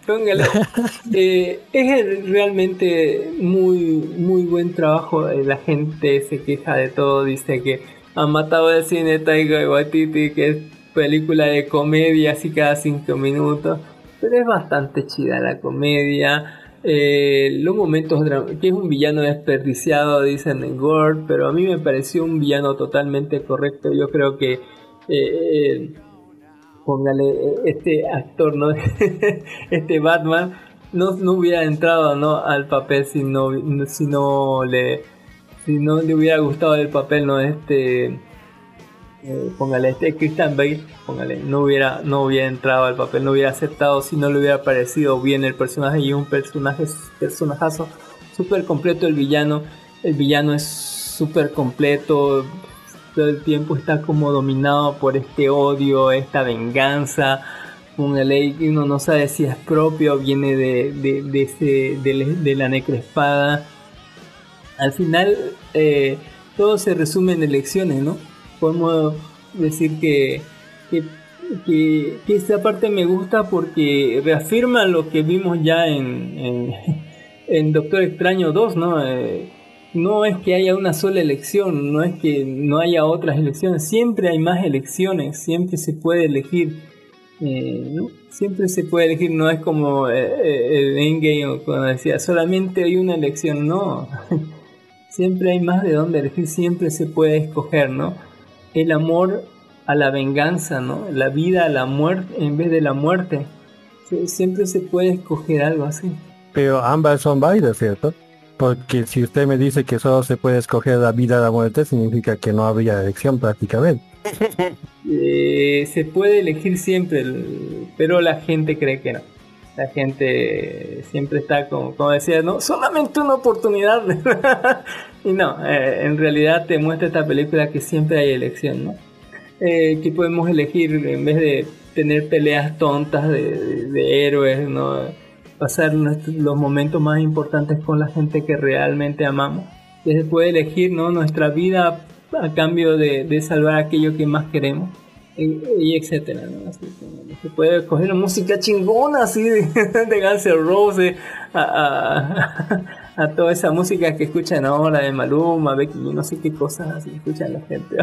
<laughs> Eh, es realmente muy muy buen trabajo. La gente se queja de todo, dice que han matado el cine Taika Waititi, que es película de comedia así cada cinco minutos. Pero es bastante chida la comedia. Eh, los momentos que es un villano desperdiciado dicen en Gore pero a mí me pareció un villano totalmente correcto yo creo que eh, póngale eh, este actor no <laughs> este Batman no, no hubiera entrado no al papel si no si no le si no le hubiera gustado el papel no este eh, póngale este Christian Bale póngale no hubiera no hubiera entrado al papel no hubiera aceptado si no le hubiera parecido bien el personaje y un personaje personajazo súper completo el villano el villano es súper completo todo el tiempo está como dominado por este odio esta venganza una ley que uno no sabe si es propio o viene de, de, de ese, la- necrespada al final eh, todo se resume en elecciones, ¿no? Podemos decir que, que, esta parte me gusta porque reafirma lo que vimos ya en, en, <laughs> en Doctor Extraño 2, ¿no? Eh, no es que haya una sola elección, no es que no haya otras elecciones, siempre hay más elecciones, siempre se puede elegir. Eh, ¿no? Siempre se puede elegir, no es como eh, eh, el Endgame cuando decía solamente hay una elección, no. <laughs> siempre hay más de dónde elegir, siempre se puede escoger, ¿no? El amor a la venganza, ¿no? La vida a la muerte en vez de la muerte. Sie- Siempre se puede escoger algo así. Pero ambas son válidas, ¿cierto? Porque si usted me dice que solo se puede escoger la vida o la muerte, significa que no habría elección prácticamente. <laughs> Eh, se puede elegir siempre, pero la gente cree que no. La gente siempre está como, como decía, no, solamente una oportunidad. <laughs> y no, eh, en realidad te muestra esta película que siempre hay elección, ¿no? Eh, que podemos elegir en vez de tener peleas tontas de héroes, ¿no? Pasar los momentos más importantes con la gente que realmente amamos. Se puede elegir, ¿no? Nuestra vida a cambio de, de salvar aquello que más queremos y, etcétera ¿no? Así se puede coger música chingona así de, de Guns N' Roses a, a, a toda esa música que escuchan ahora de Maluma, Becky, no sé qué cosas así escuchan la gente.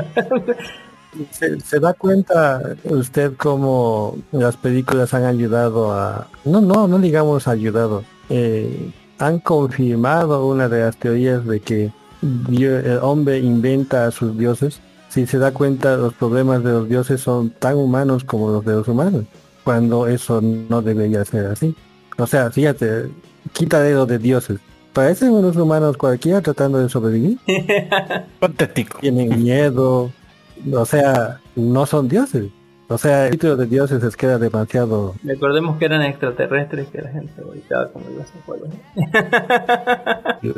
¿Se, se da cuenta usted cómo las películas han ayudado a... No, no, no digamos ayudado. eh, han confirmado una de las teorías de que el hombre inventa a sus dioses. Si se da cuenta, los problemas de los dioses son tan humanos como los de los humanos. Cuando eso no debería ser así. O sea, fíjate, quita dedo de dioses. Parecen unos humanos cualquiera tratando de sobrevivir <laughs> Patético. tienen miedo, o sea, no son dioses. O sea, el título de dioses les queda demasiado... Recordemos que eran extraterrestres que la gente ubicaba como los acuerdos.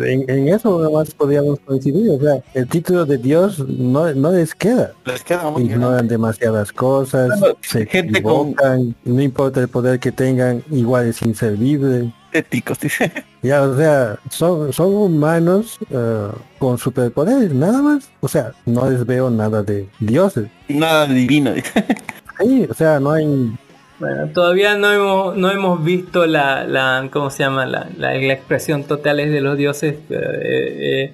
En, en eso nomás podríamos coincidir, o sea, el título de Dios no, no les queda. Les queda muy Ignoran demasiadas cosas, Bueno, se gente con- no importa el poder que tengan, igual es inservible. Dice. <laughs> Ya, o sea, son, son humanos eh, con superpoderes, nada más. O sea, no les veo nada de dioses. Nada divino. dice. <laughs> Sí, o sea, no hay Bueno, todavía no hemos, no hemos visto la, la ¿cómo se llama? La, la, la expresión totales de los dioses, pero, eh, eh,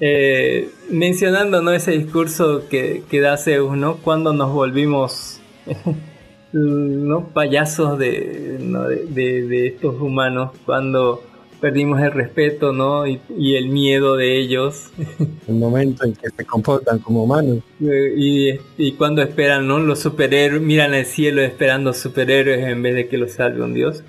eh, mencionando ¿no? ese discurso que, que da Zeus, ¿no? Cuando nos volvimos <laughs> ¿no? payasos de, ¿no? de, de- de estos humanos, cuando perdimos el respeto ¿no? y, y el miedo de ellos. <laughs> el momento en que se comportan como humanos. Eh, Y, y cuando esperan, ¿no? Los superhéroes, miran al cielo esperando superhéroes en vez de que los salve un dios.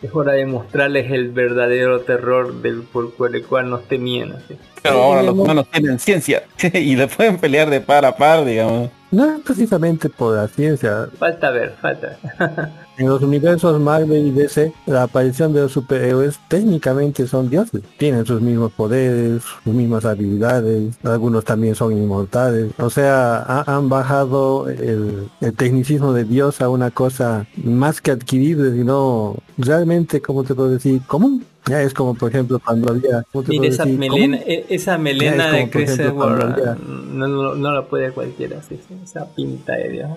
Es hora de mostrarles el verdadero terror del por el cual nos temían. así. Pero ahora los humanos tienen ciencia <laughs> y le pueden pelear de par a par, digamos. No precisamente por la ciencia. Falta ver, falta. <laughs> En los universos Marvel y DC, la aparición de los superhéroes técnicamente son dioses. Tienen sus mismos poderes, sus mismas habilidades, algunos también son inmortales. O sea, ha- han bajado el, el tecnicismo de Dios a una cosa más que adquirible, sino realmente, como te puedo decir, común. Ya es como, por ejemplo, cuando había... ¿cómo te Mira esa decir? melena, e- esa melena es de Chris ejemplo, Edward, no, no, no la puede cualquiera, sí, esa pinta de Dios.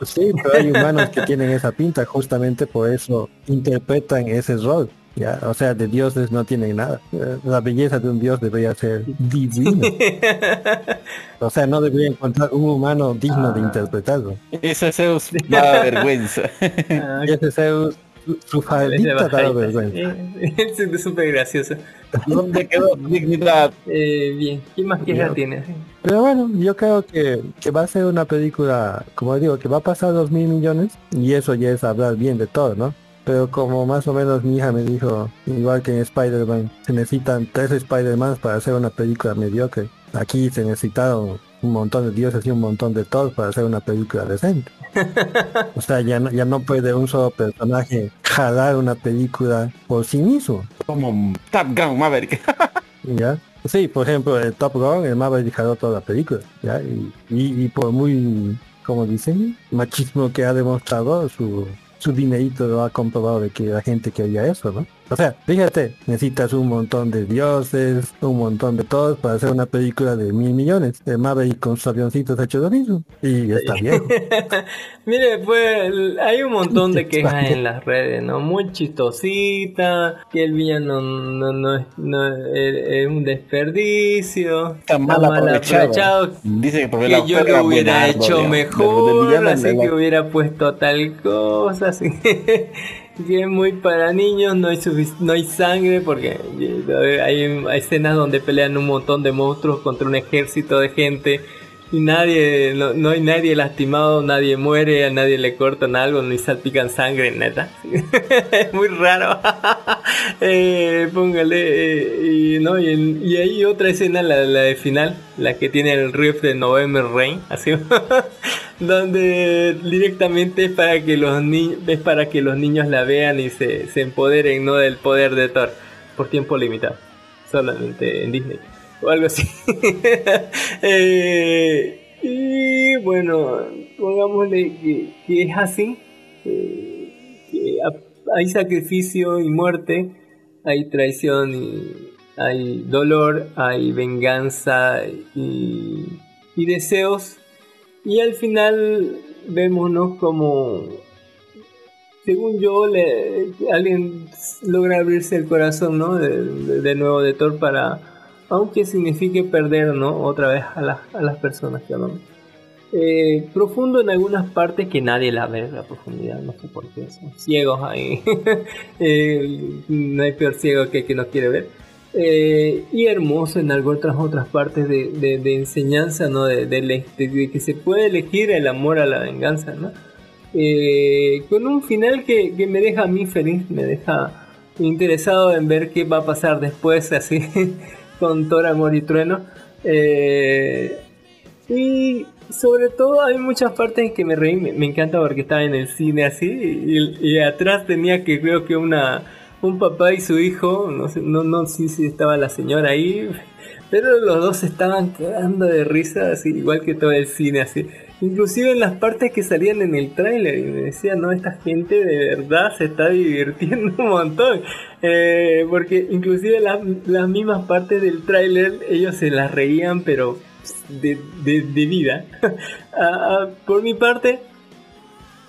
así. Sí, pero hay humanos que tienen esa pinta, justamente por eso interpretan ese rol. Ya, o sea, de dioses no tienen nada. Eh, La belleza de un dios debería ser divina. <laughs> O sea, no debería encontrar un humano digno de interpretarlo. Ese Zeus da vergüenza. <laughs> Ah, ese Zeus, su, su es de faldita da bajadita, vergüenza. <laughs> Es súper gracioso. <laughs> ¿Dónde quedó dignidad? Eh, bien, ¿qué más queja Bien. tienes? Pero bueno, yo creo que, que va a ser una película, como digo, que va a pasar dos mil millones y eso ya es hablar bien de todo, ¿no? Pero como más o menos mi hija me dijo, igual que en Spider-Man, se necesitan tres Spider-Man para hacer una película mediocre. Aquí se necesitaron un montón de dioses y un montón de todos para hacer una película decente. <laughs> O sea, ya no, ya no puede un solo personaje jalar una película por sí mismo. Como Top Gun Maverick. <laughs> ¿ya? Sí, por ejemplo, el Top Gun, el Maverick jaló toda la película, ¿ya? Y, y, y por muy, como dicen, machismo que ha demostrado, su, su dinerito lo ha comprobado de que la gente quería eso, ¿no? O sea, fíjate, necesitas un montón de dioses, un montón de todos para hacer una película de mil millones. El Maverick con sus avioncitos ha hecho lo mismo. Y está viejo. <laughs> Mire, pues hay un montón de <laughs> quejas en las redes, ¿no? Muy chistosita, que el villano no, no, es, no es, es un desperdicio, Está mal aprovechado. Dice que por que la yo perra lo hubiera hecho mejor, así de que hubiera puesto tal cosa, así <laughs> es muy para niños, no hay no hay sangre, porque eh, hay escenas donde pelean un montón de monstruos contra un ejército de gente y nadie, no, no hay nadie lastimado, nadie muere, a nadie le cortan algo, ni salpican sangre, neta. <laughs> es muy raro. <laughs> Eh, póngale, eh, y, no, y, y hay otra escena, la, la de final, la que tiene el riff de November Rain, <laughs> así, donde directamente es para que los niños, es para que los niños la vean y se, se empoderen, ¿no? Del poder de Thor, por tiempo limitado, solamente en Disney, o algo así. <laughs> Eh, y bueno, pongámosle que, es así, que hay sacrificio y muerte, hay traición y hay dolor, hay venganza y, deseos. Y al final vemos ¿no? como según yo, le, alguien logra abrirse el corazón, ¿no? De nuevo de Thor para, aunque signifique perder, ¿no? Otra vez a, las a las personas que. Eh, profundo en algunas partes que nadie la ve la profundidad, no sé por qué, son ciegos ahí. <laughs> Eh, no hay peor ciego que el que no quiere ver. Eh, y hermoso en algunas otras, partes de, de- de enseñanza, ¿no? De- de que se puede elegir el amor a la venganza, ¿no? Eh, con un final que, que me deja a mí feliz, me deja interesado en ver qué va a pasar después, así, <laughs> con Thor, Amor y Trueno. Eh, y sobre todo hay muchas partes en que me reí, me, encanta porque estaba en el cine así y, y atrás tenía que creo que una un papá y su hijo, no sé, no, no sé si estaba la señora ahí, pero los dos estaban quedando de risa así, igual que todo el cine así. Inclusive en las partes que salían en el tráiler y me decía, no, esta gente de verdad se está divirtiendo un montón. Eh, porque inclusive las, las mismas partes del tráiler ellos se las reían, pero de, de, vida. <laughs> Por mi parte,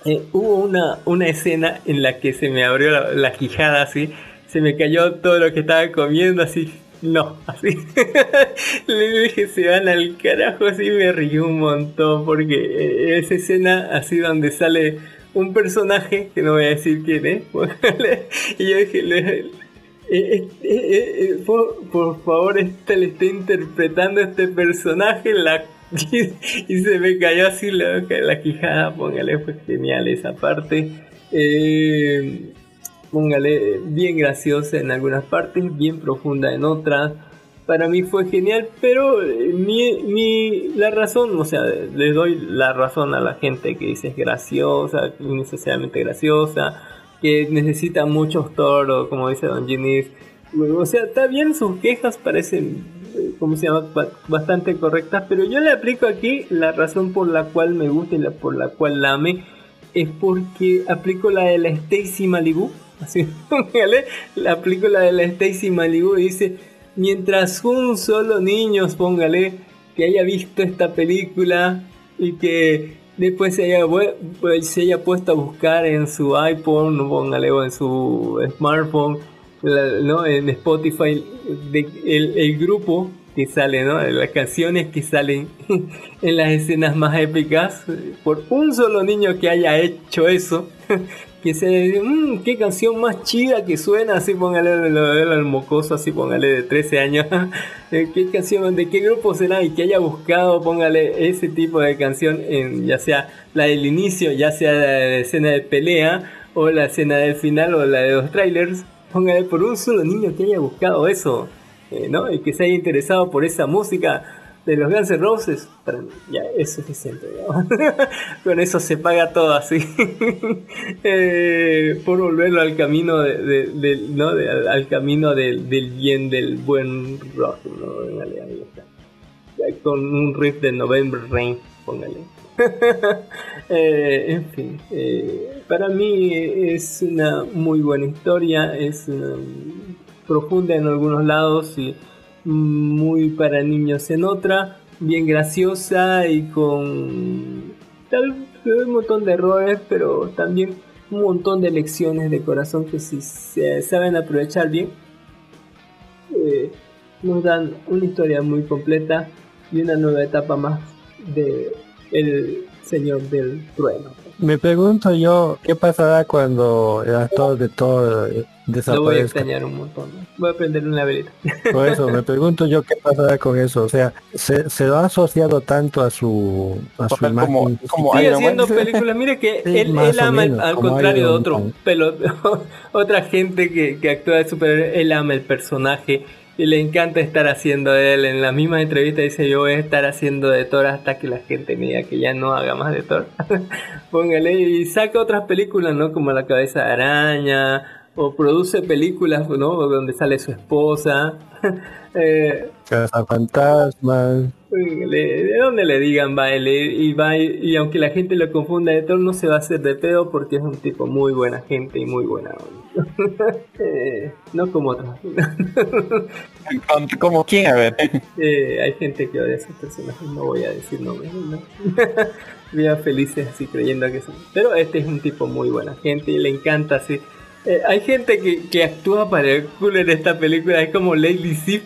eh, hubo una, una escena en la que se me abrió la, la quijada así, se me cayó todo lo que estaba comiendo así. No, así. <laughs> Le dije, se van al carajo, así me río un montón, porque eh, esa escena así donde sale un personaje, que no voy a decir quién es, <laughs> y yo dije, le- eh, eh, eh, por, favor, este le está interpretando a este personaje <laughs> y se me cayó así la, la quijada, póngale, fue genial esa parte. Eh, póngale, bien graciosa en algunas partes, bien profunda en otras. Para mí fue genial, pero eh, mi, mi- la razón, o sea, le doy la razón a la gente que dice es graciosa, innecesariamente graciosa, que necesita muchos toros, como dice Don Ginis. O sea, está bien, sus quejas parecen, eh, ¿cómo se llama?, Ba- bastante correctas, pero yo le aplico aquí la razón por la cual me gusta y la por la cual la amé, es porque aplico la de la Stacy Malibu, póngale, <laughs> la aplico la de la Stacy Malibu dice, mientras un solo niño, póngale, que haya visto esta película y que después se haya, pues, puesto a buscar en su iPhone, póngale, o en su smartphone, ¿no? en Spotify, el, el grupo que sale, ¿no? las canciones que salen <laughs> en las escenas más épicas, por un solo niño que haya hecho eso, que se dice, "Mm, qué canción más chida que suena, así póngale al mocoso, así póngale de 13 años, <laughs> Eh, qué canción, de qué grupo será y que haya buscado, póngale ese tipo de canción en ya sea la del inicio, ya sea la escena de pelea o la escena del final o la de los trailers, póngale por un solo niño que haya buscado eso, eh, ¿no? Y que se haya interesado por esa música de los Guns N' Roses, mí, ya es suficiente. <laughs> Con eso se paga todo así. <laughs> Eh, por volverlo al camino de, de- del- ¿no? De- al, al camino del, del bien, del buen rock, ¿no? Ahí está. Con un riff de November Rain, póngale. <laughs> Eh, en fin, eh, para mí es una muy buena historia, es um, profunda en algunos lados y muy para niños en otra, bien graciosa y con tal un montón de errores, pero también un montón de lecciones de corazón que si se saben aprovechar bien, eh, nos dan una historia muy completa y una nueva etapa más de el Señor del Trueno. Me pregunto yo, ¿qué pasará cuando el actor de Thor eh, Lo voy a desaparezca? extrañar un montón. ¿no? Voy a prender una velita. <laughs> Por eso, me pregunto yo qué pasará con eso. O sea, se, se lo ha asociado tanto a su, a su imagen. como- como Sigue haciendo <laughs> películas. Mire que Sí, él, él ama, el- menos, al contrario de otro pelo, <laughs> otra gente que, que actúa de superhéroe, él ama el personaje y le encanta estar haciendo de él. En la misma entrevista dice yo voy a estar haciendo de Thor hasta que la gente me diga que ya no haga más de Thor. Póngale y saca otras películas, ¿no? Como La cabeza de araña o produce películas, ¿no? Donde sale su esposa. <laughs> eh, Casa Fantasma. le- de donde le digan va él y va y, aunque la gente lo confunda de Thor no se va a hacer de pedo porque es un tipo muy buena gente y muy buena onda. <laughs> Eh, no como otros <laughs> Como quién, a ver. Eh, hay gente que odia a esos personajes no voy a decir nombres ¿no? Viva felices así creyendo que son pero este es un tipo muy buena gente y le encanta así Eh, hay gente que, que actúa para el culo en esta película es como Lady Sif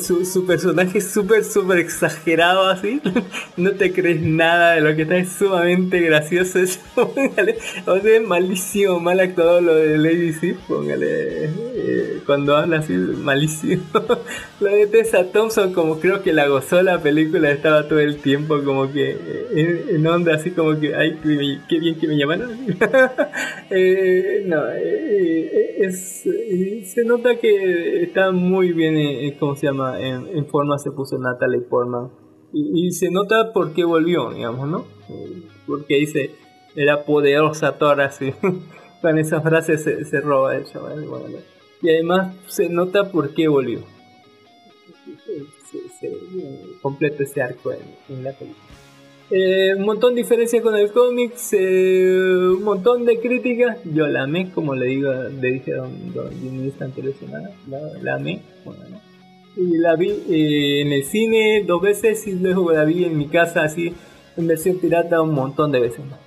su, su personaje es súper, súper exagerado así. <laughs> No te crees nada de lo que está, es sumamente gracioso <laughs> eso. Póngale, o sea, es malísimo, mal actuado lo de Lady Sif. Póngale, eh, cuando habla así, malísimo. <laughs> Lo de Tessa Thompson, como creo que la gozó la película, estaba todo el tiempo como que eh, en, en onda, así como que, ay, qué, bien que me llamaron. Eh, no, eh, es, eh, se nota que está muy bien, eh, ¿cómo se llama? En, en forma se puso Natalie Portman. Y, y se nota por qué volvió, digamos, ¿no? Eh, Porque dice, era poderosa Thor así. <laughs> Con esa frase se, se roba el chaval. bueno, ¿no? y además se nota por qué volvió. Se, se- se- completo ese arco en, en la película. Eh, un montón de diferencias con el cómics, eh, un montón de críticas. Yo la amé, como le digo, le dije a don, don Jimmy semana, la, la amé. bueno, ¿no? Y la vi eh, en el cine dos veces y luego la vi en mi casa así, en versión pirata un montón de veces más.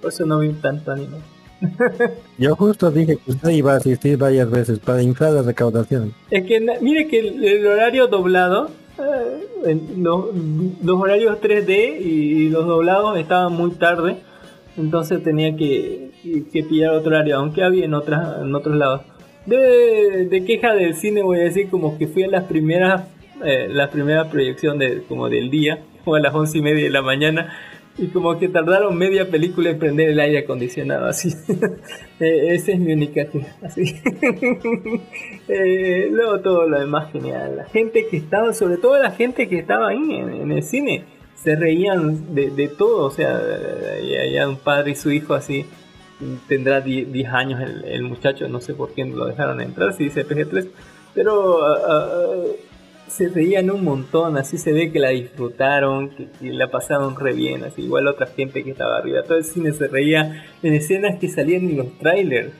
Por eso no vi tanto anime. <laughs> Yo justo dije que usted iba a asistir varias veces para inflar la recaudación. Es que mire que el, el horario doblado, eh, en los, los horarios 3D y los doblados estaban muy tarde, entonces tenía que, que pillar otro horario, aunque había en, otras, en otros lados. De, de queja del cine voy a decir como que fui a las primeras, eh, la primera proyección de, como del día, o a las once y media de la mañana, y como que tardaron media película en prender el aire acondicionado, así. <laughs> Eh, esa es mi única queja, así. <laughs> Eh, luego todo lo demás genial. La gente que estaba, sobre todo la gente que estaba ahí en, en el cine, se reían de, de todo. O sea, eh, había un padre y su hijo así. Tendrá 10 10 años el, muchacho, no sé por qué lo dejaron entrar, si dice PG-3. Pero ah, ah, se reían un montón, así se ve que la disfrutaron, que, que la pasaron re bien, así igual otra gente que estaba arriba. Todo el cine se reía en escenas que salían en los trailers.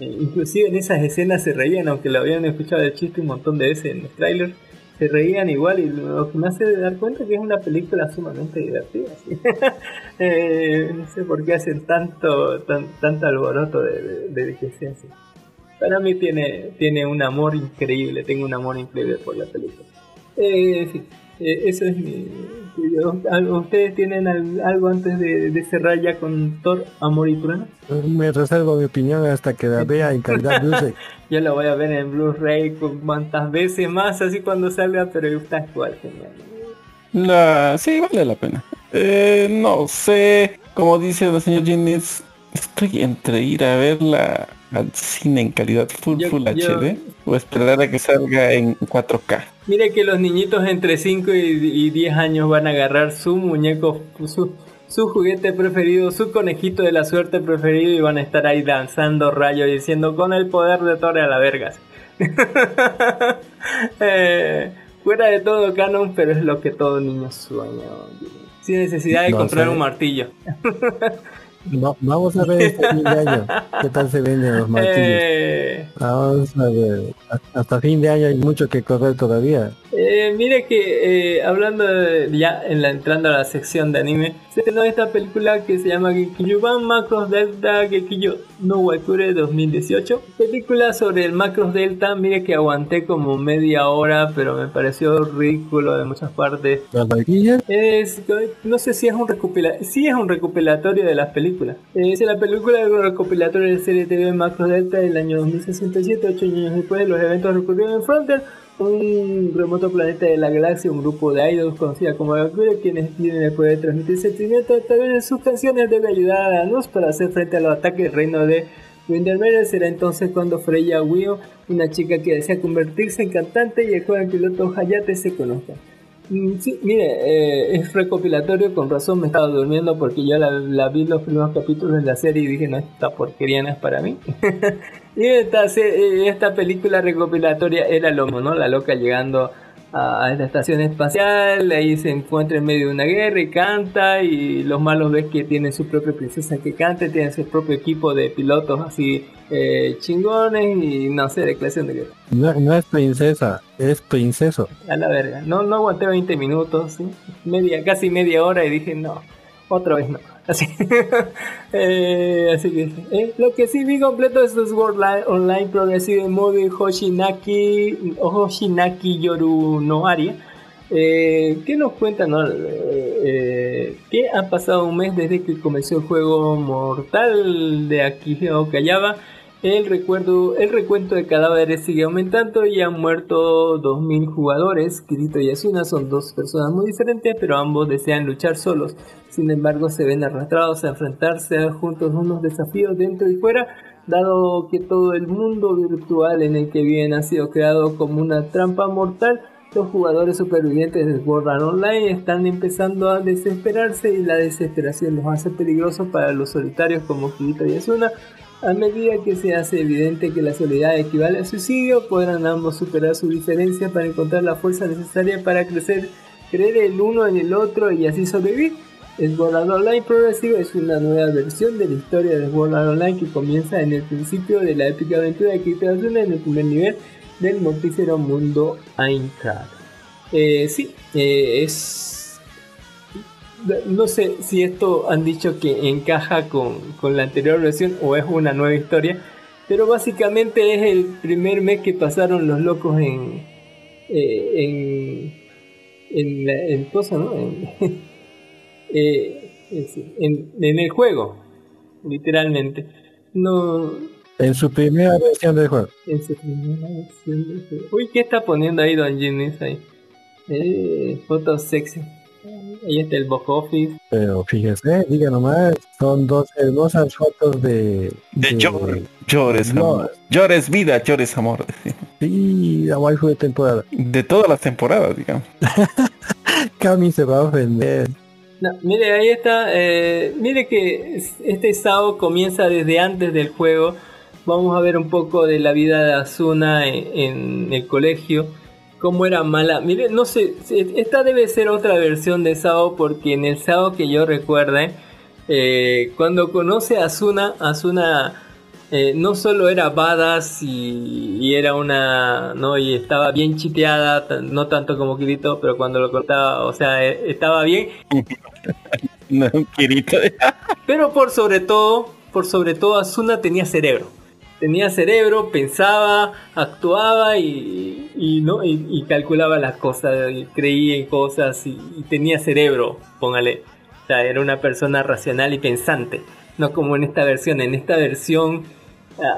Eh, inclusive en esas escenas se reían, aunque lo habían escuchado el chiste un montón de veces en los trailers, se reían igual y lo que me hace dar cuenta que es una película sumamente divertida. ¿sí? <laughs> Eh, no sé por qué hacen tanto tan, tanto alboroto de, de- de. Para mí tiene, tiene un amor increíble, tengo un amor increíble por la película. Eh, sí, eh, eso es mi... yo- ¿algo- ¿Ustedes tienen al- algo antes de, de cerrar ya con Thor, Amor y Trueno? Me reservo mi opinión hasta que la vea en calidad Blu-ray. <laughs> Yo la voy a ver en Blu-ray con cuantas veces más, así cuando salga, pero está igual, genial. La... Sí, vale la pena. Eh, no sé, como dice el señor Jennings, estoy entre ir a verla al cine en calidad full, Yo- full yo- HD o esperar a que salga en 4K. Mire que los niñitos entre 5 y, y 10 años van a agarrar su muñeco, su, su juguete preferido, su conejito de la suerte preferido y van a estar ahí danzando rayos y diciendo con el poder de Torre a la vergas. <laughs> Eh, fuera de todo canon, pero es lo que todo niño sueña. Sin necesidad de No comprar un martillo. <laughs> No, vamos a ver este fin de año. ¿Qué tal se venden los martillos? Eh, Vamos a ver. Hasta fin de año hay mucho que correr todavía. Eh, mire que eh, hablando de- ya en la, entrando a la sección de anime, se estrenó esta película que se llama Gekijuban Macros Delta Gekiyo no Wakure 2018. Película sobre el Macros Delta, mire que aguanté como media hora, pero me pareció ridículo de muchas partes. Es, no sé si es un recopilatorio, sí es un recopilatorio de las películas. Es la película de un recopilatorio de serie TV Macros Delta del año 2067, ocho años después de los eventos ocurrieron en Frontier, un remoto planeta de la galaxia, un grupo de idols conocida como Valkyrie, quienes tienen el poder de transmitir sentimientos a través de sus canciones debe ayudar a luz para hacer frente a los ataques del reino de Windermere. Será entonces cuando Freya Wio, una chica que desea convertirse en cantante, y el joven piloto Hayate se conozcan. Mm, Sí, mire, eh, es recopilatorio, con razón me estaba durmiendo porque yo la, la vi los primeros capítulos de la serie y dije, no, esta porquería no es para mí. <laughs> y esta, eh, esta película recopilatoria era lo mismo, ¿no? La loca llegando a, a esta estación espacial, ahí se encuentra en medio de una guerra y canta y los malos ves que tienen su propia princesa que canta, tienen su propio equipo de pilotos así eh, chingones y no sé, declaración de guerra. No, no es princesa, es princeso. A la verga. No, no aguanté 20 minutos, ¿sí? media, casi media hora y dije no, otra vez no. Así, <laughs> Eh, así que eh, lo que sí vi completo es Li- Online Progressive Mode Hoshinaki, Hoshinaki Yoru no Aria. Eh, ¿Qué nos cuentan? no? Eh, que ha pasado un mes desde que comenzó el juego mortal de Akihiro Kayaba. El, recuerdo, el recuento de cadáveres sigue aumentando y han muerto 2.000 jugadores. Kirito y Asuna son dos personas muy diferentes, pero ambos desean luchar solos. Sin embargo, se ven arrastrados a enfrentarse juntos a unos desafíos dentro y fuera, dado que todo el mundo virtual en el que viven ha sido creado como una trampa mortal. Los jugadores supervivientes de Sword Art Online están empezando a desesperarse y la desesperación los hace peligrosos para los solitarios como Kirito y Asuna. A medida que se hace evidente que la soledad equivale al suicidio, podrán ambos superar su diferencia para encontrar la fuerza necesaria para crecer, creer el uno en el otro y así sobrevivir. Sword Online Progressive es una nueva versión de la historia de Sword Online que comienza en el principio de la épica aventura y Asuna en el primer nivel del mortífero mundo Aincrad. Eh, sí, eh, es no sé si esto han dicho que encaja con, con la anterior versión o es una nueva historia, pero básicamente es el primer mes que pasaron los locos en eh, en en, la- en cosa, ¿no? En, <laughs> eh, en, en el juego, literalmente. No, En su primera versión del juego. en su primera versión del juego. Uy, ¿qué está poniendo ahí Don Ginis ahí? Eh, fotos sexy. Ahí está el box office. Pero fíjese, diga nomás, son dos hermosas fotos de... De llor, llores, No. amor. Llores vida, llores amor. Sí, la waifu de temporada. De todas las temporadas, digamos. <laughs> Cami se va a ofender. No, mire, ahí está. eh, mire que es- este SAO comienza desde antes del juego. Vamos a ver un poco de la vida de Asuna en, en el colegio. Cómo era mala. Mire, no sé, esta debe ser otra versión de SAO porque en el SAO que yo recuerde, eh, cuando conoce a Asuna, Asuna eh, no solo era badass y, y era una, no, y estaba bien chiteada, no tanto como Kirito, pero cuando lo cortaba, o sea, eh, estaba bien, <laughs> No, Kirito. pero por sobre todo, por sobre todo Asuna tenía cerebro. Tenía cerebro, pensaba, actuaba y, y no y, calculaba las cosas, creía en cosas y, tenía cerebro, póngale. O sea, era una persona racional y pensante. No como en esta versión. En esta versión,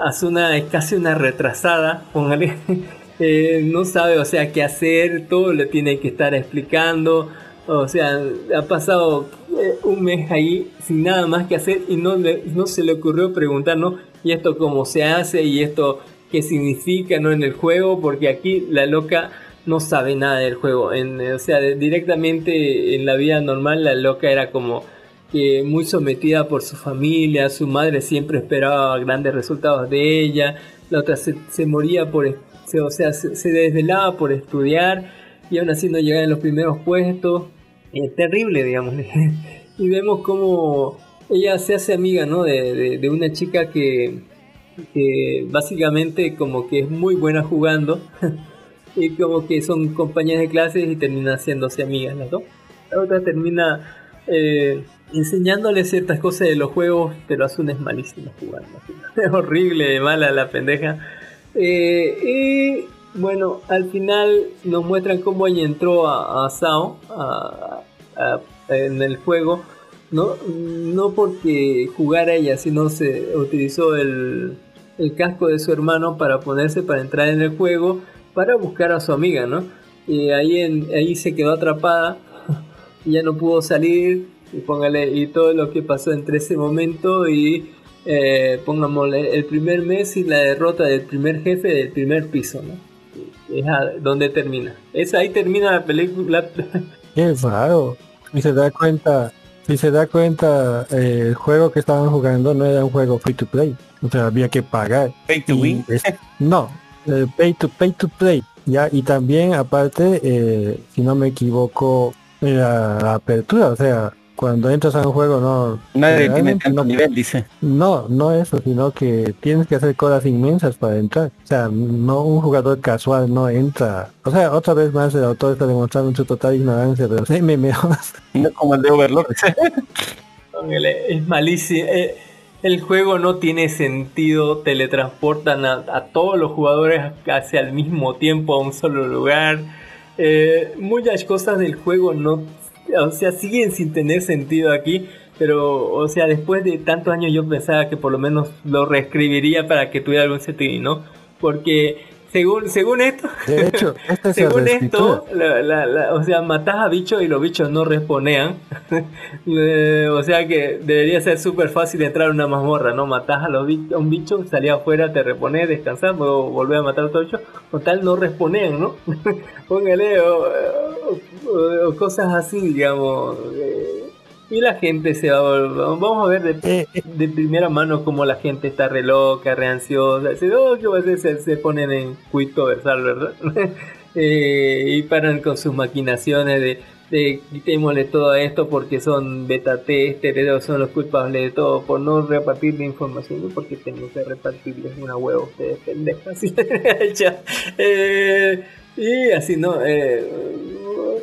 Asuna es casi una retrasada, póngale. <laughs> Eh, no sabe, o sea, qué hacer, todo le tiene que estar explicando. O sea, ha pasado eh, un mes ahí sin nada más que hacer y no, le- no se le ocurrió preguntar, ¿no? ¿Y esto cómo se hace? ¿Y esto qué significa, no? En el juego, porque aquí la loca no sabe nada del juego. En, eh, o sea, directamente en la vida normal la loca era como que muy sometida por su familia, su madre siempre esperaba grandes resultados de ella, la otra se, se moría por, se- o sea, se, se desvelaba por estudiar y aún así no llegaba en los primeros puestos. Eh, terrible, digamos. <laughs> y vemos como ella se hace amiga, ¿no? De, de- una chica que, básicamente como que es muy buena jugando <laughs> y como que son compañeras de clases y terminan haciéndose amigas las dos. La otra termina eh, enseñándole ciertas cosas de los juegos, pero Asuna es malísima jugando. <laughs> Es horrible, mala la pendeja. Eh, bueno, al final nos muestran cómo ella entró a, Sao a- en el juego. No, no porque jugara ella, sino se utilizó el, casco de su hermano para ponerse para entrar en el juego para buscar a su amiga, ¿no? Y ahí, en, ahí se quedó atrapada, <laughs> ya no pudo salir, y póngale, y todo lo que pasó entre ese momento y eh, pongámosle el primer mes y la derrota del primer jefe del primer piso, ¿no? Es a- donde termina. Es ahí termina la película. <laughs> Qué raro. Y se da cuenta, si se da cuenta, eh, el juego que estaban jugando no era un juego free to play. O sea, había que pagar. Pay to win. es- no, eh, pay to pay to play. Ya, y también aparte, eh, si no me equivoco, la, la apertura, o sea, cuando entras a un juego no Nadie tiene tanto no, nivel, dice. no, no eso, sino que tienes que hacer colas inmensas para entrar. O sea, no un jugador casual no entra. O sea, otra vez más el autor está demostrando su total ignorancia de los <laughs> MMOs. No como el de Overlord. <laughs> Es malísimo. Eh, El juego no tiene sentido, teletransportan a, a todos los jugadores hacia el mismo tiempo a un solo lugar. Eh, muchas cosas del juego no, <laughs> o sea, siguen sin tener sentido aquí, pero, o sea, después de tantos años yo pensaba que por lo menos lo reescribiría para que tuviera algún sentido, ¿no? Porque según, según esto, De hecho, <laughs> esta según esto, la- la- la- o sea, matás a bichos y los bichos no responean. <laughs> Eh, o sea que debería ser súper fácil entrar a una mazmorra, ¿no? Matás a, los bi- a un bicho, salía afuera, te reponés, descansás, luego volvés a matar a otro bicho. Con tal no responean, ¿no? Póngale, o, o- o cosas así, digamos. eh, y la gente se va a vol- Vamos a ver de, Eh, eh, de primera mano cómo la gente está re loca, re ansiosa. Dice, oh, ¿qué va a hacer? Se, se ponen en cuito versal, ¿verdad? <laughs> Eh, y paran con sus maquinaciones de, de quitémosle todo esto porque son beta testers, son los culpables de todo por no repartir la información, ¿no? porque tengo que repartirles una huevo a ustedes, pendejas. <laughs> Eh, y así, ¿no? Eh,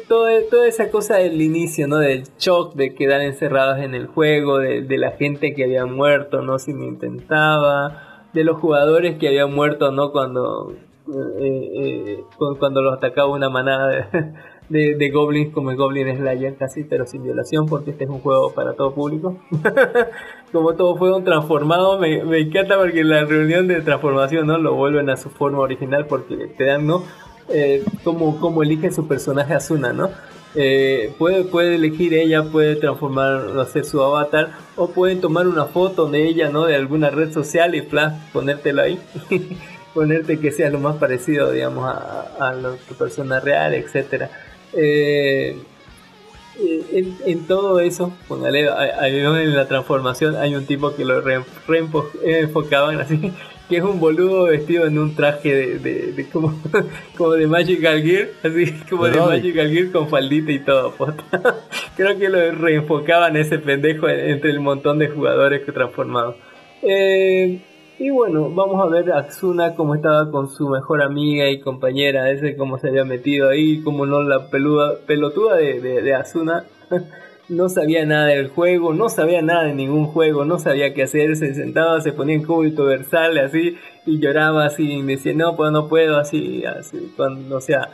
todo- toda esa cosa del inicio, ¿no? Del shock de quedar encerrados en el juego, de, de la gente que había muerto, ¿no? Si me intentaba, de los jugadores que habían muerto, ¿no? Cuando, eh, eh, cu- cuando los atacaba una manada <laughs> de, de, goblins como el Goblin Slayer casi, pero sin violación, porque este es un juego para todo público. <laughs> como todo fueron transformados, me, me encanta porque en la reunión de transformación, ¿no? Lo vuelven a su forma original porque te dan, ¿no? Eh, como elige su personaje Asuna, ¿no? Eh, puede, puede elegir ella, puede transformar, hacer su avatar, o pueden tomar una foto de ella, ¿no? De alguna red social y flash, ponértela ahí. <laughs> ponerte que sea lo más parecido, digamos, a, a tu persona real, etcétera. Eh, eh, en, todo eso, póngale, en la transformación hay un tipo que lo re, re enfo- eh, así, que es un boludo vestido en un traje de, de- de como, <laughs> como de Magical Gear, así como de Ay. Magical Gear con faldita y todo. posta. <laughs> Creo que lo reenfocaban ese pendejo en- entre el montón de jugadores que transformados. Eh, y bueno, vamos a ver a Asuna cómo estaba con su mejor amiga y compañera, ese cómo se había metido ahí, como no la peluda, pelotuda de, de, de Asuna <laughs> no sabía nada del juego, no sabía nada de ningún juego, no sabía qué hacer, se sentaba, se ponía en cúbito versal así y lloraba así y me decía no puedo, no puedo, así, así, cuando, o sea,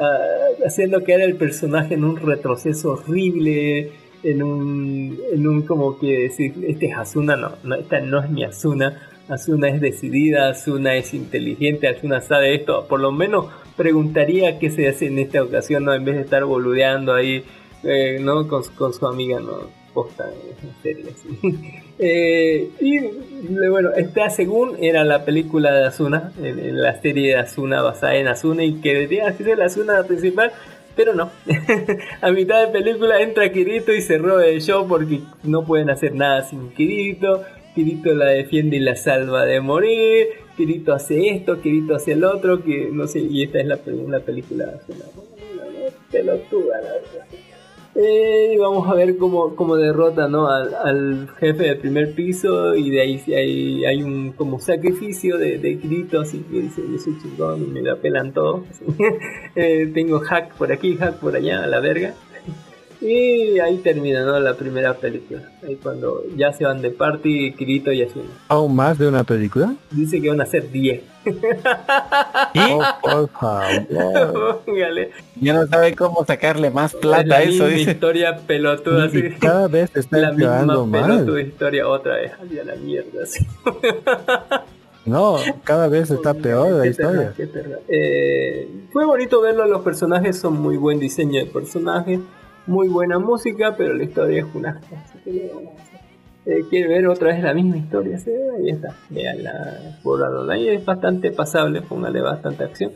ah, haciendo que era el personaje en un retroceso horrible, en un, en un como que decir, este es Asuna, no, no, esta no es mi Asuna, Asuna es decidida, Asuna es inteligente, Asuna sabe esto, por lo menos preguntaría qué se hace en esta ocasión, ¿no? en vez de estar boludeando ahí, eh, ¿no? Con, con su amiga, ¿no? Posta, en serio, sí. <laughs> Eh, y bueno, esta según era la película de Asuna, en, la serie de Asuna basada en Asuna y que debería ser la Asuna principal, pero no. <laughs> a mitad de película entra Kirito y cerró el show porque no pueden hacer nada sin Kirito. Kirito la defiende y la salva de morir. Kirito hace esto, Kirito hace el otro, que no sé, y esta es la, la película. Pelotuda, la verdad. Eh, vamos a ver cómo, cómo derrota ¿no? al, jefe del primer piso y de ahí hay, hay un como sacrificio de, de Kirito así que dice yo soy chingón y me la pelan todo <laughs> Eh, tengo hack por aquí hack por allá a la verga y ahí termina ¿no? la primera película ahí cuando ya se van de party Kirito y Asuna ¿Aún más de una película? dice que van a ser 10 Oh, por favor. Póngale. Ya no sabe cómo sacarle más plata la a eso, misma dice. historia pelotuda así. Y cada vez está la empeorando misma más. pelotuda historia otra vez ay, a la mierda sí. <laughs> No, cada vez está peor la Qué historia. terra, qué terra. Eh, fue bonito verlo, los personajes son muy buen diseño de personajes, muy buena música, pero la historia es una así que le vamos a hacer. Eh, quiere ver otra vez la misma historia, ¿sí? ahí está, veanla por ahí es bastante pasable, póngale bastante acción.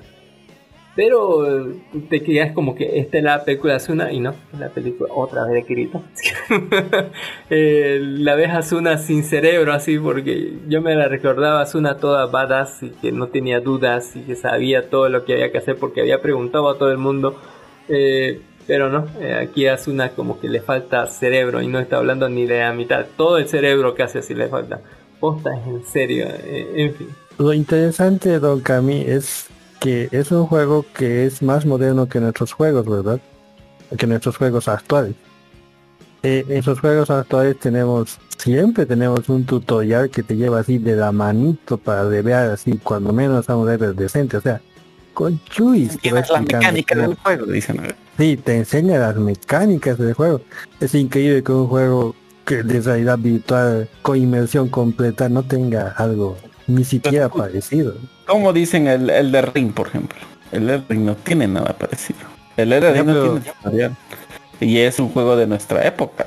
Pero eh, te quedas como que esta es la película Asuna y no, es la película otra vez de Kirito. <laughs> Eh, la ves Asuna sin cerebro así porque yo me la recordaba Asuna toda badass y que no tenía dudas y que sabía todo lo que había que hacer porque había preguntado a todo el mundo. Eh, pero no, aquí Asuna como que le falta cerebro y no está hablando ni de la mitad. Todo el cerebro hace así le falta. Posta en serio, en fin. Lo interesante Don Kami es que es un juego que es más moderno que nuestros juegos, ¿verdad? Que nuestros juegos actuales. Eh, en esos juegos actuales tenemos, siempre tenemos un tutorial que te lleva así de la manito para ver así, cuando menos a un level decente, o sea, con chuis. Te la mecánica del juego, dicen. Sí, te enseña las mecánicas del juego. Es increíble que un juego que de realidad virtual con inmersión completa no tenga algo ni siquiera parecido. Como dicen el, el de Ring, por ejemplo. El de Ring no tiene nada parecido. El de Ring no tiene Y es un juego de nuestra época.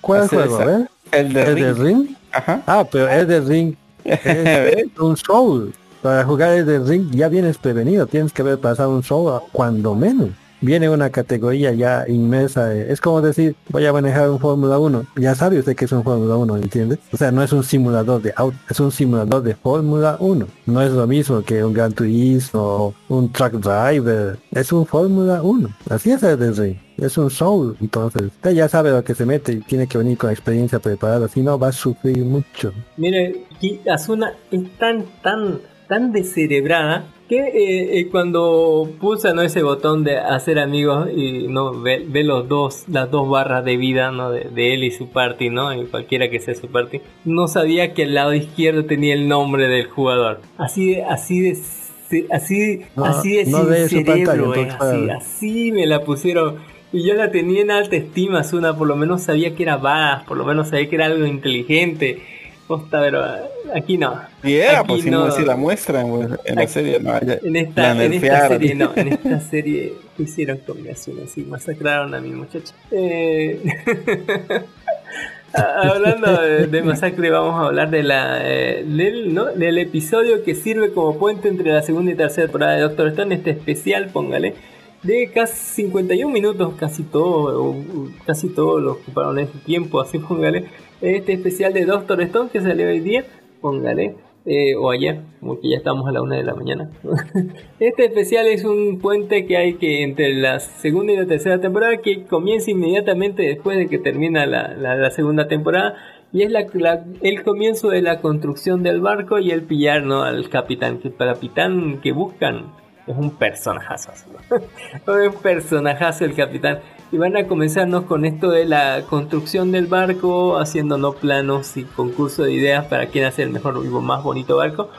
¿Cuál juego? El de ¿El Ring. De Ring? Ajá. Ah, pero el de Ring <laughs> es un soul. Para jugar de Ring ya vienes prevenido. Tienes que haber pasado un soul cuando menos viene una categoría ya inmersa. Es como decir, voy a manejar un Fórmula 1. Ya sabe usted que es un Fórmula 1, ¿entiende? O sea, no es un simulador de auto, es un simulador de Fórmula 1. No es lo mismo que un Gran Turismo un Truck Driver. Es un Fórmula 1. Así es el de Es un soul, entonces usted ya sabe lo que se mete y tiene que venir con experiencia preparada, si no va a sufrir mucho. Mire, Asuna es tan, tan, tan descerebrada que eh, eh, cuando pulsa ¿no? ese botón de hacer amigos y no ve, ve, los dos las dos barras de vida ¿no? de, de, él y su party no y cualquiera que sea su party no sabía que el lado izquierdo tenía el nombre del jugador. Así de así de así no, así de no sin cerebro pantalla, así, así me la pusieron. Y yo la tenía en alta estima Asuna por lo menos sabía que era bajas por lo menos sabía que era algo inteligente Posta, pero aquí no. Y era, aquí pues no, si no la muestran en la serie, no, ya, en, esta, en esta serie, no, en esta serie hicieron combinación así, masacraron a mi muchacho. Eh... <laughs> Hablando de, de, masacre, vamos a hablar de la, eh, del, ¿no? del episodio que sirve como puente entre la segunda y tercera temporada de Doctor Stone, este especial, póngale, de casi 51 minutos, casi todo, casi todo lo ocuparon ese tiempo, así póngale este especial de Doctor Stone que salió hoy día, póngale, eh, o ayer, como que ya estamos a la una de la mañana. <laughs> este especial es un puente que hay que entre la segunda y la tercera temporada que comienza inmediatamente después de que termina la, la, la segunda temporada y es la, la, el comienzo de la construcción del barco y el pillar ¿no? al capitán, que el capitán que buscan es un personajazo. <laughs> ¿no? un personajazo el capitán. Y van a comenzarnos con esto de la construcción del barco, haciéndonos planos y concurso de ideas para quién hace el mejor y más bonito barco.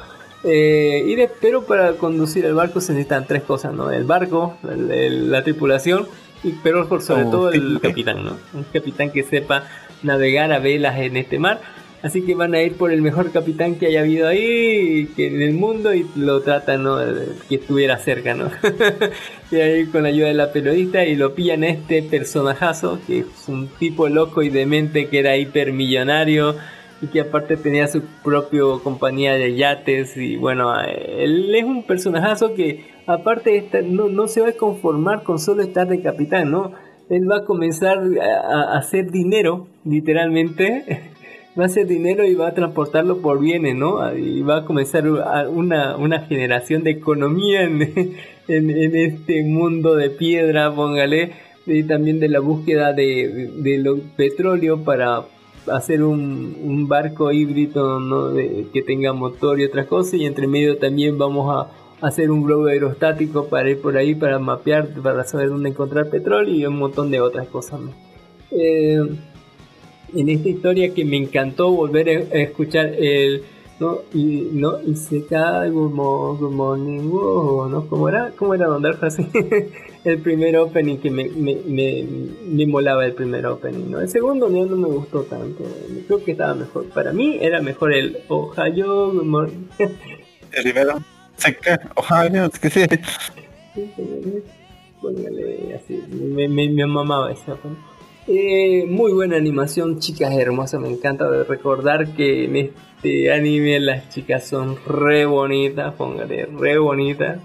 Eh, y de, pero para conducir el barco se necesitan tres cosas, ¿no? El barco, el, el, la tripulación, y, pero por sobre oh, todo el capitán, ¿no? Un capitán que sepa navegar a velas en este mar. Así que van a ir por el mejor capitán que haya habido ahí que en el mundo y lo tratan, ¿no? Que estuviera cerca, ¿no? <laughs> y ahí con la ayuda de la periodista y lo pillan a este personajazo, que es un tipo loco y demente que era hipermillonario y que aparte tenía su propia compañía de yates y bueno, él es un personajazo que aparte no, no se va a conformar con solo estar de capitán, ¿no? Él va a comenzar a hacer dinero, literalmente <laughs> va a hacer dinero y va a transportarlo por bienes, ¿no? Y va a comenzar una, una generación de economía en, <laughs> en, en, este mundo de piedra, póngale, y también de la búsqueda de, de, de petróleo para hacer un, un barco híbrido ¿no? de, que tenga motor y otras cosas, y entre medio también vamos a hacer un globo aerostático para ir por ahí, para mapear, para saber dónde encontrar petróleo y un montón de otras cosas. ¿no? Eh, en esta historia que me encantó volver a escuchar el no y no y se cae como como ningún no cómo era cómo era Don así <laughs> el primer opening que me, me, me, me, molaba el primer opening no el segundo no, no me gustó tanto. Creo que estaba mejor. Para mí era mejor el Ohio el primero Ohio es que sí. Póngale así. Me, me, me mamaba esa eh, muy buena animación, chicas hermosas. Me encanta recordar que en este anime las chicas son re bonitas, póngale, re bonitas.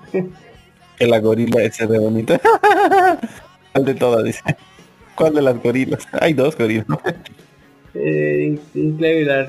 La <laughs> gorila esa de bonita. <laughs> ¿Cuál de todas? Dice. ¿Cuál de las gorilas? Hay dos gorilas. <laughs> Eh, increíble la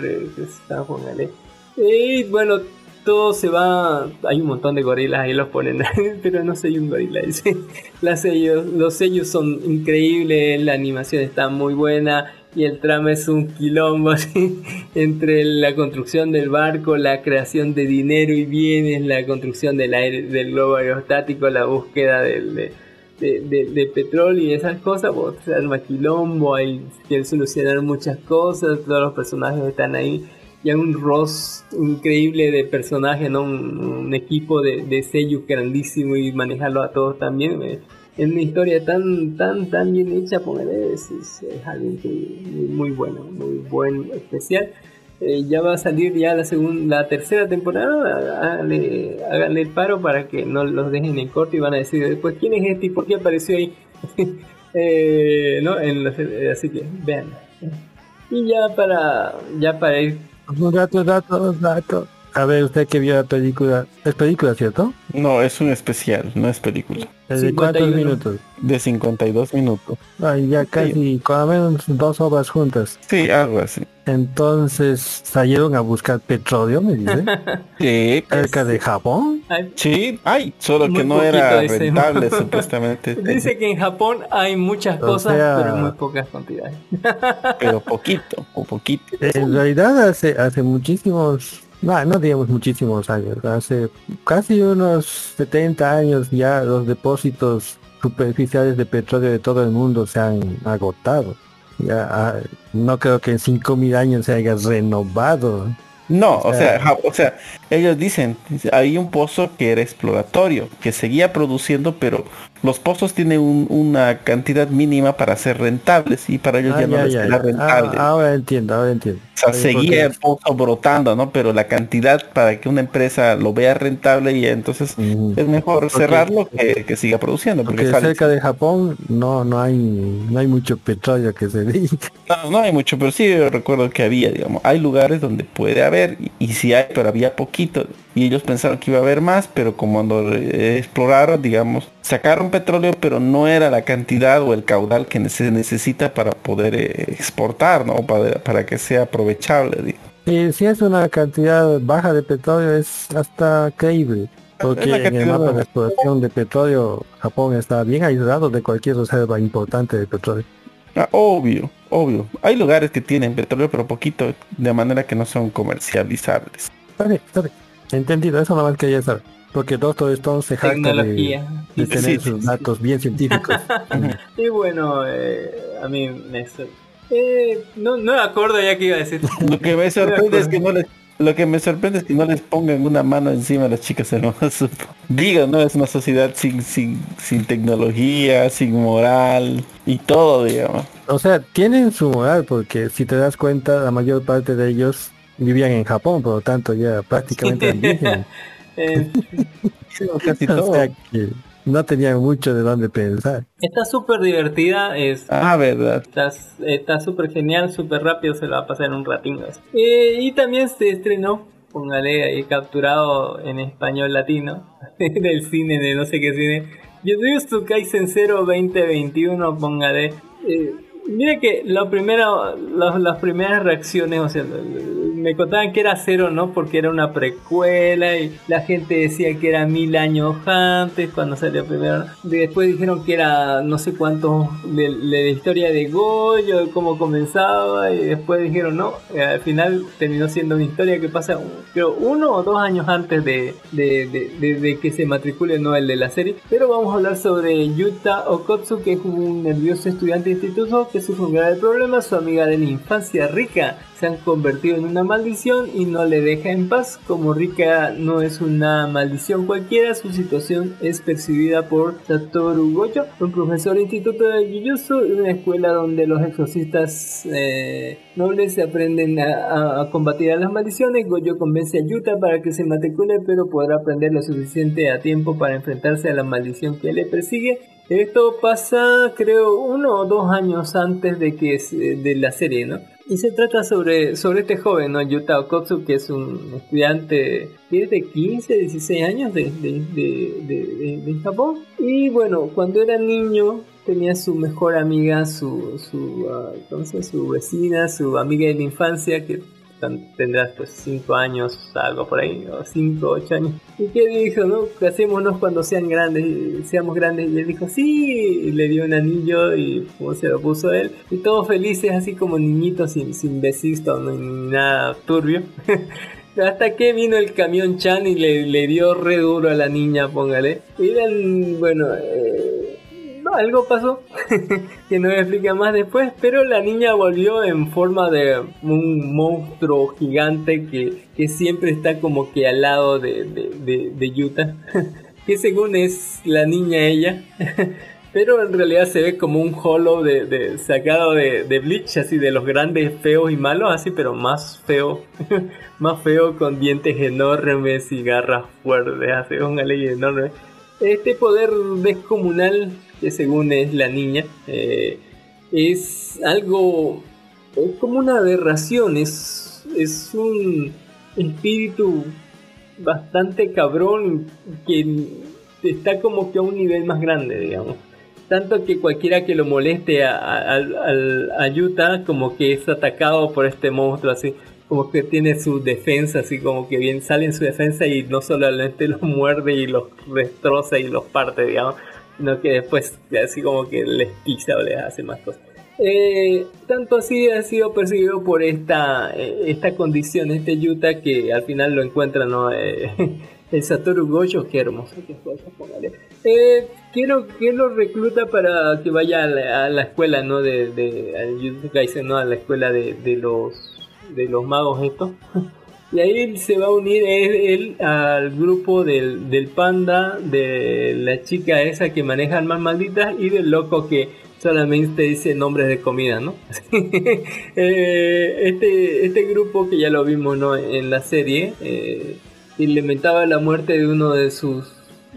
está, póngale. Y bueno, todo se va. Hay un montón de gorilas ahí los ponen, <laughs> pero no soy un gorila. Dice. <laughs> Las sellos, los sellos son increíbles, la animación está muy buena y el trama es un quilombo <laughs> así, entre la construcción del barco, la creación de dinero y bienes, la construcción del aire, del globo aerostático, la búsqueda del, de, de, de, petróleo y esas cosas, pues se arma quilombo, hay que solucionar muchas cosas, todos los personajes están ahí y hay un Ross increíble de personajes, ¿no? un, equipo de, de sellos grandísimo y manejarlo a todos también. Eh, es una historia tan, tan, tan bien hecha, póngale, es, es, algo muy, muy bueno, muy buen especial. Eh, ya va a salir ya la segunda, la tercera temporada, háganle, háganle el paro para que no los dejen en corto y van a decir después quién es este y por qué apareció ahí. <laughs> eh, ¿no? en así que vean. Y ya para, ya para ir. Datos, datos, datos. A ver, usted que vio la película. ¿Es película, cierto? No, es un especial, no es película. ¿De cuántos minutos? De 52 minutos. Ay, ya casi, con menos dos obras juntas. Sí, algo así. Entonces, ¿salieron a buscar petróleo, me dice? <laughs> sí. Pues, ¿Cerca de Japón? Sí, hay, solo que no era rentable, <laughs> supuestamente. Dice que en Japón hay muchas cosas, pero muy pocas cantidades. <laughs> pero poquito, o poquito. En realidad, hace, hace muchísimos no, no digamos muchísimos años, hace casi unos 70 años ya los depósitos superficiales de petróleo de todo el mundo se han agotado. Ya, ah, no creo que en 5.000 años se haya renovado. No, o sea, o sea, ellos dicen, hay un pozo que era exploratorio, que seguía produciendo, pero los pozos tienen una cantidad mínima para ser rentables y para ellos ya, no les era rentable. Ah, ahora entiendo, ahora entiendo. O sea, seguía el pozo brotando, ¿no? Pero la cantidad para que una empresa lo vea rentable y entonces es mejor cerrarlo que, que, siga produciendo. Porque, cerca de Japón no no hay no hay mucho petróleo que se dedique. <laughs> No, no hay mucho, pero sí recuerdo que había, digamos, hay lugares donde puede haber y, y sí hay, pero había poquito y ellos pensaron que iba a haber más, pero como cuando exploraron, digamos, sacaron petróleo, pero no era la cantidad o el caudal que se necesita para poder eh, exportar, ¿no? Para, para que sea aprovechable. Y si es una cantidad baja de petróleo es hasta creíble. Porque en el mapa de exploración de petróleo, Japón está bien aislado de cualquier reserva importante de petróleo. Ah, obvio, obvio. Hay lugares que tienen petróleo, pero poquito, de manera que no son comercializables. Está bien, está bien. Entendido, eso no más quería saber. Porque Doctor Stone se jacta de, de, tener sus datos bien científicos. <laughs> y bueno, eh, a mí me... Eh, no, no me acuerdo ya que iba a decir. Lo que me <laughs> sorprende es que no les... Lo que me sorprende es que no les pongan una mano encima a las chicas hermosas. <laughs> Digo, ¿no? Es una sociedad sin, sin, sin tecnología, sin moral y todo, digamos. O sea, tienen su moral porque si te das cuenta, la mayor parte de ellos vivían en Japón, por lo tanto ya <laughs> prácticamente eh, <laughs> Casi todo. no tenían mucho de dónde pensar. Está súper divertida, es... Ah, verdad. Está súper genial, súper rápido, se lo va a pasar en un ratito. Eh, y también se estrenó, póngale ahí capturado en español latino, <laughs> del cine, de no sé qué cine. Jujutsu Kaisen 0 2021, póngale... Eh, mire que lo primero, las primeras reacciones, o sea, me contaban que era cero, ¿no? Porque era una precuela y la gente decía que era mil años antes cuando salió primero. Después dijeron que era no sé cuánto de, la historia de Goyo, de cómo comenzaba y después dijeron no, eh, al final terminó siendo una historia que pasa creo uno o dos años antes de, de, que se matricule no el de la serie. Pero vamos a hablar sobre Yuta Okotsu, que es un nervioso estudiante de instituto que un grave problema, su amiga de la infancia rica se han convertido en una maldición y no le deja en paz. Como Rika no es una maldición cualquiera, su situación es percibida por Satoru Gojo, un profesor de instituto de Jujutsu y una escuela donde los exorcistas eh, nobles se aprenden a, combatir a las maldiciones. Gojo convence a Yuta para que se matricule, pero podrá aprender lo suficiente a tiempo para enfrentarse a la maldición que le persigue. Esto pasa, creo, uno o dos años antes de que de la serie, ¿no? Y se trata sobre, sobre este joven, ¿no? Yuta Okotsu, que es un estudiante que es de 15, 16 años de, de, de, de- Japón. Y bueno, cuando era niño tenía su mejor amiga, su, su, ah, ¿cómo se llama? su vecina, su amiga de la infancia, que tan- tendrá pues 5 años, algo por ahí, o 5, 8 años. Y que dijo, ¿no? Casémonos cuando sean grandes, seamos grandes. Y él dijo, sí, y le dio un anillo y como se lo puso él. Y todos felices, así como niñitos sin, sin besisto, no, ni nada turbio. <laughs> Hasta que vino el camión Chan y le, le dio re duro a la niña, póngale. Y eran, bueno, eh, algo pasó <laughs> que no me explica más después, pero la niña volvió en forma de un monstruo gigante que, que siempre está como que al lado de, de, de, de Yuta, <laughs> que según es la niña ella. <laughs> Pero en realidad se ve como un hollow de, de- sacado de, de Bleach, así de los grandes feos y malos, así, pero más feo, más feo con dientes enormes y garras fuertes, así una ley enorme. Este poder descomunal, que según es la niña, eh, es algo, es como una aberración, es, es un espíritu bastante cabrón que está como que a un nivel más grande, digamos. Tanto que cualquiera que lo moleste a, Yuta como que es atacado por este monstruo así, como que tiene su defensa así como que bien sale en su defensa y no solamente <laughs> los muerde y los destroza y los parte, digamos, sino que después así como que les pisa o les hace más cosas. Eh, tanto así ha sido perseguido por esta, eh, esta condición, este Yuta que al final lo encuentra, ¿no? Eh, <laughs> el Satoru Gojo, qué hermoso que. Eh, quiero que lo recluta para que vaya a la, a la escuela, ¿no? De, de ¿no? A la escuela de, de los de los magos estos. <laughs> Y ahí se va a unir él, él al grupo del, del panda, de la chica esa que maneja almas malditas y del loco que solamente dice nombres de comida, ¿no? <laughs> Eh, este, este grupo que ya lo vimos ¿no? en la serie eh, la muerte de uno de sus,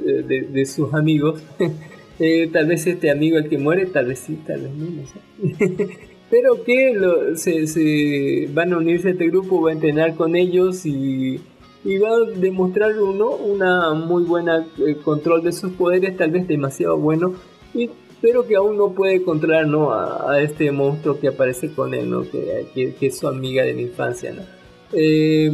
eh, de, de sus amigos. <laughs> Eh, tal vez este amigo el que muere, tal vez sí, tal vez no, no sé. <laughs> Pero que lo- se, se van a unirse a este grupo, va a entrenar con ellos y, y va a demostrar uno una muy buena eh, control de sus poderes, tal vez demasiado bueno, y, pero que aún no puede controlar ¿no? a, este monstruo que aparece con él, ¿no? que, que- que es su amiga de la infancia. ¿no? Eh,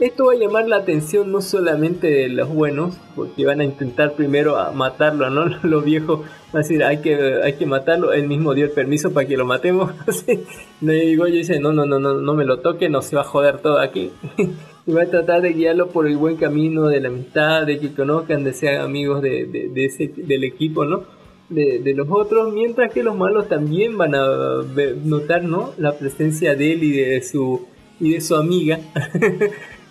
esto va a llamar la atención no solamente de los buenos, porque van a intentar primero a matarlo, ¿no? <laughs> Los viejos van a decir, hay que, hay que matarlo, él mismo dio el permiso para que lo matemos. <laughs> Así. Y Goyo dice, no, no, no, no, no me lo toque, no se va a joder todo aquí. <laughs> y va a tratar de guiarlo por el buen camino de la amistad, de que conozcan, de ser amigos de, de- del equipo, ¿no? De, de los otros, mientras que los malos también van a notar, ¿no? La presencia de él y de su, y de su amiga.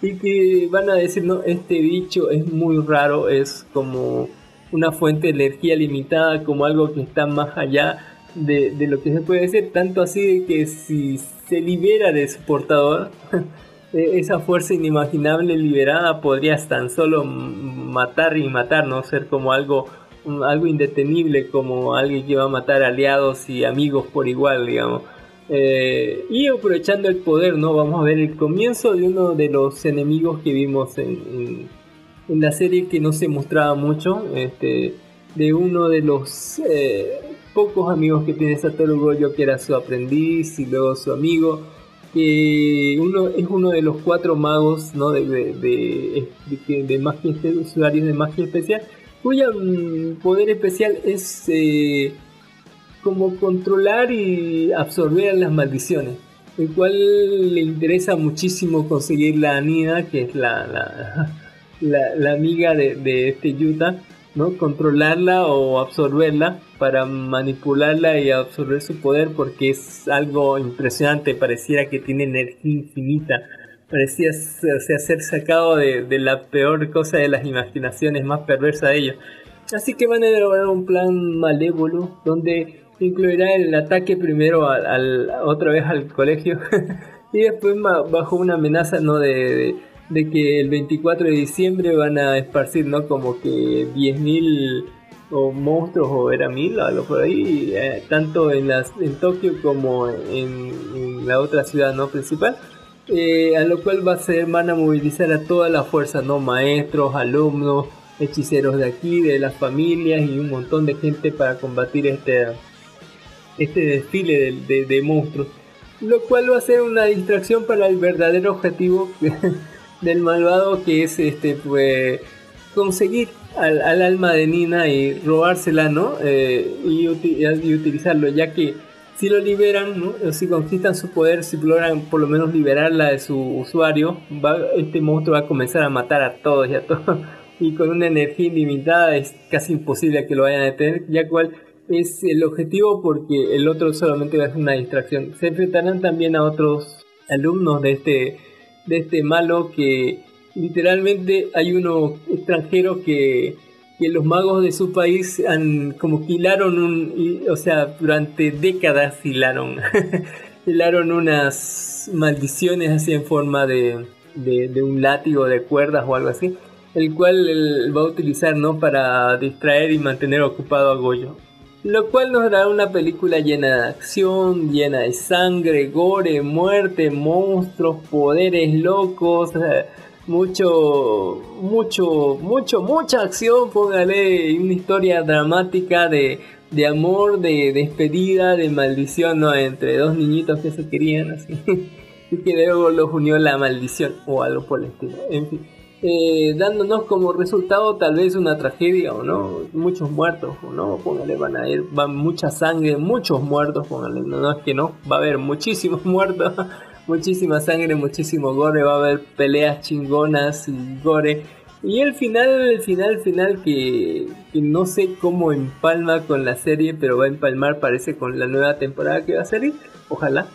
Y que van a decir, no, este bicho es muy raro, es como una fuente de energía limitada, como algo que está más allá de, de lo que se puede decir, tanto así de que si se libera de su portador, <laughs> eh, esa fuerza inimaginable liberada podría tan solo matar y matar, no ser como algo algo indetenible, como alguien que va a matar aliados y amigos por igual, digamos. Eh, y aprovechando el poder, ¿no? Vamos a ver el comienzo de uno de los enemigos que vimos en, en- en la serie que no se mostraba mucho, este, de uno de los eh, pocos amigos que tiene Satoru Gojo, que era su aprendiz y luego su amigo, que uno es uno de los cuatro magos, ¿no? De, de, de, de- de magia, usuarios de magia especial, cuyo mm, poder especial es eh, como controlar y absorber las maldiciones. El cual le interesa muchísimo conseguir la Anida, que es la, <laughs> la, la, amiga de, de este Yuta, ¿no? Controlarla o absorberla para manipularla y absorber su poder porque es algo impresionante, pareciera que tiene energía infinita, parecía o sea, ser sacado de, de la peor cosa de las imaginaciones más perversas de ellos. Así que van a elaborar un plan malévolo donde incluirá el ataque primero al, al- otra vez al colegio <laughs> y después bajo una amenaza no de, de, de que el 24 de diciembre van a esparcir no como que 10.000 o monstruos o era mil o algo por ahí, eh, tanto en, las, en Tokio como en, en la otra ciudad no principal. eh, a lo cual va a ser, van a movilizar a toda la fuerza, ¿no? Maestros, alumnos, hechiceros de aquí, de las familias y un montón de gente para combatir este, este desfile de, de- monstruos. Lo cual va a ser una distracción para el verdadero objetivo <laughs> del malvado que es este pues conseguir al, al alma de Nina y robársela, ¿no? Eh, y, uti- y utilizarlo, ya que si lo liberan, ¿no? O si conquistan su poder, si logran por lo menos liberarla de su usuario, va, este monstruo va a comenzar a matar a todos y a todos. <laughs> Y con una energía ilimitada es casi imposible que lo vayan a detener, ya cual es el objetivo porque el otro solamente va a ser una distracción. Se enfrentarán también a otros alumnos de este, de este malo que literalmente hay uno extranjero que, que los magos de su país han como hilaron un, o sea, durante décadas hilaron, <laughs> hilaron unas maldiciones así en forma de, de, de un látigo de cuerdas o algo así, el cual él va a utilizar ¿no? para distraer y mantener ocupado a Goyo. Lo cual nos dará una película llena de acción, llena de sangre, gore, muerte, monstruos, poderes locos, eh, mucho, mucho, mucho, mucha acción, póngale, una historia dramática de, de amor, de despedida, de maldición, ¿no? Entre dos niñitos que se querían, así. <laughs> y que luego los unió la maldición o algo por el estilo. En fin. Eh, dándonos como resultado tal vez una tragedia o no, muchos muertos o no, póngale, van a ir, van mucha sangre, muchos muertos, póngale, no, no es que no, va a haber muchísimos <laughs> muertos, muchísima sangre, muchísimo gore, va a haber peleas chingonas gore. Y el final, el final, final que, que no sé cómo empalma con la serie, pero va a empalmar parece con la nueva temporada que va a salir, ojalá.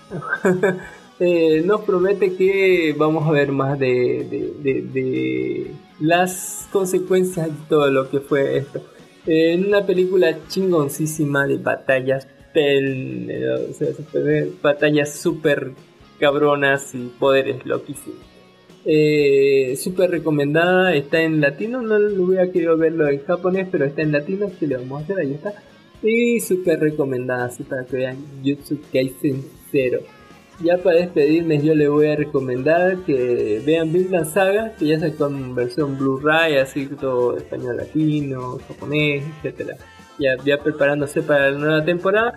<laughs> Eh, nos promete que vamos a ver más de, de- de- de las consecuencias de todo lo que fue esto. En una película chingoncísima de batallas, pel- eh, o sea, super- batallas súper cabronas y poderes loquísimos. Eh, súper recomendada, está en latino, no lo hubiera querido verlo en japonés, pero está en latino, que le vamos a hacer? Ahí está. Y súper recomendada, así para que vean Jutsu Kaisen 0. Ya para despedirme yo les voy a recomendar que vean Vinland Saga, que ya sacó en versión Blu-ray, así todo español latino, japonés, etcétera. Ya, ya preparándose para la nueva temporada.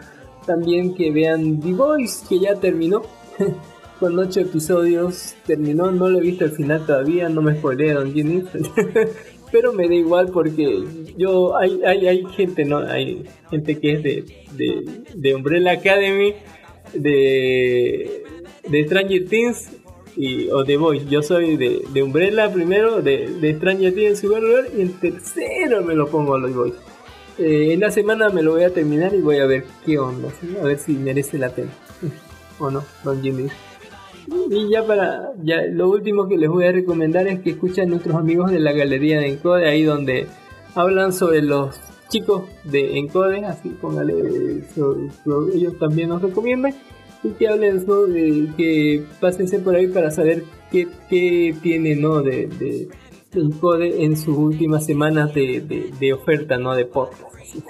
También que vean The Voice, que ya terminó. <laughs> Con ocho episodios terminó, no lo he visto al final todavía, no me spoileé Don Jimmy. Pero me da igual porque yo hay, hay, hay gente, ¿no? Hay gente que es de, de, de Umbrella Academy de, de Stranger Things y, o The Voice. Yo soy de, de Umbrella primero, de, de Stranger Things en segundo lugar y en tercero me lo pongo a los Voice. Eh, en la semana me lo voy a terminar y voy a ver qué onda, a ver si merece la pena <laughs> o no, Don Jimmy. Y ya para, ya lo último que les voy a recomendar es que escuchen nuestros amigos de la galería de Encode, ahí donde hablan sobre los chicos de Encode, así póngale, ellos también nos recomiendan, y que hablen que pásense por ahí para saber qué, qué tiene, ¿no? De, de, de Encode en sus últimas semanas de, de, oferta, ¿no? De podcast.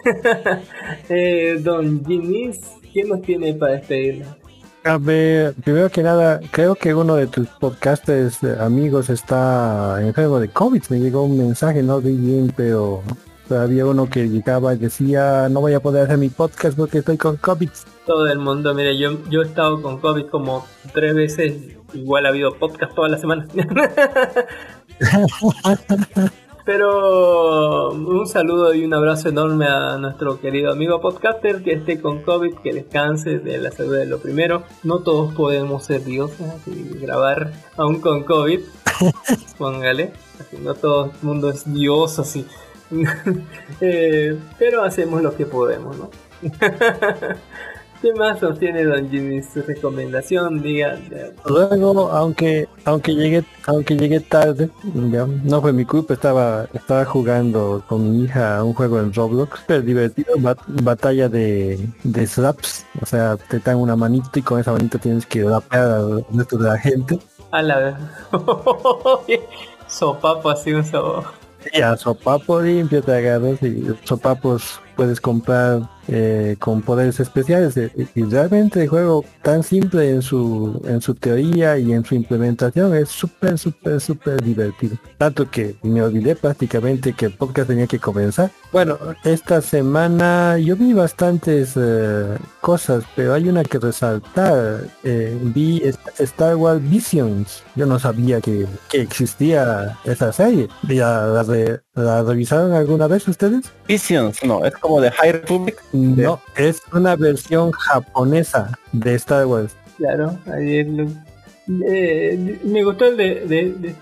<laughs> eh, don Jimmy's, ¿qué nos tiene para despedirnos? A ver, primero que nada, creo que uno de tus podcasters eh, amigos está enfermo de COVID. Me llegó un mensaje, no vi bien, pero había uno que llegaba y decía, no voy a poder hacer mi podcast porque estoy con COVID. todo el mundo. Mire, yo, yo he estado con COVID como tres veces. Igual ha habido podcast toda la semana. <laughs> Pero un saludo y un abrazo enorme a nuestro querido amigo podcaster que esté con COVID, que descanse de la salud de lo primero. No todos podemos ser dioses y grabar aún con COVID. <laughs> Póngale. Así, no todo el mundo es dios así. <laughs> Eh, pero hacemos lo que podemos, ¿no? <laughs> ¿Qué más nos tiene Don Jimmy? Su recomendación, diga. Luego, aunque aunque llegué aunque llegué tarde, ya, no fue mi culpa, estaba estaba jugando con mi hija un juego en Roblox, pero divertido, bat- batalla de, de slaps, o sea, te dan una manito y con esa manito tienes que rapear al resto de la gente. A la vez. <laughs> Sopapo así un so. Y a sopapo limpio te agarras y sopapos puedes comprar eh, con poderes especiales. Eh, y realmente el juego tan simple en su en su teoría y en su implementación es súper súper súper divertido. Tanto que me olvidé prácticamente que el podcast tenía que comenzar. Bueno esta semana yo vi bastantes eh, cosas pero hay una que resaltar. Eh, vi St- Star Wars Visions. Yo no sabía que, que existía esa serie. ¿La, la, re- la revisaron alguna vez ustedes? Visions, no, es como de High Republic. No, es una versión japonesa de Star Wars. Claro, ayer lo- eh, me gustó el de, de- de-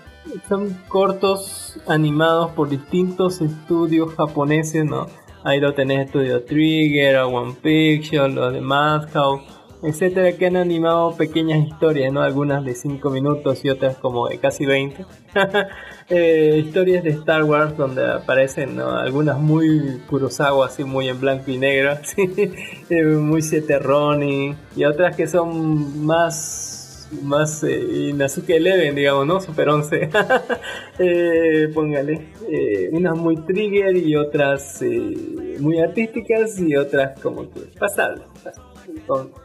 son cortos animados por distintos estudios japoneses, ¿no? Ahí lo tenés Estudio Trigger, One Picture, los de Madhouse, etcétera, que han animado pequeñas historias, ¿no? Algunas de 5 minutos y otras como de casi 20. <laughs> Eh, historias de Star Wars donde aparecen ¿no? algunas muy Kurosawa, así muy en blanco y negro, <laughs> eh, muy Siete Ronin, y otras que son más más eh, Inazuke Eleven, digamos, ¿no? Super 11. <laughs> Eh, póngale. unas muy trigger y otras eh, muy artísticas y otras como que pasables,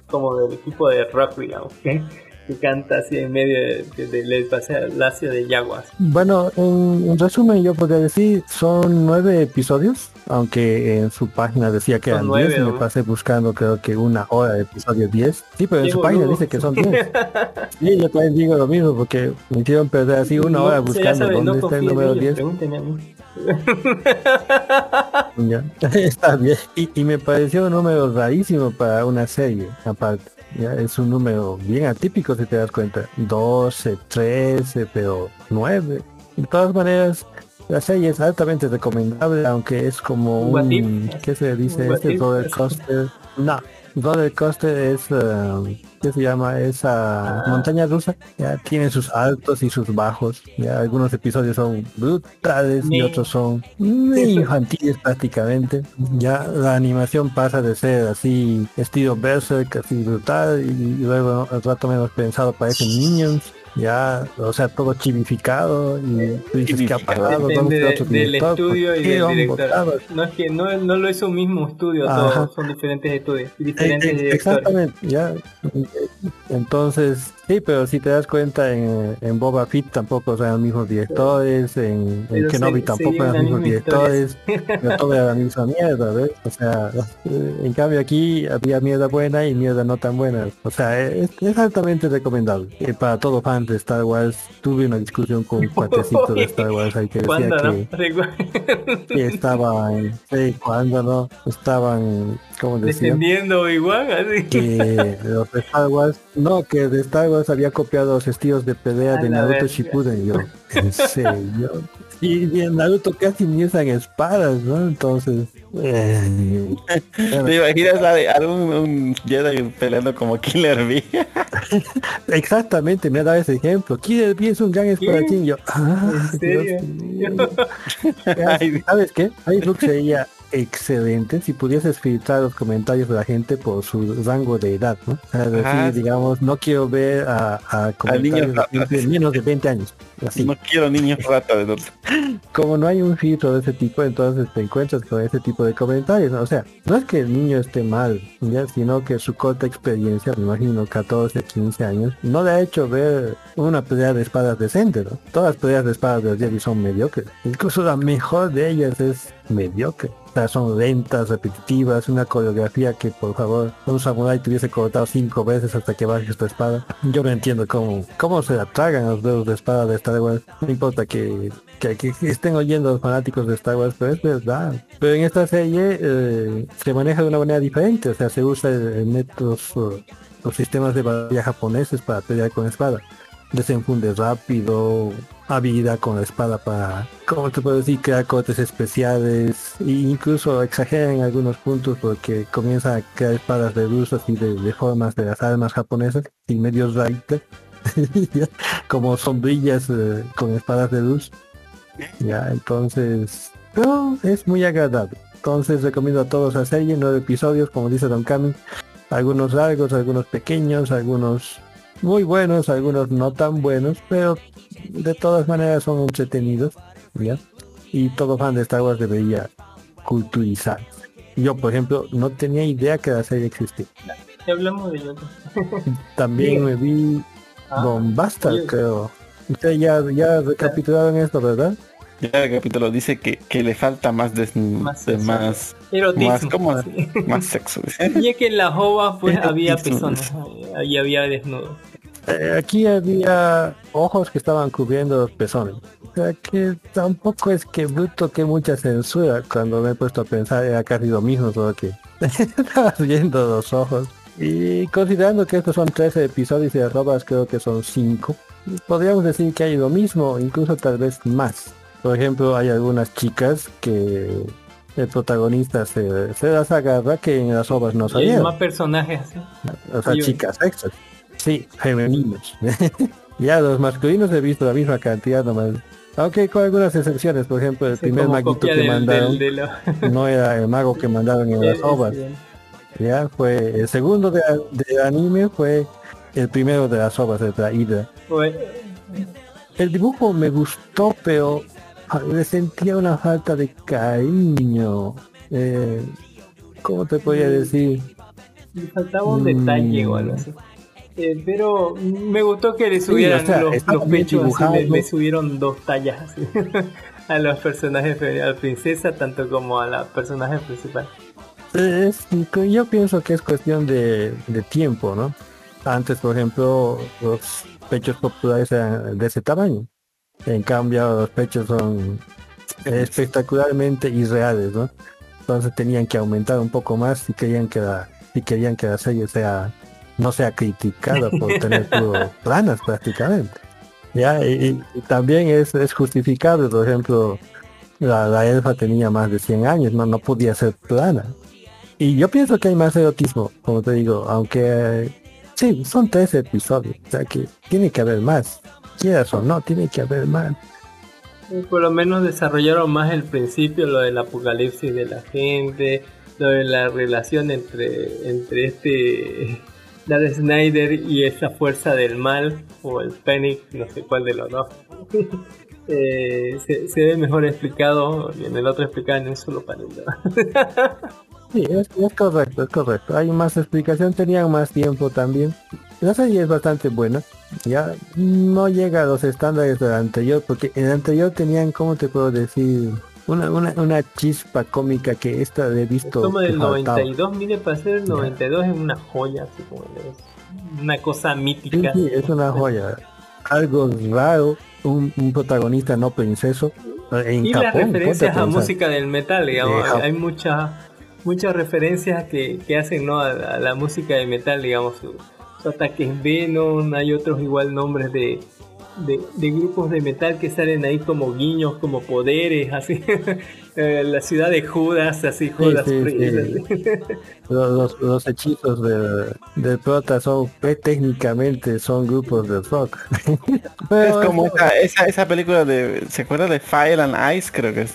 como del equipo de rock, digamos, que, que canta así en medio de- de- del palacio de Yaguas. Bueno, en, en resumen yo podría decir, son nueve episodios, aunque en su página decía que Son eran nueve, diez, y me ¿no? pasé buscando creo que una hora de episodio 10. Sí, pero en Qué su página dice que son 10. <laughs> Sí, yo también digo lo mismo, porque me hicieron perder así una No, hora buscando saben, no dónde está el número ellos, 10. pregúntenme a mí. Ya, <laughs> Está bien. Y, y me pareció un número rarísimo para una serie, aparte. Ya, es un número bien atípico si te das cuenta. 12, 13, pero 9. De todas maneras, la serie es altamente recomendable, aunque es como ¿Un. ¿Qué se dice? ¿Un what Este roller coaster. No, roller coaster es... eh, ¿Qué se llama? Esa montaña rusa. Ya tiene sus altos y sus bajos. Ya algunos episodios son brutales y otros son infantiles prácticamente. Ya la animación pasa de ser así estilo Berserk, así brutal, y luego al rato menos pensado parecen Minions. Ya, o sea, todo chivificado y tú dices que ha Chivificado. pasado, ¿Dónde Depende de- del estudio ¿Por y del director. No es que no, no lo hizo un mismo estudio, todos son diferentes estudios y Eh, diferentes eh, directores. Exactamente, ya. Entonces, sí, pero si te das cuenta en, en Boba Fett tampoco son los mismos directores, en, en Kenobi se- tampoco eran los mismos directores, pero todo era la <laughs> misma mierda, ¿ves? O sea, eh, en cambio aquí había mierda buena y mierda no tan buena. O sea, es, es altamente recomendable. Eh, para todo fan de Star Wars, tuve una discusión con un <laughs> cuatecito de Star Wars ahí que decía ¿Cuándo, no? que, que estaban, sí, cuando no, estaban, ¿cómo decía? Defendiendo Obi-Wan, así. que los de Star Wars, no, que de Star Wars había copiado los estilos de pelea de la Naruto. Shippuden, y yo, <laughs> en serio. Y, en Naruto casi ni usan espadas, ¿no? Entonces, eh, ¿Te imaginas a, a un, un Jedi peleando como Killer Bee? <laughs> exactamente, me ha dado ese ejemplo. Killer Bee es un gran espadachín, yo, ah, ¿En serio? Dios mío. <laughs> ¿Sabes qué? iBook sería excelente si pudieses filtrar los comentarios de la gente por su rango de edad, ¿no? O sea, decir, sí. digamos, no quiero ver a, a comentarios de menos de 20 años. Así. No quiero niños rata de. Como no hay un filtro de ese tipo, entonces te encuentras con ese tipo de comentarios. O sea, no es que el niño esté mal, ¿ya? sino que su corta experiencia, me imagino 14, 15 años, no le ha hecho ver una pelea de espadas decente. ¿no? Todas las peleas de espadas de los Jedi son mediocres. Incluso la mejor de ellas es mediocre. Son lentas, repetitivas, una coreografía que por favor un samurái tuviese cortado cinco veces hasta que baje esta espada. Yo no entiendo cómo, cómo se la tragan los dedos de espada de Star Wars. No importa que, que, estén oyendo los fanáticos de Star Wars, pero es verdad. Pero en esta serie eh, se maneja de una manera diferente, o sea, se usa el, el métodos, los sistemas de batalla japoneses para pelear con espada. Desenfunde rápido, habilidad con la espada para, como te puedo decir, crear cortes especiales e incluso exageran en algunos puntos porque comienza a crear espadas de así de, de formas de las armas japonesas y medios raíces <laughs> como sombrillas eh, con espadas de luz. Ya entonces pero es muy agradable. Entonces recomiendo a todos la serie nueve episodios como dice Don Cami algunos largos algunos pequeños algunos muy buenos algunos no tan buenos pero de todas maneras son entretenidos ¿ya? y todo fan de Star Wars debería culturizar. Yo, por ejemplo, no tenía idea que la serie existía. Ya hablamos de ello. <laughs> También me vi Ah, Don Bastard, sí. creo. Ustedes ya, ya recapitularon esto, ¿verdad? Ya el capítulo dice que, que le falta más des- Más de sexo. más, Erotismo. más, ¿cómo? sí. más sexo. <laughs> Y es que en las ovas pues había pezones, ahí había desnudos. Eh, aquí había ojos que estaban cubriendo los pezones. O sea que tampoco es que bruto que mucha censura. Cuando me he puesto a pensar era casi lo mismo, solo que <laughs> estabas viendo los ojos. Y considerando que estos son 13 episodios y de robas creo que son 5, podríamos decir que hay lo mismo, incluso tal vez más. Por ejemplo, hay algunas chicas que el protagonista se, se las agarra que en las obras no Y hay más personajes. O sea, Yo- chicas extras. Sí, femeninos. <laughs> ya los masculinos he visto la misma cantidad nomás. Aunque con algunas excepciones, por ejemplo, el Sí, primer maguito que del- mandaron del- de lo- <laughs> no era el mago que mandaron en las obras. Ya fue el segundo de, de anime fue el primero de las obras de. Fue- El dibujo me gustó, pero ah, le sentía una falta de cariño. Eh, ¿Cómo te podría decir? Le faltaba un Mm. detalle o algo así. Eh, pero me gustó que le subieran o sea, los, pechos, le, le subieron dos tallas así, <laughs> a los personajes, a la princesa tanto como a la personaje principal. Es- yo pienso que es cuestión de, de tiempo, ¿no? Antes, por ejemplo, los pechos populares eran de ese tamaño. En cambio, los pechos son espectacularmente irreales, ¿no? Entonces tenían que aumentar un poco más si querían que la, si querían que la serie sea no sea criticada por tener <laughs> planas prácticamente. Ya, y, también es, es justificable, por ejemplo, la, la elfa tenía más de 100 años, no, no podía ser plana. Y yo pienso que hay más erotismo, como te digo, aunque eh, sí, son 13 episodios, o sea que tiene que haber más. Quieras o no, tiene que haber más. Por lo menos desarrollaron más el principio, lo del apocalipsis de la gente, lo de la relación entre, entre este Darth Snyder y esa fuerza del mal, o el Phoenix, no sé cuál de los dos. <laughs> Eh, se, ve mejor explicado y en el otro explicado en un solo panel. <laughs> Sí, es, es correcto, es correcto. Hay más explicación, tenían más tiempo también. La serie es bastante buena. Ya no llega a los estándares del anterior, porque en el anterior tenían, ¿cómo te puedo decir? Una, una, una chispa cómica que esta he Es visto. que del faltaba. 92, mire, para ser el 92 es una joya, así como es una cosa mítica. sí, es una joya. Algo raro, un, un protagonista no princeso. En y las Japón, referencias a música del metal, digamos, De hay muchas muchas referencias que, que hacen ¿no? a, a la música de metal, digamos, su, su ataque es Venom, hay otros igual nombres de, de, de grupos de metal que salen ahí como guiños, como poderes, así, <laughs> Eh, la ciudad de Judas, así, Judas sí, Priest, sí. así. <laughs> Los, los, los hechizos del, del prota son, eh, técnicamente son grupos de rock. <laughs> Es Pero como esa, esa, esa película de... ¿Se acuerda de Fire and Ice? Creo que es.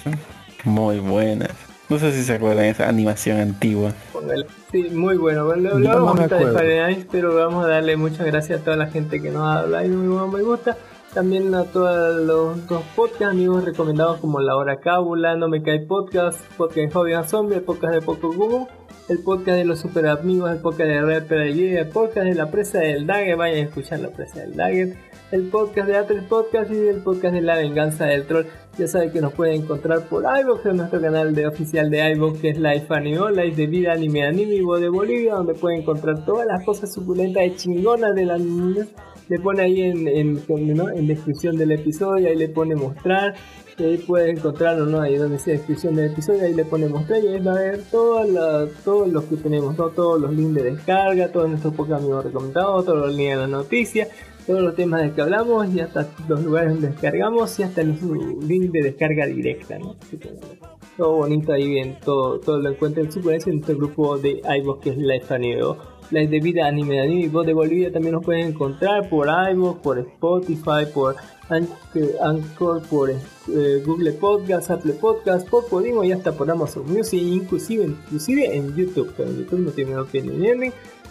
Muy buena. No sé si se acuerdan de esa animación antigua. Póngale. Sí, muy bueno. Bueno, ahorita de pero vamos a darle muchas gracias a toda la gente que nos ha dado like, muy bueno, me gusta. También a todos los dos podcasts, amigos recomendados como La Hora Cábula, No Me Cae Podcast, Podcast and Zombie, el podcast de Poco Google, el podcast de los super amigos, el podcast de Rapper Aguirre, el podcast de La Presa del Dagger, vayan a escuchar La Presa del Dagger, el podcast de Atres Podcast y el podcast de La Venganza del Troll. Ya saben que nos pueden encontrar por iVoox, en nuestro canal de oficial de iVoox que es Life Anime, Life de Vida Anime Anime de Bolivia, donde pueden encontrar todas las cosas suculentas y chingonas de la niñez. Le pone ahí en, en, ¿no? en descripción del episodio, ahí le pone mostrar, y ahí pueden encontrarlo, ¿no? Ahí donde dice descripción del episodio, ahí le pone mostrar y ahí va a ver todos los que tenemos, ¿no? Todos los links de descarga, todos nuestros amigos recomendados, todos los links de las noticias, todos los temas de que hablamos y hasta los lugares donde descargamos y hasta el link de descarga directa, ¿no? Así que, todo bonito ahí bien, todo, todo lo encuentran en nuestro grupo de iVoox que es Life Anime. Life de Vida Anime Anime y Voz de Bolivia también nos pueden encontrar por iVoox, por Spotify, por Anchor, por eh, Google Podcast, Apple Podcast, por Podimo y hasta por Amazon Music, inclusive, inclusive en YouTube, pero en YouTube no tiene opinión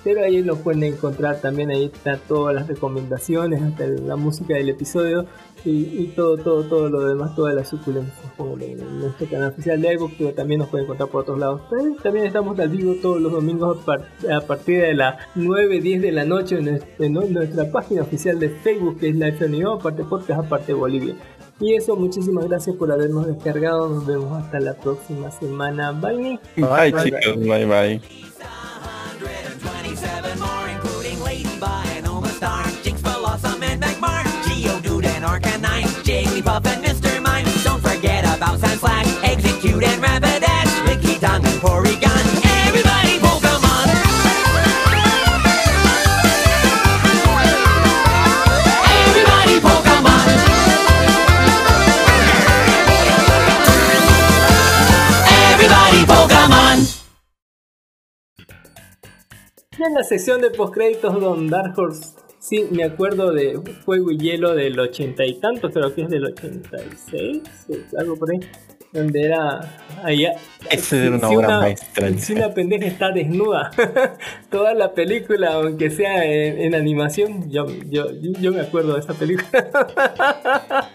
pero ahí lo pueden encontrar también, ahí está todas las recomendaciones, hasta la música del episodio y, y todo, todo, todo lo demás, todas las suculencias en nuestro canal oficial de iVoox, pero también nos pueden encontrar por otros lados. Pero también estamos al vivo todos los domingos a, par- a partir de las 9, 10 de la noche en, nues- en nuestra página oficial de Facebook, que es Live Sonido, aparte podcast, aparte Bolivia. Y eso, muchísimas gracias por habernos descargado. Nos vemos hasta la próxima semana. Bye. Bye, chicos, bye bye. 27 En la sección de postcréditos Don Dark Horse, sí, me acuerdo de Fuego y Hielo del ochenta y tanto, creo que es del 86, eh, algo por ahí, donde era allá. Esa era una obra maestra, Si una pendeja está desnuda, <laughs> toda la película, aunque sea en, en animación, yo, yo, yo, yo me acuerdo de esa película. <laughs>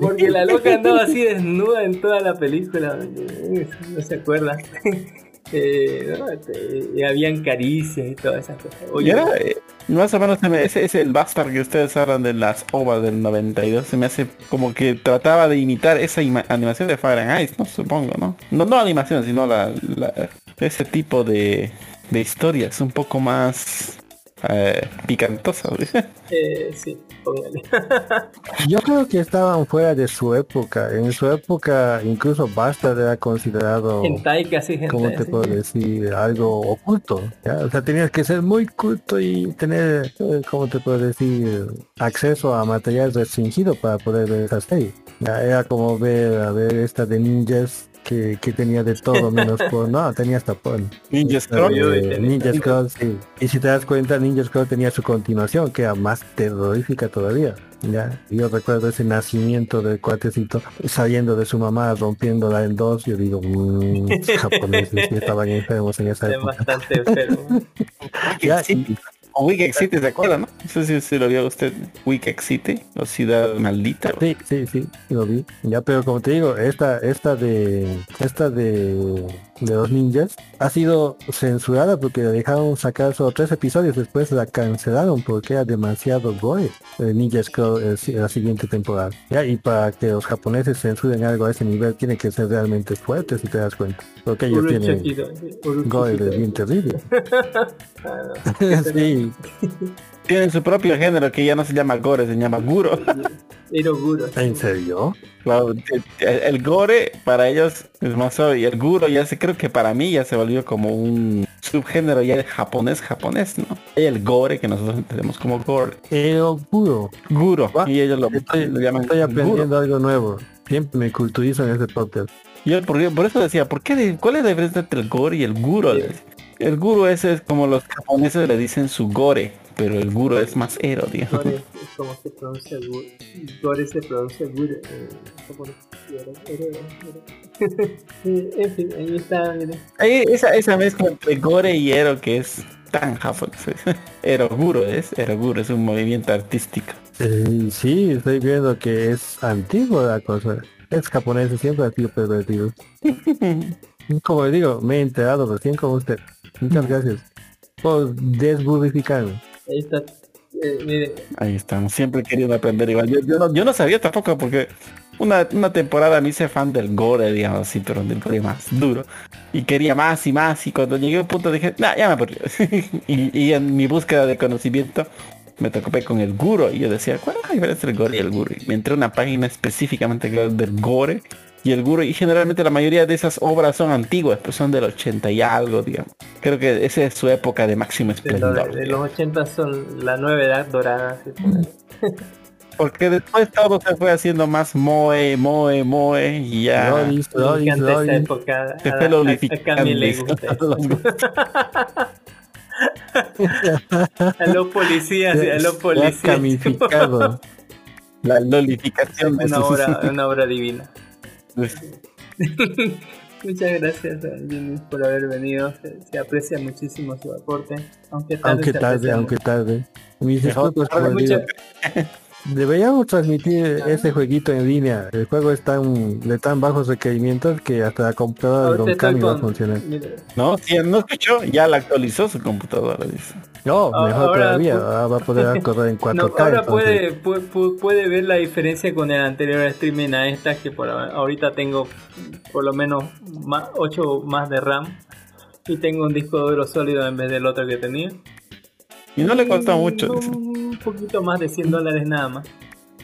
Porque la loca andaba así desnuda en toda la película, no se acuerda. <laughs> Eh, no, este, habían caricias y todas esas cosas. Y Oye, era, eh, más o menos se me- ese es el Bastard que ustedes hablan de las ovas del 92. Se me hace como que trataba de imitar esa ima- animación de Fahrenheit, no supongo, ¿no? No, no animación, sino la, la- ese tipo de, de historias un poco más eh, picantosas. eh, Yo creo que estaban fuera de su época. En su época incluso Bastard era considerado, Hentai casi hentai. ¿cómo te puedo decir? Algo oculto. ¿ya? O sea, tenías que ser muy culto y tener, eh, ¿cómo te puedo decir? Acceso a material restringido para poder ver esa serie. Ya, era como ver, a ver esta de ninjas que, que tenía de todo menos <laughs> por... No, tenía hasta porno. Ninja Eh, Scroll. Ninja Scroll, sí. Y si te das cuenta, Ninja Scroll tenía su continuación, que era más terrorífica todavía. Ya, yo recuerdo ese nacimiento del cuatecito saliendo de su mamá, rompiéndola en dos. Yo digo, mmm, japoneses estaban enfermos en esa Es época. bastante enfermo. <laughs> Ya, Wicked City, ¿se acuerdan, no? Sé si, si lo vio usted. Wicked City, o Ciudad Maldita. Sí, sí, sí, lo vi. Ya, pero como te digo, esta, esta de, esta de, de los ninjas ha sido censurada porque la dejaron sacar solo tres episodios, después la cancelaron porque era demasiado gore. El Ninja Scroll eh, la siguiente temporada. Ya, y para que los japoneses censuren algo a ese nivel tiene que ser realmente fuerte si te das cuenta. Porque ellos tienen sí, gore bien terrible. <laughs> Ah, <laughs> sí, <laughs> Tienen su propio género que ya no se llama gore, se llama guro. Eroguro. ¿en serio? Claro, el, el gore para ellos es más suave y el guro ya se creo que para mí ya se volvió como un subgénero ya de japonés japonés, ¿no? Hay el gore que nosotros entendemos como gore. Pero puro. Guro. Ah, Y ellos lo, Estoy, lo llaman estoy guro. aprendiendo algo nuevo. Siempre me culturizo en este podcast. Yo por, por eso decía, ¿por qué de- ¿cuál es la diferencia entre el gore y el guro? El guro ese es como los japoneses le dicen su gore, pero el guro es más ero, digamos. Gore es como se pronuncia Guro. Gore se pronuncia Guro. Ero- ero- ero. Sí, <laughs> En fin, ahí está, mire. Ahí, esa, esa mezcla entre gore y ero que es tan japonés. <laughs> Eroguro es, eroguro es un movimiento artístico. Eh, sí, estoy viendo que es antiguo la cosa. Es japonés, siempre ha sido pervertido. <laughs> Como le digo, me he enterado recién con usted. Muchas gracias por desburrificarme. Ahí está. Eh, mire, Ahí estamos, siempre he querido aprender igual. Yo, no, yo no sabía tampoco porque una, una temporada me hice fan del gore, digamos así, pero del gore más duro. Y quería más y más y cuando llegué a un punto dije, nah, ya me aburrí. <laughs> y, en mi búsqueda de conocimiento me topé con el guro y yo decía, ¿cuál es la diferencia entre el gore y el guro? Y me entré a una página específicamente del gore y el guro y generalmente la mayoría de esas obras son antiguas, pues son del 80 y algo, digamos. Creo que esa es su época de máximo de, lo- esplendor. de los 80 son la nueva edad dorada. ¿sí? <laughs> Porque después todo se fue haciendo más moe, moe, moe y ya. Época. Se A, fue <laughs> <laughs> los policías, a los policías. camificado. La lolificación de una sus- obra, una obra divina. <laughs> Muchas gracias a Jimmy por haber venido. Se, se aprecia muchísimo su aporte. Aunque tarde. Aunque tarde, aunque tarde. Mis disculpas por el. <laughs> Deberíamos transmitir ese jueguito en línea. El juego es tan, de tan bajos requerimientos que hasta la computadora de Don va a funcionar. No, si no escuchó, ya la actualizó su computadora, dice. No, Ah, mejor ahora todavía. ahora va a poder <laughs> correr en 4K. No, ahora entonces. puede, pu- pu- puede ver la diferencia con el anterior streaming a esta que por ahorita tengo por lo menos 8 más de RAM y tengo un disco duro sólido en vez del otro que tenía. Y no le costó mucho, dice. Un poquito más de 100 dólares nada más.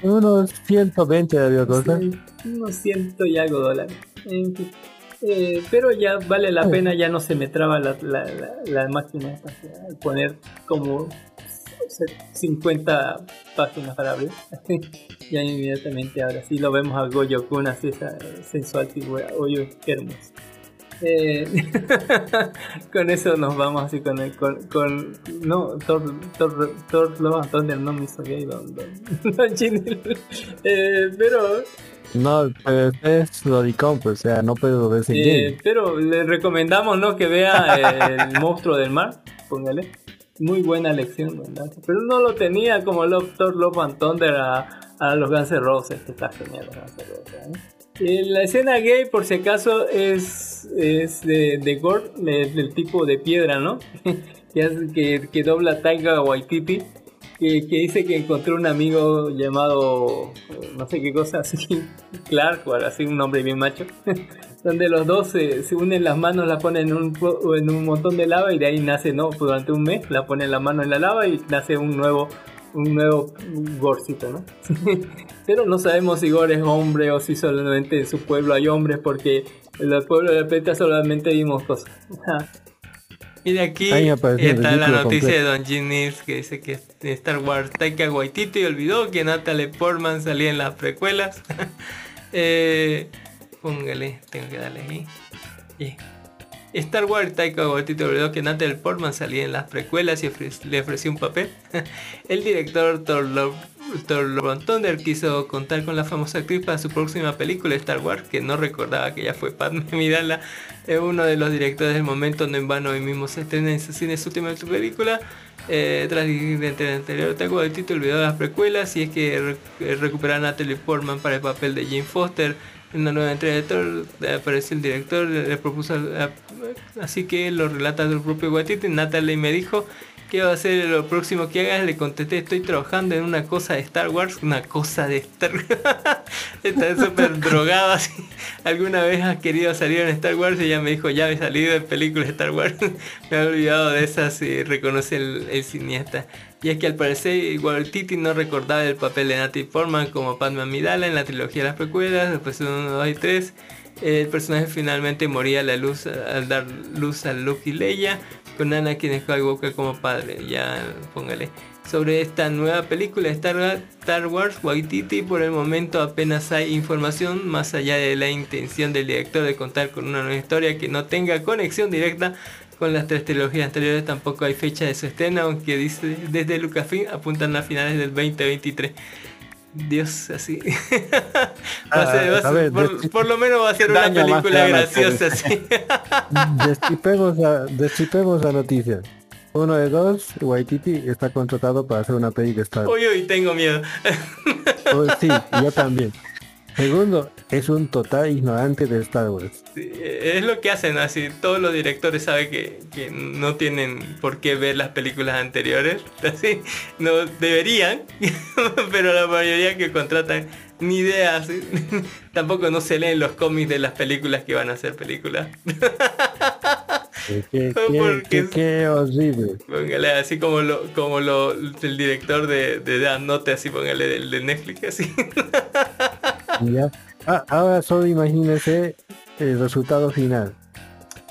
Unos 120 debió costar. Sí, unos ciento y algo dólares. En fin. Eh, pero ya vale la pena, ya no se me traba la, la, la, la máquina esta, poner como 50 páginas para abrir. <laughs> ya inmediatamente ahora sí lo vemos a Goyo Kun así esa sensual figura. Oye, qué hermoso. Eh, <laughs> con eso nos vamos así con el con, con no Thor Thor Thor Love and Thunder no me hizo gay don, don. <laughs> Eh, pero No, pero es Lodicom, pues, o sea, no puedo sin eh, pero le recomendamos no que vea el <laughs> monstruo del mar póngale muy buena lección ¿verdad? pero no lo tenía como Love Thor Love and Thunder a, a los Guns N' Roses que está genial los Guns N' Roses, ¿eh? Eh, La escena gay, por si acaso, es, de, de Gore, de- del tipo de piedra, ¿no? <laughs> que, que, dobla Taiga Waititi, que, que dice que encontró un amigo llamado, no sé qué cosa, <laughs> así, Clark, o así un nombre bien macho, <laughs> donde los dos se, unen las manos, la ponen en un, en un montón de lava y de ahí nace, ¿no? Durante un mes, la ponen la mano en la lava y nace un nuevo un nuevo Gorcito, ¿no? <laughs> Pero no sabemos si Gore es hombre o si solamente en su pueblo hay hombres, porque en el pueblo de Peta solamente vimos cosas. <laughs> Y de aquí está la noticia completo. de Don Jim Nils que dice que Star Wars Taika Waititi olvidó que Natalie Portman salía en las precuelas. <laughs> eh, póngale, tengo que darle ahí. Star Wars Taika Waititi olvidó que Natalie Portman salía en las precuelas y le ofreció un papel. <laughs> El director Thor Thunder quiso contar con la famosa actriz para su próxima película Star Wars, que no recordaba que ella fue Padme <laughs> Amidala, es uno de los directores del momento, no en vano hoy mismo se estrena en su su última película. Eh, tras el anterior Taika Waititi olvidó las precuelas y es que re- a Natalie Portman para el papel de Jane Foster en una nueva entrega de Thor eh, apareció el director le, propuso a- así que lo relata del propio Waititi. Natalie me dijo ¿Qué va a ser lo próximo que hagas? Le contesté, estoy trabajando en una cosa de Star Wars, una cosa de Star Wars. <laughs> Está súper <laughs> drogada así. ¿Alguna vez has querido salir en Star Wars? Y ella me dijo, ya me he salido en películas de Star Wars. <laughs> me he olvidado de esas y reconoce el, el cineasta. Y es que al parecer Waititi no recordaba el papel de Natalie Portman como Padme Amidala en la trilogía de las precuelas, después 1, 2 y 3. El personaje finalmente moría a la luz al dar luz a Luke y Leia, con Anakin Skywalker como padre. Ya póngale. Sobre esta nueva película de Star, Wars, Waititi por el momento apenas hay información más allá de la intención del director de contar con una nueva historia que no tenga conexión directa con las tres trilogías anteriores. Tampoco hay fecha de su estreno, aunque dice desde Lucasfilm apuntan a finales del 2023. Dios, así. <laughs> Va a ser- a ver, por, lo menos va a ser una película graciosa, así. <laughs> Destripemos la, noticia. Uno de dos, Waititi está contratado para hacer una peli de Star Wars. Uy, uy, tengo miedo. Oh, sí, yo también. Segundo, es un total ignorante de Star Wars. Sí, Es lo que hacen así. Todos los directores saben que, que no tienen por qué ver las películas anteriores. <laughs> Así, no deberían, <laughs> pero la mayoría que contratan ni idea. así. <laughs> Tampoco no se leen los cómics de las películas que van a ser películas. Qué, horrible. Póngale así como lo, como lo, el director de, de Death Note, así póngale del de Netflix, así. Ya. Ah, ahora solo imagínese el resultado final.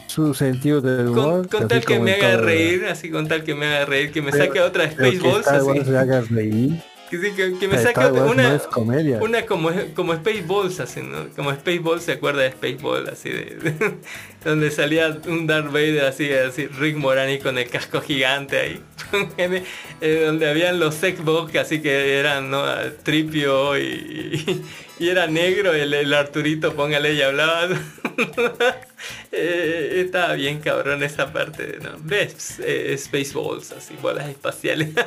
Su sentido del humor. Con, tal que me haga reír, así con tal que me haga reír, que me Pero- saque otra que Spaceballs. Wars le haga reír. Que, que- que me Wars una, no una como, como Spaceballs, así, ¿no? Como Spaceballs, ¿se acuerda de Spaceballs? Así de, <laughs> donde salía un Darth Vader así, así, Rick Morani con el casco gigante ahí. <laughs> Eh, donde habían los Xbox, así que eran, ¿no? Tripio y, y, y era negro, el, el Arturito, póngale, y hablaba. <laughs> Eh, estaba bien cabrón esa parte, ¿no? ¿Ves? Eh, Spaceballs, así, bolas espaciales. <laughs>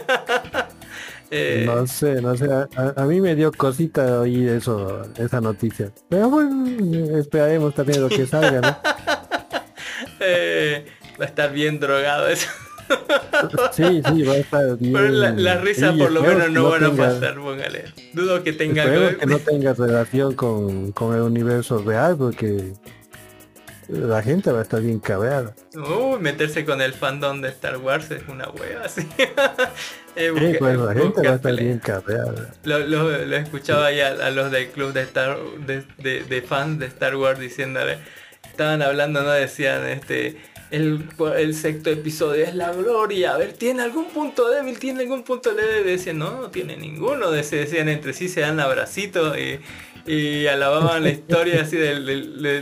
Eh, No sé, no sé. A, a- mí me dio cosita oír eso, esa noticia. Pero bueno, esperaremos también lo que salga, ¿no? <laughs> eh, va a estar bien drogado eso. Sí, sí, va a estar bien. Pero la, la risa Sí, por lo menos que no van a pasar, póngale. Dudo que tenga que no relación con, con el universo real porque la gente va a estar bien cabreada. Uy, meterse con el fandom de Star Wars es una wea así. Eh, Sí, <laughs> pues la gente busca va a estar bien cabreada. Lo, lo, lo escuchaba ahí a, a los del club de Star de, de- de fans de Star Wars diciéndole, estaban hablando, no decían este el, el sexto episodio es la gloria, a ver, ¿tiene algún punto débil? ¿Tiene algún punto leve? Decían, no, no tiene ninguno, decían entre sí, se dan abracitos y, alababan la historia así del,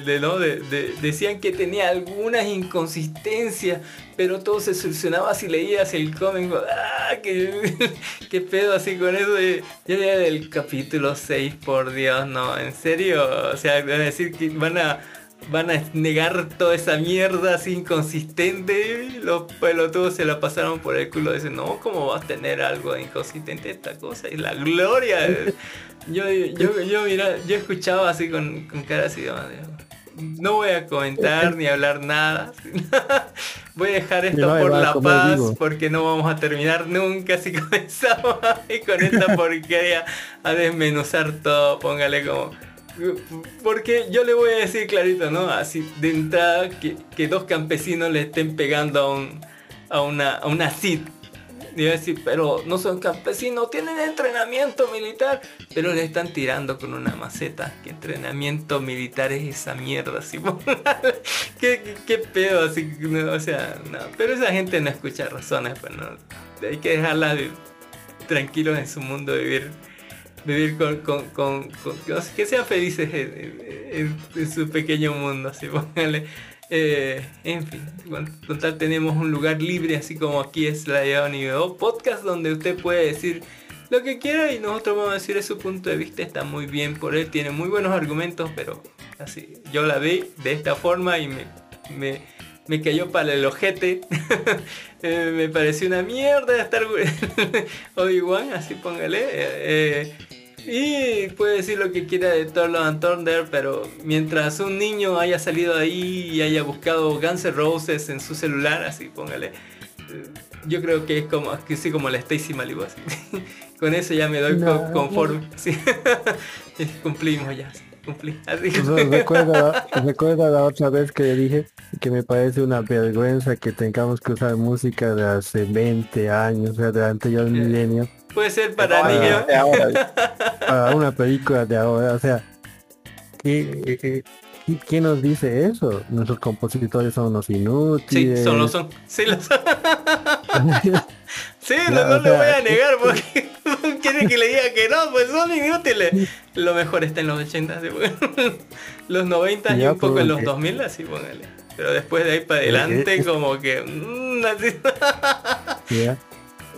de, ¿no? De- de- decían que tenía algunas inconsistencias, pero todo se solucionaba si leías el cómic. ¡Ah! ¿Qué, <laughs> pedo así con eso? Y- Yo leía del capítulo 6, por Dios, no, en serio. O sea, decir que van a. Van a negar toda esa mierda así inconsistente. y Los pelotudos se la pasaron por el culo. Dicen, no, ¿cómo vas a tener algo de inconsistente esta cosa? Es la gloria. <laughs> Yo, yo, yo, mira, yo escuchaba así con, con cara así de madre. No voy a comentar ni hablar nada. <laughs> Voy a dejar esto No, por va la paz porque no vamos a terminar nunca si <laughs> comenzamos con esta porquería a desmenuzar todo. Póngale como. Porque yo le voy a decir clarito, ¿no? Así de entrada que, dos campesinos le estén pegando a un a una, a una CID. Y decir, pero no son campesinos, tienen entrenamiento militar, pero le están tirando con una maceta. ¿Qué entrenamiento militar es esa mierda? Así, <laughs> ¿Qué, qué, pedo? Así, no, o sea. Pero esa gente no escucha razones, pues no. Hay que dejarla de- tranquilos en su mundo, vivir vivir con, con, que, sean felices en, su pequeño mundo, así póngale. Eh, en fin, con, con tal tenemos un lugar libre, así como aquí es la Nivel podcast, donde usted puede decir lo que quiera y nosotros vamos a decir es su punto de vista, está muy bien por él, tiene muy buenos argumentos, pero así, yo la vi de esta forma y me, me, me cayó para el ojete. <laughs> Eh, me pareció una mierda estar <laughs> Obi-Wan, así póngale. eh, eh, y puede decir lo que quiera de Thor Love and Thunder, pero mientras un niño haya salido ahí y haya buscado Guns N' Roses en su celular, así póngale. Yo creo que es como, que sí, como la Stacy Malibu. así. <laughs> Con eso ya me doy No. con- conforme. sí. Cumplimos ya. Cumplí. Así que- Re- Recuerda, recuerda la otra vez que le dije que me parece una vergüenza que tengamos que usar música de hace 20 años, o sea, del anterior milenio, Puede ser para No, niños. ahora, <laughs> para una película de ahora. O sea, ¿qué, qué- qué- nos dice eso? Nuestros compositores son unos Sí, inútiles. son, lo son. Sí, lo son. <laughs> <laughs> Sí, no, le sea, voy a negar porque <laughs> quiere que le diga que no, pues son inútiles. Lo mejor está en los 80, sí, bueno. <laughs> los 90 y un poco en los porque- 2000, así póngale. Pero después de ahí para Eh, adelante, eh, como que. mm, así. <laughs>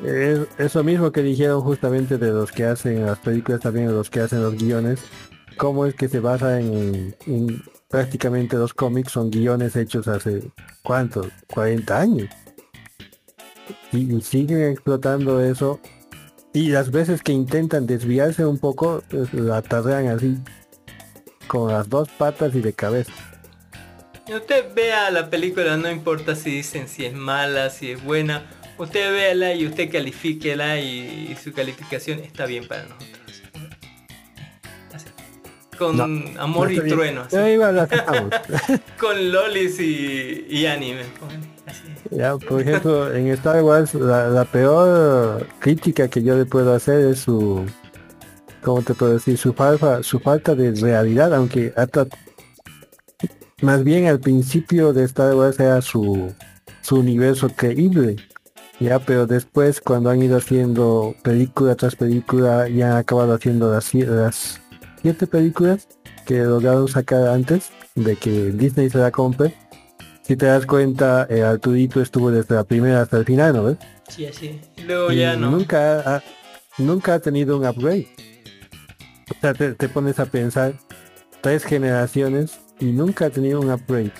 Es- eso mismo que dijeron justamente de los que hacen las películas, también de los que hacen los guiones, cómo es que se basa en, en prácticamente los cómics, son guiones hechos hace, ¿cuántos? 40 años. Y, y siguen explotando eso. Y las veces que intentan desviarse un poco, pues, la tardean así, con las dos patas y de cabeza. Usted vea la película, no importa si dicen si es mala, si es buena. Usted véala y usted califíquela y, y su calificación está bien para nosotros. Así. Con No, amor No y bien. trueno, así. Ahí va, <laughs> con lolis y, y anime. así. Ya, por ejemplo, en Star Wars la, peor crítica que yo le puedo hacer es su, ¿cómo te puedo decir? Su falta, su falta de realidad, aunque hasta más bien al principio de Star Wars era su, su universo creíble. Ya, pero después cuando han ido haciendo película tras película y han acabado haciendo las, las siete películas que lograron sacar antes de que Disney se la compre, si te das cuenta, eh, Arturito estuvo desde la primera hasta el final, ¿no ves? Sí, así. Luego Y ya no. Nunca ha, nunca ha tenido un upgrade. O sea, te, te pones a pensar, tres generaciones y nunca ha tenido un upgrade.